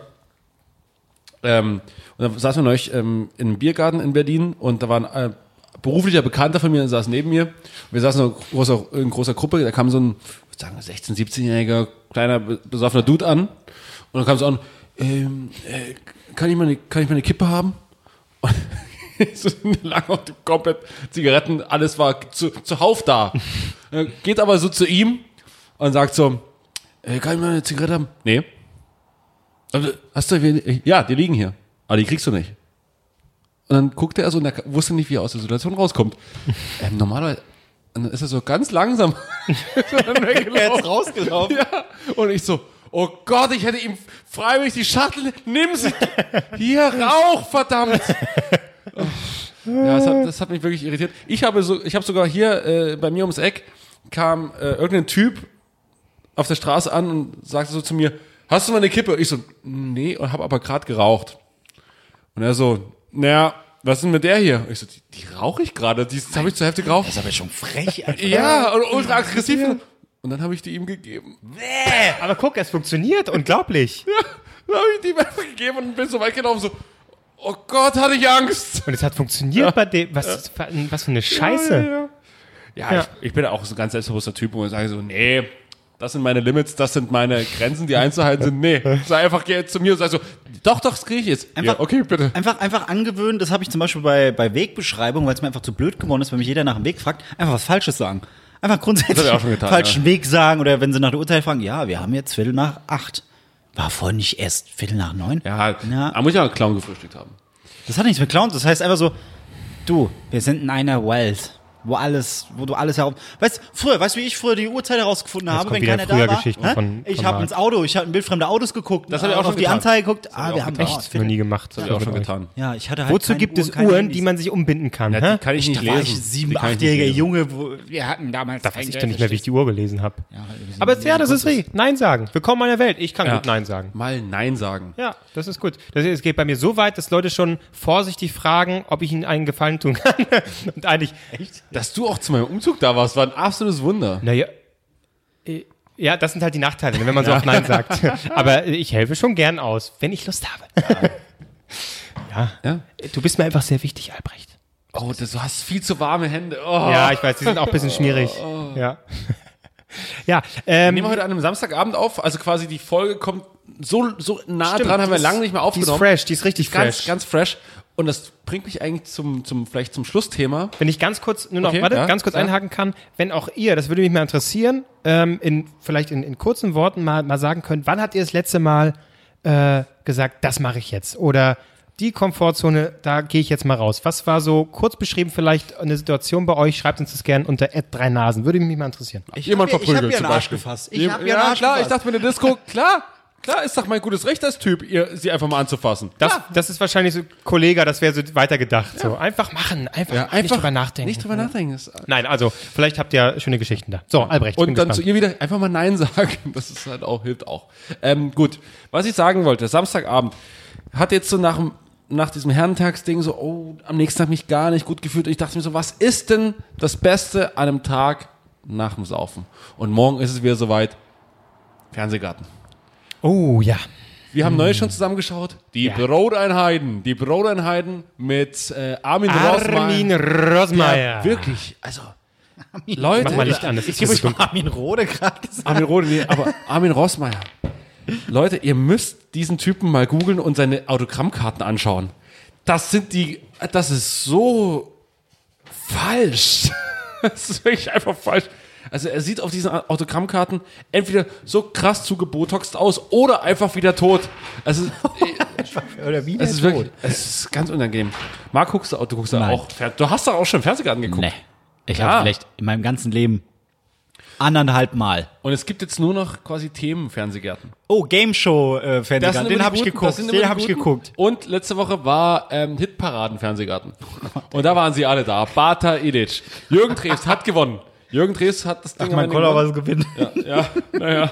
Speaker 3: Ähm, und da saßen wir neulich ähm, in einem Biergarten in Berlin und da war ein äh, beruflicher Bekannter von mir, saß neben mir. Wir saßen in großer, in großer Gruppe, da kam so ein, ich sagen, 16-, 17-jähriger kleiner be- besoffener Dude an. Und dann kam so an, ähm, äh, kann, ich mal eine, kann ich mal Kippe haben? Und so lang auf dem komplett Zigaretten, alles war zu, zuhauf da. Äh, Geht aber so zu ihm und sagt so, äh, kann ich mal eine Zigarette haben? Nee. Also, Hast du, ja, die liegen hier. Aber die kriegst du nicht. Und dann guckte er so und er wusste nicht, wie er aus der Situation rauskommt. Ähm, normalerweise, und dann ist er so ganz langsam weggelaufen.
Speaker 4: Jetzt rausgelaufen.
Speaker 3: Ja. Und ich so, oh Gott, ich hätte ihm freiwillig die Schachtel, nimm sie, hier, Rauch, verdammt. Ja, das hat, das hat mich wirklich irritiert. Ich habe so, ich habe sogar hier äh, bei mir ums Eck kam äh, irgendein Typ auf der Straße an und sagte so zu mir, hast du mal eine Kippe? Ich so, nee, und habe aber gerade geraucht. Und er so, naja, was ist denn mit der hier? Ich so, die, die rauche ich gerade, die habe ich zur Hälfte geraucht.
Speaker 4: Das ist aber schon frech, Alter.
Speaker 3: Ja, und ultra aggressiv. Und dann habe ich die ihm gegeben.
Speaker 1: Aber guck, es funktioniert, unglaublich.
Speaker 3: Dann habe ich die ihm einfach gegeben und bin so weit gelaufen, so, oh Gott, hatte ich Angst.
Speaker 1: Und es hat funktioniert bei dem, was, für- was für eine Scheiße.
Speaker 3: Ja, ja. ja,
Speaker 1: Ja.
Speaker 3: Ich, ich bin auch so ein ganz selbstbewusster Typ, wo ich sage so, nee, das sind meine Limits, das sind meine Grenzen, die einzuhalten sind. Nee, sei einfach geh zu mir und sag so, doch, doch, das kriege ich jetzt.
Speaker 4: Einfach-
Speaker 3: ja, okay, bitte.
Speaker 4: Einfach, einfach angewöhnen, das habe ich zum Beispiel bei, bei Wegbeschreibungen, weil es mir einfach zu blöd geworden ist, wenn mich jeder nach dem Weg fragt, einfach was Falsches sagen. Einfach grundsätzlich
Speaker 3: getan,
Speaker 4: falschen Weg sagen oder wenn sie nach der Uhrzeit fragen, ja, wir haben jetzt Viertel nach acht. War vorhin nicht erst Viertel nach neun?
Speaker 3: Ja,
Speaker 4: Ja.
Speaker 3: da muss ich auch einen Clown gefrühstückt haben.
Speaker 4: Das hat nichts mit Clowns, das heißt einfach so, du, wir sind in einer Welt, wo alles, wo du alles herum. Weißt du, früher, weißt du, wie ich früher die Uhrzeit herausgefunden habe, wenn keiner da
Speaker 1: früher
Speaker 4: war?
Speaker 1: Geschichten
Speaker 4: Hä?
Speaker 1: von-
Speaker 4: ich habe ins Auto, ich habe ein Bild fremder Autos geguckt,
Speaker 3: Das hab ich auch
Speaker 4: auf
Speaker 3: schon
Speaker 4: die
Speaker 3: getan.
Speaker 4: Anzeige geguckt, ah, wir haben
Speaker 1: Echt? Noch nie gemacht.
Speaker 3: Das habe ich auch schon getan.
Speaker 4: Ja, ich hatte halt
Speaker 1: Wozu gibt es Uhren,
Speaker 4: Handys.
Speaker 1: die man sich umbinden kann?
Speaker 3: Ja, kann ich nicht
Speaker 4: Da war ich
Speaker 3: lesen.
Speaker 4: sieben,
Speaker 3: ich nicht
Speaker 4: achtjähriger. Junge, wo wir hatten damals.
Speaker 1: Da weiß ich doch nicht mehr, wie ich die Uhr gelesen habe. Aber
Speaker 4: halt
Speaker 1: ja, das ist richtig. Nein sagen. Willkommen in der Welt. Ich kann
Speaker 3: Ja.
Speaker 1: gut Nein sagen.
Speaker 3: Mal Nein sagen.
Speaker 1: Ja, das ist gut. Das, es geht bei mir so weit, dass Leute schon vorsichtig fragen, ob ich ihnen einen Gefallen tun kann. Und eigentlich, Echt?
Speaker 3: Dass du auch zu meinem Umzug da warst, war ein absolutes Wunder.
Speaker 1: Naja. äh, Ja, das sind halt die Nachteile, wenn man so oft Nein sagt. Aber ich helfe schon gern aus, wenn ich Lust habe. Ja.
Speaker 3: Ja?
Speaker 1: Du bist mir einfach sehr wichtig, Albrecht.
Speaker 3: Oh, das, du hast viel zu warme Hände. Oh.
Speaker 1: Ja, ich weiß, die sind auch ein bisschen schmierig. Ja. Ja, ähm,
Speaker 3: Nehmen wir heute an einem Samstagabend auf, also quasi die Folge kommt so, so nah
Speaker 1: Stimmt,
Speaker 3: dran, haben wir lange nicht mehr
Speaker 1: die ist
Speaker 3: aufgenommen.
Speaker 1: fresh, die ist richtig
Speaker 3: ganz,
Speaker 1: fresh.
Speaker 3: Ganz fresh. Und das bringt mich eigentlich zum, zum vielleicht zum Schlussthema.
Speaker 1: wenn ich ganz kurz, nur noch,
Speaker 3: Okay,
Speaker 1: warte,
Speaker 3: ja,
Speaker 1: ganz kurz
Speaker 3: ja.
Speaker 1: einhaken kann, wenn auch ihr, das würde mich mal interessieren, ähm, in, vielleicht in, in kurzen Worten mal, mal sagen könnt, wann habt ihr das letzte Mal äh, gesagt, das mache ich jetzt? Oder die Komfortzone, da gehe ich jetzt mal raus. Was war so kurz beschrieben vielleicht eine Situation bei euch? Schreibt uns das gerne unter drei Nasen. Würde mich mal interessieren.
Speaker 3: Jemand
Speaker 4: hab ich hab
Speaker 3: verprügelt zum
Speaker 4: einen Arsch
Speaker 3: Beispiel.
Speaker 4: gefasst. Ich hab mir einen
Speaker 3: ja,
Speaker 4: Arsch
Speaker 3: klar, ich
Speaker 4: gefasst.
Speaker 3: dachte mir in der Disco, klar, klar, ist doch mein gutes Recht als Typ, ihr, sie einfach mal anzufassen.
Speaker 1: Das, das ist wahrscheinlich so, Kollege, das wäre so weitergedacht. So, einfach machen, einfach, nicht drüber nachdenken.
Speaker 3: Nicht drüber nachdenken. Das-
Speaker 1: Nein, also, vielleicht habt ihr schöne Geschichten da. So, Albrecht,
Speaker 3: Und dann
Speaker 1: gespannt.
Speaker 3: zu ihr wieder einfach mal Nein sagen. Das ist halt auch, hilft auch. Ähm, gut, was ich sagen wollte, Samstagabend hat jetzt so nach, nach diesem Herrentagsding so, oh, am nächsten Tag mich gar nicht gut gefühlt. Und ich dachte mir so, was ist denn das Beste an einem Tag nach dem Saufen? Und morgen ist es wieder soweit. Fernsehgarten.
Speaker 1: Oh, ja.
Speaker 3: Wir haben neulich schon zusammengeschaut. Die
Speaker 1: Ja.
Speaker 3: Broteinheiten. Die Broteinheiten mit äh, Armin,
Speaker 1: Armin
Speaker 3: Rosmeier.
Speaker 1: Rosmeier.
Speaker 3: Ja, wirklich, also Leute,
Speaker 1: Mach mal Licht an, das ist
Speaker 4: Ich habe
Speaker 1: so
Speaker 4: euch Armin Rode gerade gesagt.
Speaker 3: Armin Rode, nee, aber Armin Rossmeier. Leute, ihr müsst diesen Typen mal googeln und seine Autogrammkarten anschauen. Das sind die, das ist so falsch. Das ist wirklich einfach falsch. Also er sieht auf diesen Autogrammkarten entweder so krass zugebotoxt aus oder einfach wieder tot. Also
Speaker 4: Oder wie
Speaker 3: es ist wirklich, es ist ganz unangenehm. Marc, guckst du, du guckst da
Speaker 4: Nein.
Speaker 3: auch, du hast doch auch schon Fernsehgarten geguckt.
Speaker 4: Nee. Ich
Speaker 3: Ja.
Speaker 4: habe vielleicht in meinem ganzen Leben anderthalb Mal.
Speaker 3: Und es gibt jetzt nur noch quasi Themen-Fernsehgärten.
Speaker 4: Oh, Game Show äh, Fernsehgarten. Den habe ich geguckt. Den habe ich geguckt.
Speaker 3: Und letzte Woche war ähm, Hitparaden-Fernsehgarten. Und da waren sie alle da. Bata Ilic. Jürgen Drews hat gewonnen. Jürgen Drews hat das Ding am
Speaker 4: Man konnte auch was gewinnen.
Speaker 3: Ja, naja.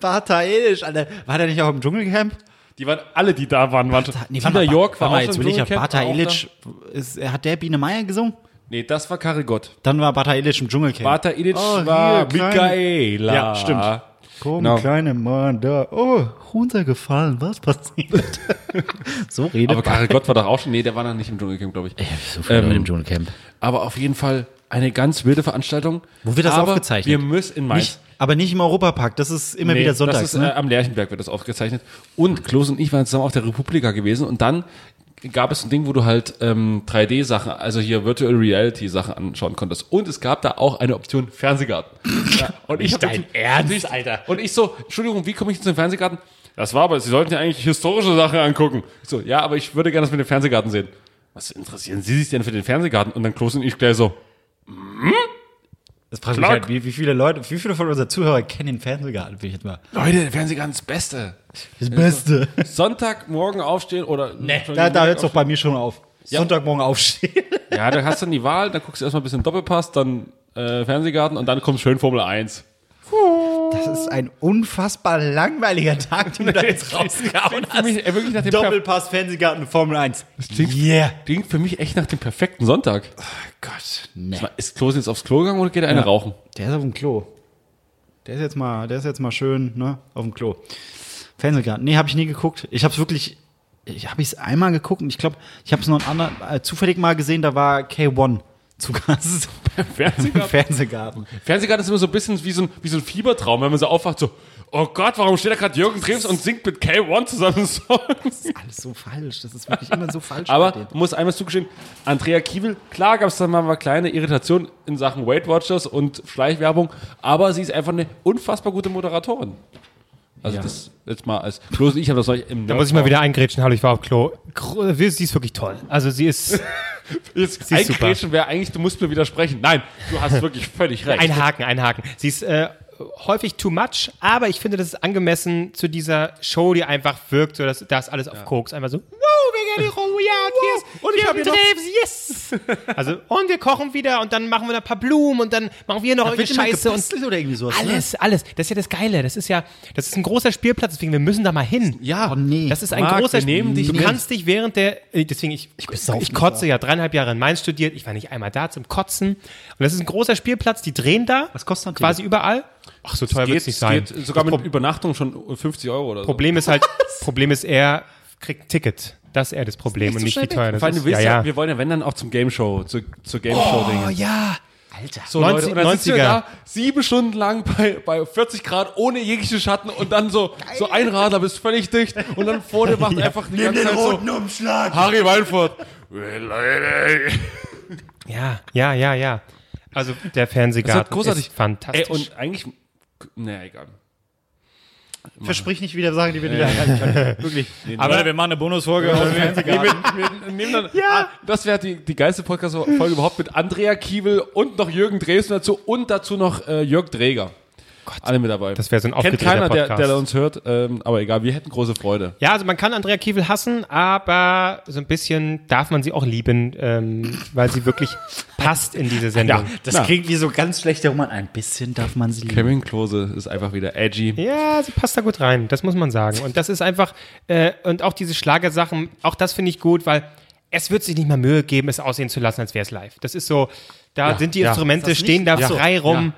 Speaker 4: Bata Elisch, Alter. War der nicht auch im Dschungelcamp?
Speaker 3: Die waren alle, die da waren, waren schon.
Speaker 4: Nee,
Speaker 3: Tina York war
Speaker 4: mal,
Speaker 3: auch
Speaker 4: jetzt will ich ja Bata
Speaker 3: war
Speaker 4: Elic, ist, hat der Biene Meier gesungen?
Speaker 3: Nee, das war Karigott.
Speaker 4: Dann war Bata Elic im Dschungelcamp.
Speaker 3: Bata Ilic
Speaker 4: Oh,
Speaker 3: war Michaela.
Speaker 4: Ja, stimmt. Komm,
Speaker 3: Genau.
Speaker 4: kleine Mann, da. Oh, runtergefallen, was passiert? so redet
Speaker 3: Aber Karigott war doch auch schon. Nee, der war noch nicht im Dschungelcamp, glaube ich.
Speaker 4: so viel
Speaker 3: Ähm,
Speaker 4: im Dschungelcamp.
Speaker 3: Aber auf jeden Fall eine ganz wilde Veranstaltung.
Speaker 4: Wo wird das
Speaker 3: aber
Speaker 4: aufgezeichnet?
Speaker 3: Wir müssen in Mainz.
Speaker 4: Nicht, aber nicht im Europapark, das ist immer wieder sonntags.
Speaker 3: Das ist,
Speaker 4: ne?
Speaker 3: äh, am Lerchenberg wird das aufgezeichnet. Und Klos und ich waren zusammen auf der Republika gewesen und dann gab es ein Ding, wo du halt ähm, 3D-Sachen, also hier Virtual Reality-Sachen anschauen konntest. Und es gab da auch eine Option Fernsehgarten. ja, und ich
Speaker 4: dein
Speaker 3: wirklich-
Speaker 4: Ernst,
Speaker 3: ich-
Speaker 4: Alter.
Speaker 3: Und ich so, Entschuldigung, wie komme ich jetzt in den Fernsehgarten? Das war aber, Sie sollten ja eigentlich historische Sachen angucken. Ich so, ja, aber ich würde gerne das mit dem Fernsehgarten sehen. Was interessieren Sie sich denn für den Fernsehgarten? Und dann Klos und ich gleich so,
Speaker 4: Das frage ich mich halt, wie, wie viele Leute, wie viele von unseren Zuhörern kennen den Fernsehgarten? Will ich jetzt mal.
Speaker 3: Leute, der Fernsehgarten ist das Beste.
Speaker 4: Das Beste.
Speaker 3: Sonntagmorgen aufstehen oder nee,
Speaker 4: Da, da hört es doch bei mir schon auf. Sonntagmorgen aufstehen.
Speaker 3: Ja, da hast du dann die Wahl, dann guckst du erstmal ein bisschen Doppelpass, dann äh, Fernsehgarten und dann kommt schön Formel 1.
Speaker 4: Das ist ein unfassbar langweiliger Tag, den du da jetzt rausgehauen
Speaker 3: mich äh, wirklich nach dem Per-
Speaker 4: Doppelpass, Fernsehgarten, Formel 1.
Speaker 3: klingt,
Speaker 4: Yeah.
Speaker 3: klingt für mich echt nach dem perfekten Sonntag.
Speaker 4: Gott, nee.
Speaker 3: Ist Klos jetzt aufs Klo gegangen oder geht er eine rauchen?
Speaker 4: Der ist auf dem Klo. Der ist jetzt mal, der ist jetzt mal schön, ne, auf dem Klo. Fernsehgarten. Nee, habe ich nie geguckt. Ich habe es wirklich, ich habe es einmal geguckt und ich glaube, ich habe es noch ein ander, äh, zufällig mal gesehen, da war K1 zu Gast im
Speaker 3: Fernsehgarten?
Speaker 4: Fernsehgarten.
Speaker 3: Fernsehgarten ist immer so ein bisschen wie so ein, wie so ein Fiebertraum, wenn man so aufwacht, so, oh Gott, warum steht da gerade Jürgen Drews und singt mit K1 zusammen Songs?
Speaker 4: Alles so falsch. Das ist wirklich immer so falsch.
Speaker 3: Aber man muss einmal zugestehen, Andrea Kiewel, klar gab es dann mal eine kleine Irritation in Sachen Weight Watchers und Schleichwerbung, aber sie ist einfach eine unfassbar gute Moderatorin. Also
Speaker 4: Ja.
Speaker 3: das jetzt mal als bloß ich habe das euch im
Speaker 1: Da muss ich mal wieder eingrätschen. Hallo, ich war auf Klo. Sie ist wirklich toll. Also sie ist
Speaker 3: jetzt
Speaker 1: Sie ist super.
Speaker 3: eingrätschen wäre eigentlich du musst mir widersprechen. Nein, du hast wirklich völlig recht.
Speaker 1: ein Haken, ein Haken. Sie ist äh, häufig too much, aber ich finde, das ist angemessen zu dieser Show, die einfach wirkt. So, dass, da ist alles auf Koks. Einfach so, wow, wir gehen die Ruhe, ja, ist,
Speaker 3: Und ich
Speaker 1: wir
Speaker 3: hab hier noch-
Speaker 1: Dreves, yes. Also, und wir kochen wieder und dann machen wir noch ein paar Blumen und dann machen wir noch
Speaker 4: immer
Speaker 1: Scheiße und
Speaker 4: oder irgendwie sowas, ne?
Speaker 1: alles, alles. Das ist ja das Geile. Das ist ja, das ist ein großer Spielplatz, deswegen wir müssen da mal hin.
Speaker 3: Ja,
Speaker 4: Oh nee.
Speaker 1: Das ist ein
Speaker 3: Marc,
Speaker 1: großer
Speaker 3: wir nehmen dich
Speaker 1: Du
Speaker 3: mit.
Speaker 1: kannst dich während der, äh, deswegen ich, ich, ich kotze
Speaker 4: da.
Speaker 1: ja dreieinhalb Jahre in Mainz studiert. Ich war nicht einmal da zum Kotzen. Und das ist ein großer Spielplatz. Die drehen da.
Speaker 4: Was kostet ein
Speaker 1: Quasi überall. Ach, so teuer wird es nicht sein.
Speaker 3: geht sogar
Speaker 1: das
Speaker 3: mit
Speaker 1: Pro
Speaker 3: Übernachtung schon 50 Euro oder so.
Speaker 1: Problem ist halt, Problem ist er kriegt ein Ticket. Das ist eher das Problem und nicht wie teuer das
Speaker 3: Vor allem,
Speaker 1: ist. ja,
Speaker 3: ja,
Speaker 1: ja.
Speaker 3: wir wollen ja, wenn dann auch zum Game Show, zur, zur Game Show Ding.
Speaker 1: Oh ja.
Speaker 4: Alter.
Speaker 3: So,
Speaker 1: 90
Speaker 3: Leute, und dann sitzen wir
Speaker 1: 90er.
Speaker 3: da sieben Stunden lang bei, bei 40 Grad ohne jegliche Schatten und dann so, so ein Radler bist völlig dicht und dann vor dir macht einfach die ganze Zeit so
Speaker 4: Umschlag.
Speaker 3: Harry Weinfurt.
Speaker 1: Ja, ja, ja, ja. Also der Fernsehgarten
Speaker 3: Das wird großartig.
Speaker 1: ist fantastisch.
Speaker 3: Ey, und eigentlich, naja, egal.
Speaker 4: Versprich nicht wieder Sachen, die wir nicht erreichen können.
Speaker 3: Wirklich.
Speaker 4: Aber wir machen eine Bonusfolge aus dem Fernsehgarten.
Speaker 3: Wir nehmen dann, ja. das wäre die, die geilste Podcast-Folge überhaupt mit Andrea Kiewel und noch Jürgen Dresden dazu und dazu noch äh, Jörg Dreger. Alle mit dabei.
Speaker 1: Das wäre so ein
Speaker 3: Kennt keiner, der,
Speaker 1: Podcast.
Speaker 3: der uns hört, ähm, aber egal, wir hätten große Freude.
Speaker 1: Ja, also man kann Andrea Kiewel hassen, aber so ein bisschen darf man sie auch lieben, ähm, weil sie wirklich passt in diese Sendung.
Speaker 4: Das
Speaker 3: Na.
Speaker 4: klingt wie so ganz schlechter Roman. Ein bisschen darf man sie lieben.
Speaker 3: Kevin Klose ist einfach wieder edgy.
Speaker 1: Ja, sie passt da gut rein, das muss man sagen. Und das ist einfach, äh, und auch diese Schlagersachen, auch das finde ich gut, weil es wird sich nicht mal Mühe geben, es aussehen zu lassen, als wäre es live. Das ist so, da sind die
Speaker 3: ja.
Speaker 1: Instrumente,
Speaker 4: das
Speaker 1: stehen da?
Speaker 4: Ja.
Speaker 1: frei rum.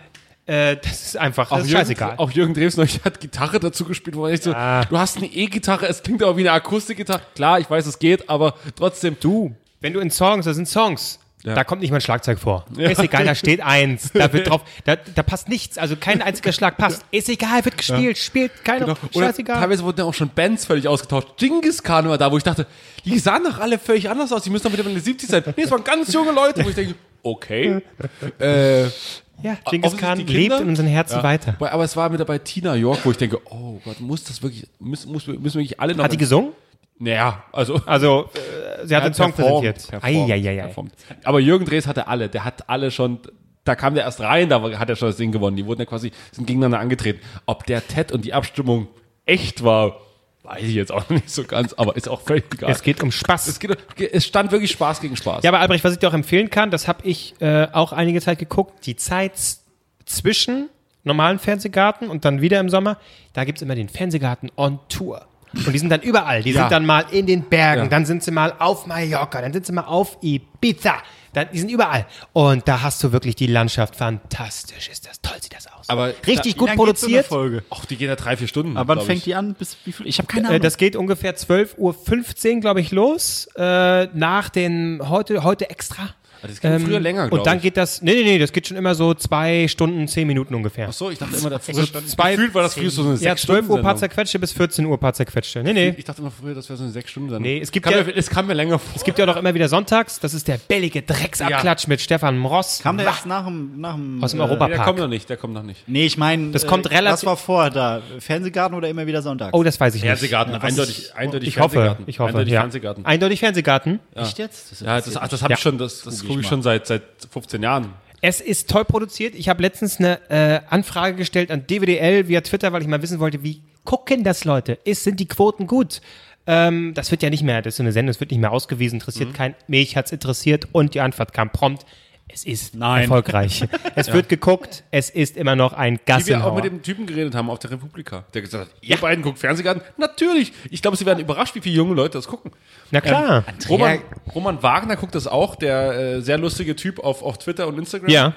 Speaker 1: Äh, das ist einfach, das ist scheißegal.
Speaker 3: Jürgen, auch Jürgen Dresden euch hat Gitarre dazu gespielt, wo man echt so,
Speaker 1: Ja.
Speaker 3: du hast eine E-Gitarre, es klingt aber wie eine Akustikgitarre. Klar, ich weiß, es geht, aber trotzdem. Du.
Speaker 1: Wenn du in Songs, das sind Songs,
Speaker 3: Ja.
Speaker 1: da kommt nicht mal ein Schlagzeug vor. Ist egal, da steht eins, da wird drauf, da, da passt nichts, also kein einziger Schlag passt. Ist egal, wird gespielt, spielt keine,
Speaker 3: Genau. Oder
Speaker 1: scheißegal.
Speaker 3: teilweise wurden ja auch schon Bands völlig ausgetauscht. Genghis Khan war da, wo ich dachte, die sahen doch alle völlig anders aus. Die müssen doch wieder Ende 70 sein. Nee, es waren ganz junge Leute, wo ich denke, okay. äh,
Speaker 1: Ja, Genghis Khan lebt in unseren Herzen
Speaker 3: Ja.
Speaker 1: weiter.
Speaker 3: Aber- es war mit dabei Tina York, wo ich denke, oh Gott, muss das wirklich, müssen, muss, müssen wirklich alle noch.
Speaker 1: Hat die gesungen?
Speaker 3: Naja, also.
Speaker 1: Also, äh, sie hat den Song
Speaker 3: performt,
Speaker 1: präsentiert.
Speaker 3: performt,
Speaker 1: Eieiei.
Speaker 3: performt. Aber Jürgen Drees hatte alle, der hat alle schon, da kam der erst rein, da hat er schon das Ding gewonnen. Die wurden ja quasi, sind gegeneinander angetreten. Ob der Ted und die Abstimmung echt war, weiß ich jetzt auch nicht so ganz, aber ist auch völlig egal.
Speaker 1: Es geht um Spaß.
Speaker 3: es, geht, es stand wirklich Spaß gegen Spaß.
Speaker 1: Ja, aber Albrecht, was ich dir auch empfehlen kann, das habe ich äh, auch einige Zeit geguckt, die Zeit zwischen normalen Fernsehgarten und dann wieder im Sommer, da gibt's immer den Fernsehgarten on Tour. Und die sind dann überall. Die
Speaker 3: Ja.
Speaker 1: sind dann mal in den Bergen,
Speaker 3: Ja.
Speaker 1: dann sind sie mal auf Mallorca, dann sind sie mal auf Ibiza. Dann, die sind überall. Und da hast du wirklich die Landschaft. Fantastisch ist das. Toll sieht das aus.
Speaker 3: Aber
Speaker 1: Richtig
Speaker 4: Wie
Speaker 1: gut
Speaker 4: geht's so
Speaker 1: produziert.
Speaker 4: Folge?
Speaker 3: Ach, die gehen ja drei, vier Stunden.
Speaker 4: Aber wann fängt
Speaker 3: ich.
Speaker 4: die an? Bis wie viel? Ich habe keine
Speaker 1: Äh,
Speaker 4: Ahnung.
Speaker 1: das geht ungefähr 12.15 Uhr, glaube ich, los. Äh, nach den heute, heute extra.
Speaker 3: Das ging früher länger,
Speaker 1: Und dann
Speaker 3: ich.
Speaker 1: geht das, nee, nee, nee, das geht schon immer so zwei Stunden, zehn Minuten ungefähr.
Speaker 3: Ach so, ich dachte immer, das
Speaker 1: Also zwei-
Speaker 3: gefühlt war das früher so eine
Speaker 1: ja, 12
Speaker 3: sechs Stunden
Speaker 1: Uhr paar zerquetschte bis 14 Uhr paar zerquetschte. Nee, nee.
Speaker 3: Ich dachte immer früher, das wäre so eine sechs Stunden Sendung.
Speaker 1: Nee, es gibt
Speaker 3: kam
Speaker 1: ja-
Speaker 3: mir, es kam mir länger vor.
Speaker 1: Es gibt ja doch immer wieder sonntags, das ist der billige Drecksabklatsch mit Stefan Ross.
Speaker 4: Kam der erst nach dem, nach dem
Speaker 1: Aus dem
Speaker 4: äh,
Speaker 1: Europa-
Speaker 3: der kommt noch nicht, der kommt noch nicht.
Speaker 4: Nee, ich meine,
Speaker 1: Das kommt relativ-
Speaker 4: Was war vor da? Fernsehgarten oder immer wieder Sonntags?
Speaker 1: Oh, das weiß ich nicht.
Speaker 3: Fernsehgarten,
Speaker 4: was
Speaker 3: eindeutig,
Speaker 4: ist-
Speaker 3: eindeutig
Speaker 1: Ich hoffe,
Speaker 3: Fernsehgarten.
Speaker 1: ich hoffe,
Speaker 3: Eindeutig
Speaker 1: ja.
Speaker 3: Fernsehgarten.
Speaker 1: Eindeutig Fernsehgarten.
Speaker 4: Echt jetzt?
Speaker 3: Ja, das, habe
Speaker 1: Ja.
Speaker 3: ich schon, das, gucke
Speaker 4: ich
Speaker 3: schon seit, seit 15 Jahren.
Speaker 1: Es ist toll produziert. Ich habe letztens eine äh, Anfrage gestellt an DWDL via Twitter, weil ich mal wissen wollte, wie gucken das Leute? Ist, sind die Quoten gut? Ähm, das wird ja nicht mehr, das ist so eine Sendung, das wird nicht mehr ausgewiesen,
Speaker 3: Mhm.
Speaker 1: interessiert kein, mich hat's interessiert und die Antwort kam prompt. Es ist
Speaker 4: Nein.
Speaker 1: erfolgreich. es wird geguckt, es ist immer noch ein
Speaker 3: Wie wir auch mit dem Typen geredet haben auf der Republika. Der gesagt hat, ihr beiden guckt Fernsehgarten? Natürlich. Ich glaube, sie werden überrascht, wie viele junge Leute das gucken.
Speaker 1: Na klar.
Speaker 3: Roman, Roman Wagner guckt das auch, der äh, sehr lustige Typ auf, auf Twitter und Instagram.
Speaker 1: ja.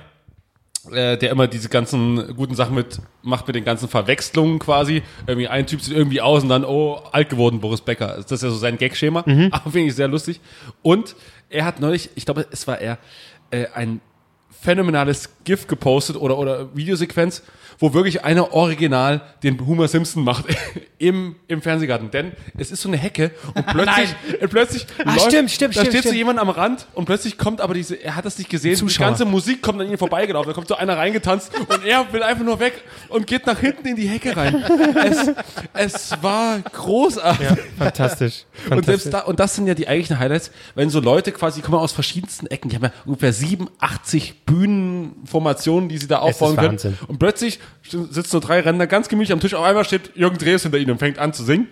Speaker 3: äh, der immer diese ganzen guten Sachen mit macht mit den ganzen Verwechslungen quasi. Irgendwie ein Typ sieht irgendwie aus und dann, oh, alt geworden, Boris Becker. Das ist ja so sein Gag-Schema. Aber finde ich sehr lustig. Und er hat neulich, ich glaube, es war er, äh, ein phänomenales GIF gepostet oder, oder Videosequenz, wo wirklich einer original den Homer Simpson macht im, im Fernsehgarten. Denn es ist so eine Hecke und plötzlich, und plötzlich
Speaker 1: Ah, stimmt, stimmt,
Speaker 3: da
Speaker 1: stimmt,
Speaker 3: steht so jemand am Rand und plötzlich kommt aber diese, er hat das nicht gesehen, die
Speaker 1: Zuschauer.
Speaker 3: ganze Musik kommt an ihm vorbeigelaufen, da kommt so einer reingetanzt und er will einfach nur weg und geht nach hinten in die Hecke rein. Es, es war großartig.
Speaker 1: ja, fantastisch.
Speaker 3: Und
Speaker 1: fantastisch.
Speaker 3: selbst da, und das sind ja die eigentlichen Highlights, wenn so Leute quasi die kommen aus verschiedensten Ecken, die haben ja ungefähr 87 Bühnenformationen, die sie da aufbauen können.
Speaker 1: Wahnsinn.
Speaker 3: Und plötzlich sitzen so drei Ränder ganz gemütlich am Tisch, auf einmal steht Jürgen Drees hinter ihnen und fängt an zu singen.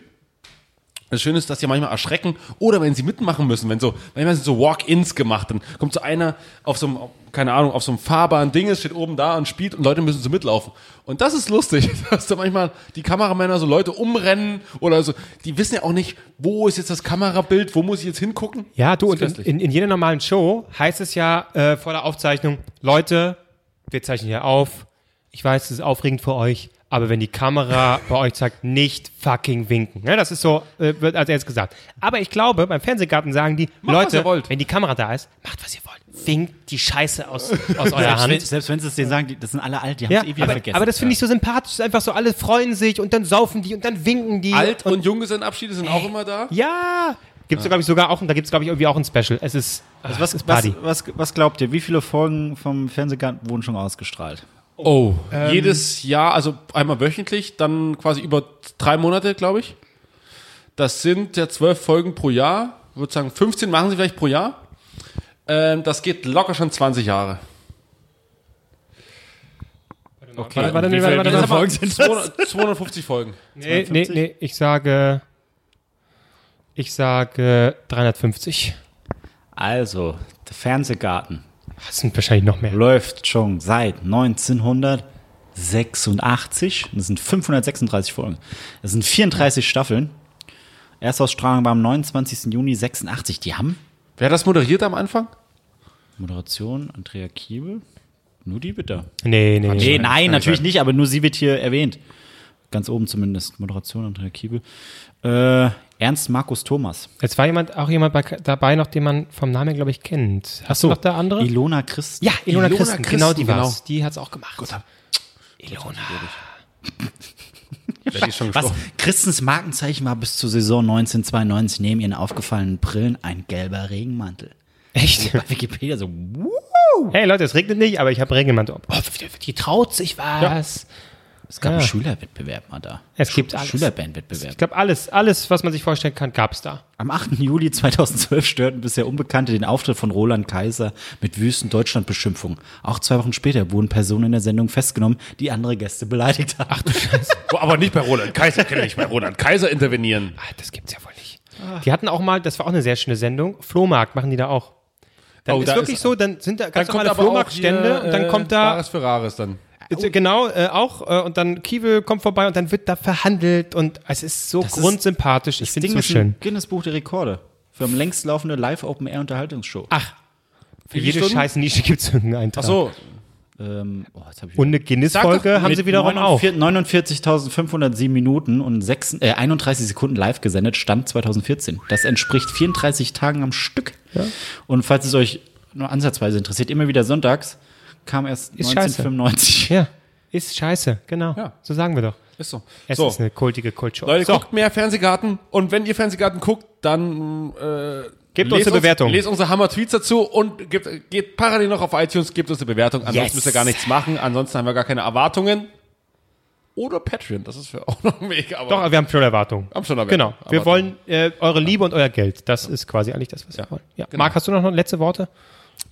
Speaker 3: Das Schöne ist, dass die manchmal erschrecken oder wenn sie mitmachen müssen, wenn so, manchmal sind so Walk-ins gemacht, dann kommt so einer auf so einem, keine Ahnung, auf so einem fahrbaren Ding, steht oben da und spielt und Leute müssen so mitlaufen. Und das ist lustig, dass da manchmal die Kameramänner so Leute umrennen oder so, die wissen ja auch nicht, wo ist jetzt das Kamerabild, wo muss ich jetzt hingucken?
Speaker 1: Ja, du, und
Speaker 3: ist
Speaker 1: in, in, in jeder normalen Show heißt es ja äh, vor der Aufzeichnung, Leute, wir zeichnen hier auf. Ich weiß, es ist aufregend für euch, aber wenn die Kamera bei euch sagt, nicht fucking winken. Ne, das ist so, äh, wird als erstes gesagt. Aber ich glaube, beim Fernsehgarten sagen die,
Speaker 3: Macht, was
Speaker 1: Leute, wenn die Kamera da ist, macht, was ihr wollt. Winkt die Scheiße aus, aus eurer
Speaker 4: Selbst
Speaker 1: Hand.
Speaker 4: selbst wenn sie es denen sagen, die, das sind alle alt, die haben
Speaker 1: Ja,
Speaker 4: es eh wieder
Speaker 1: aber,
Speaker 4: vergessen.
Speaker 1: aber das finde ich so sympathisch. Es ist einfach so, alle freuen sich und dann saufen die und dann winken die.
Speaker 3: Alt- und Junggesellenabschiede sind auch immer da.
Speaker 1: ja, gibt's glaube ich sogar auch, da gibt's glaube ich irgendwie auch ein Special. Es ist,
Speaker 4: Also was,
Speaker 1: es ist
Speaker 4: was,
Speaker 1: Party.
Speaker 4: was, was glaubt ihr, wie viele Folgen vom Fernsehgarten wurden schon ausgestrahlt?
Speaker 3: Oh, jedes Jahr, also einmal wöchentlich, dann quasi über drei Monate, glaube ich. Das sind ja zwölf Folgen pro Jahr. Ich würde sagen, 15 machen sie vielleicht pro Jahr. Ähm, das geht locker schon 20 Jahre.
Speaker 4: Okay,
Speaker 1: Warte, warte, warte, warte, warte.
Speaker 4: Folgen sind das?
Speaker 3: 200, 250 Folgen.
Speaker 1: Nee, nee, nee, ich sage, ich sage 350.
Speaker 4: Also, der Fernsehgarten
Speaker 1: Das sind wahrscheinlich noch mehr.
Speaker 4: läuft schon seit 1986. Das sind 536 Folgen. Das sind 34 Staffeln. Erstausstrahlung war am 29. Juni 86. Die haben
Speaker 3: Wer hat das moderiert am Anfang?
Speaker 4: Moderation Andrea Kiebel. Nur die bitte.
Speaker 1: Nee, nee,
Speaker 4: Nee,
Speaker 1: nee.
Speaker 4: nein, natürlich nicht, aber nur sie wird hier erwähnt. Ganz oben zumindest. Moderation Andrea Kiebel. Äh, Ernst Markus Thomas.
Speaker 1: Jetzt war jemand, auch jemand bei, dabei noch, den man vom Namen, glaube ich, kennt. Hast du noch da andere?
Speaker 4: Ilona Christen.
Speaker 1: ja, Ilona,
Speaker 3: Ilona
Speaker 1: Christen,
Speaker 3: Christen,
Speaker 1: genau die
Speaker 3: genau.
Speaker 1: war's. Die hat's auch gemacht. Ilona.
Speaker 3: Ist schon
Speaker 4: Was? Christens Markenzeichen war bis zur Saison 1992 neben ihren aufgefallenen Brillen ein gelber Regenmantel.
Speaker 1: Echt?
Speaker 4: Bei Wikipedia so, wuh.
Speaker 1: Hey Leute, es regnet nicht, aber ich habe Regenmantel. Oh, die, die traut sich was.
Speaker 4: Es gab
Speaker 1: Ja.
Speaker 4: einen Schülerwettbewerb mal da.
Speaker 1: Es gibt alles.
Speaker 4: Schülerbandwettbewerb.
Speaker 1: Ich glaube, alles, alles, was man sich vorstellen kann, gab's da.
Speaker 4: Am 8. Juli 2012 störten bisher Unbekannte den Auftritt von Roland Kaiser mit wüsten Deutschlandbeschimpfungen. Auch zwei Wochen später wurden Personen in der Sendung festgenommen, die andere Gäste beleidigt haben. Ach du Scheiße.
Speaker 3: Aber nicht bei Roland Kaiser, kann nicht bei Roland Kaiser intervenieren.
Speaker 1: Ah, das gibt's ja wohl nicht. Die hatten auch mal, das war auch eine sehr schöne Sendung, Flohmarkt machen die da auch. Dann
Speaker 3: Oh,
Speaker 1: ist
Speaker 3: da
Speaker 1: wirklich
Speaker 3: ist-
Speaker 1: so, dann sind da ganz normale Flohmarktstände
Speaker 3: hier,
Speaker 1: und dann
Speaker 3: äh,
Speaker 1: kommt da,
Speaker 3: Bares Ferraris dann.
Speaker 1: Äh, genau, äh, auch, äh, und dann Kiewel kommt vorbei und dann wird da verhandelt und es ist so
Speaker 4: ist-
Speaker 1: grundsympathisch. Ich
Speaker 4: Das
Speaker 1: finde es so
Speaker 4: ist
Speaker 1: schön.
Speaker 4: ein Guinness-Buch der Rekorde. Für am längst laufende Live-Open-Air-Unterhaltungsshow.
Speaker 1: Ach, für jede
Speaker 3: Stunden?
Speaker 1: scheiß Nische gibt's irgendeinen Eintrag.
Speaker 3: Ach so,
Speaker 4: Ähm, oh, ich
Speaker 1: Und eine Guinness-Folge haben sie wiederum auch.
Speaker 4: 49.507 Minuten und 6, äh, 31 Sekunden live gesendet, Stand 2014. Das entspricht 34 Tagen am Stück. Und falls es euch nur ansatzweise interessiert, immer wieder sonntags, kam erst
Speaker 1: Ist scheiße.
Speaker 4: 1995.
Speaker 1: Ja, ist scheiße, genau.
Speaker 3: Ja.
Speaker 1: So sagen wir doch.
Speaker 3: ist so.
Speaker 1: Es
Speaker 3: so.
Speaker 1: ist eine kultige Kultshow.
Speaker 3: Leute,
Speaker 1: so,
Speaker 3: guckt mehr Fernsehgarten und wenn ihr Fernsehgarten guckt, dann äh,
Speaker 1: Gebt uns eine Bewertung.
Speaker 3: Lest unsere Hammer-Tweets dazu und gebt, geht parallel noch auf iTunes, gebt uns eine Bewertung. Ansonsten
Speaker 1: Yes.
Speaker 3: müsst ihr gar nichts machen. Ansonsten haben wir gar keine Erwartungen. Oder Patreon, das ist für auch noch ein Weg. Aber
Speaker 1: doch, wir haben schon Erwartungen.
Speaker 3: Haben schon Erwartungen.
Speaker 1: Genau. Wir
Speaker 3: Erwartungen.
Speaker 1: wollen äh, eure Liebe und euer Geld. Das ist quasi eigentlich das, was wir wollen. Ja.
Speaker 3: genau.
Speaker 1: Marc, hast du noch letzte Worte?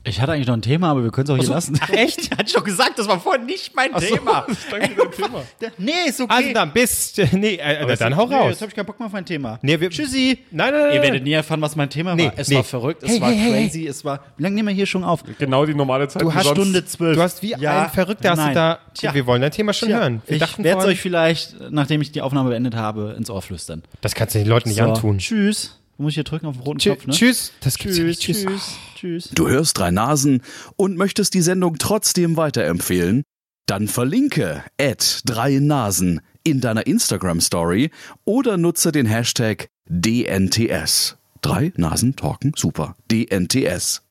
Speaker 4: Ich hatte eigentlich noch ein Thema, aber wir können es auch hier lassen.
Speaker 1: Ach, echt?
Speaker 4: Hatte ich doch gesagt, das war vorhin nicht mein Thema.
Speaker 3: Thema.
Speaker 4: Nee, ist okay.
Speaker 1: Also dann, bis, nee, äh, dann hau
Speaker 4: nee,
Speaker 1: raus.
Speaker 4: Jetzt habe ich keinen Bock mehr auf mein Thema.
Speaker 1: Nee, wir,
Speaker 4: Tschüssi.
Speaker 1: Nein, nein, nein.
Speaker 4: Ihr werdet nie erfahren, was mein Thema
Speaker 1: Nee,
Speaker 4: war. Es
Speaker 1: nee.
Speaker 4: war verrückt, es
Speaker 1: Hey,
Speaker 4: war
Speaker 1: hey, hey,
Speaker 4: crazy, es war. Wie lange nehmen wir hier schon auf?
Speaker 3: Genau die normale Zeit.
Speaker 4: Du hast
Speaker 3: sonst.
Speaker 4: Stunde zwölf.
Speaker 1: Du hast wie
Speaker 4: Ja,
Speaker 1: ein Verrückter hast du
Speaker 4: nein.
Speaker 1: da.
Speaker 4: Tja.
Speaker 1: Wir wollen dein Thema schon
Speaker 4: Tja,
Speaker 1: hören. Wir
Speaker 4: ich werde es euch vielleicht, nachdem ich die Aufnahme beendet habe, ins Ohr flüstern.
Speaker 1: Das kannst du den Leuten nicht
Speaker 4: So,
Speaker 1: antun.
Speaker 4: Tschüss. Muss ich hier drücken auf den roten
Speaker 1: Tschü-
Speaker 4: Knopf, ne?
Speaker 1: Tschüss. Das gibt's ja
Speaker 4: Tschüss, tschüss, tschüss.
Speaker 5: Du hörst drei Nasen und möchtest die Sendung trotzdem weiterempfehlen? Dann verlinke at drei Nasen in deiner Instagram Story oder nutze den Hashtag DNTS. Drei Nasen talken super. DNTS.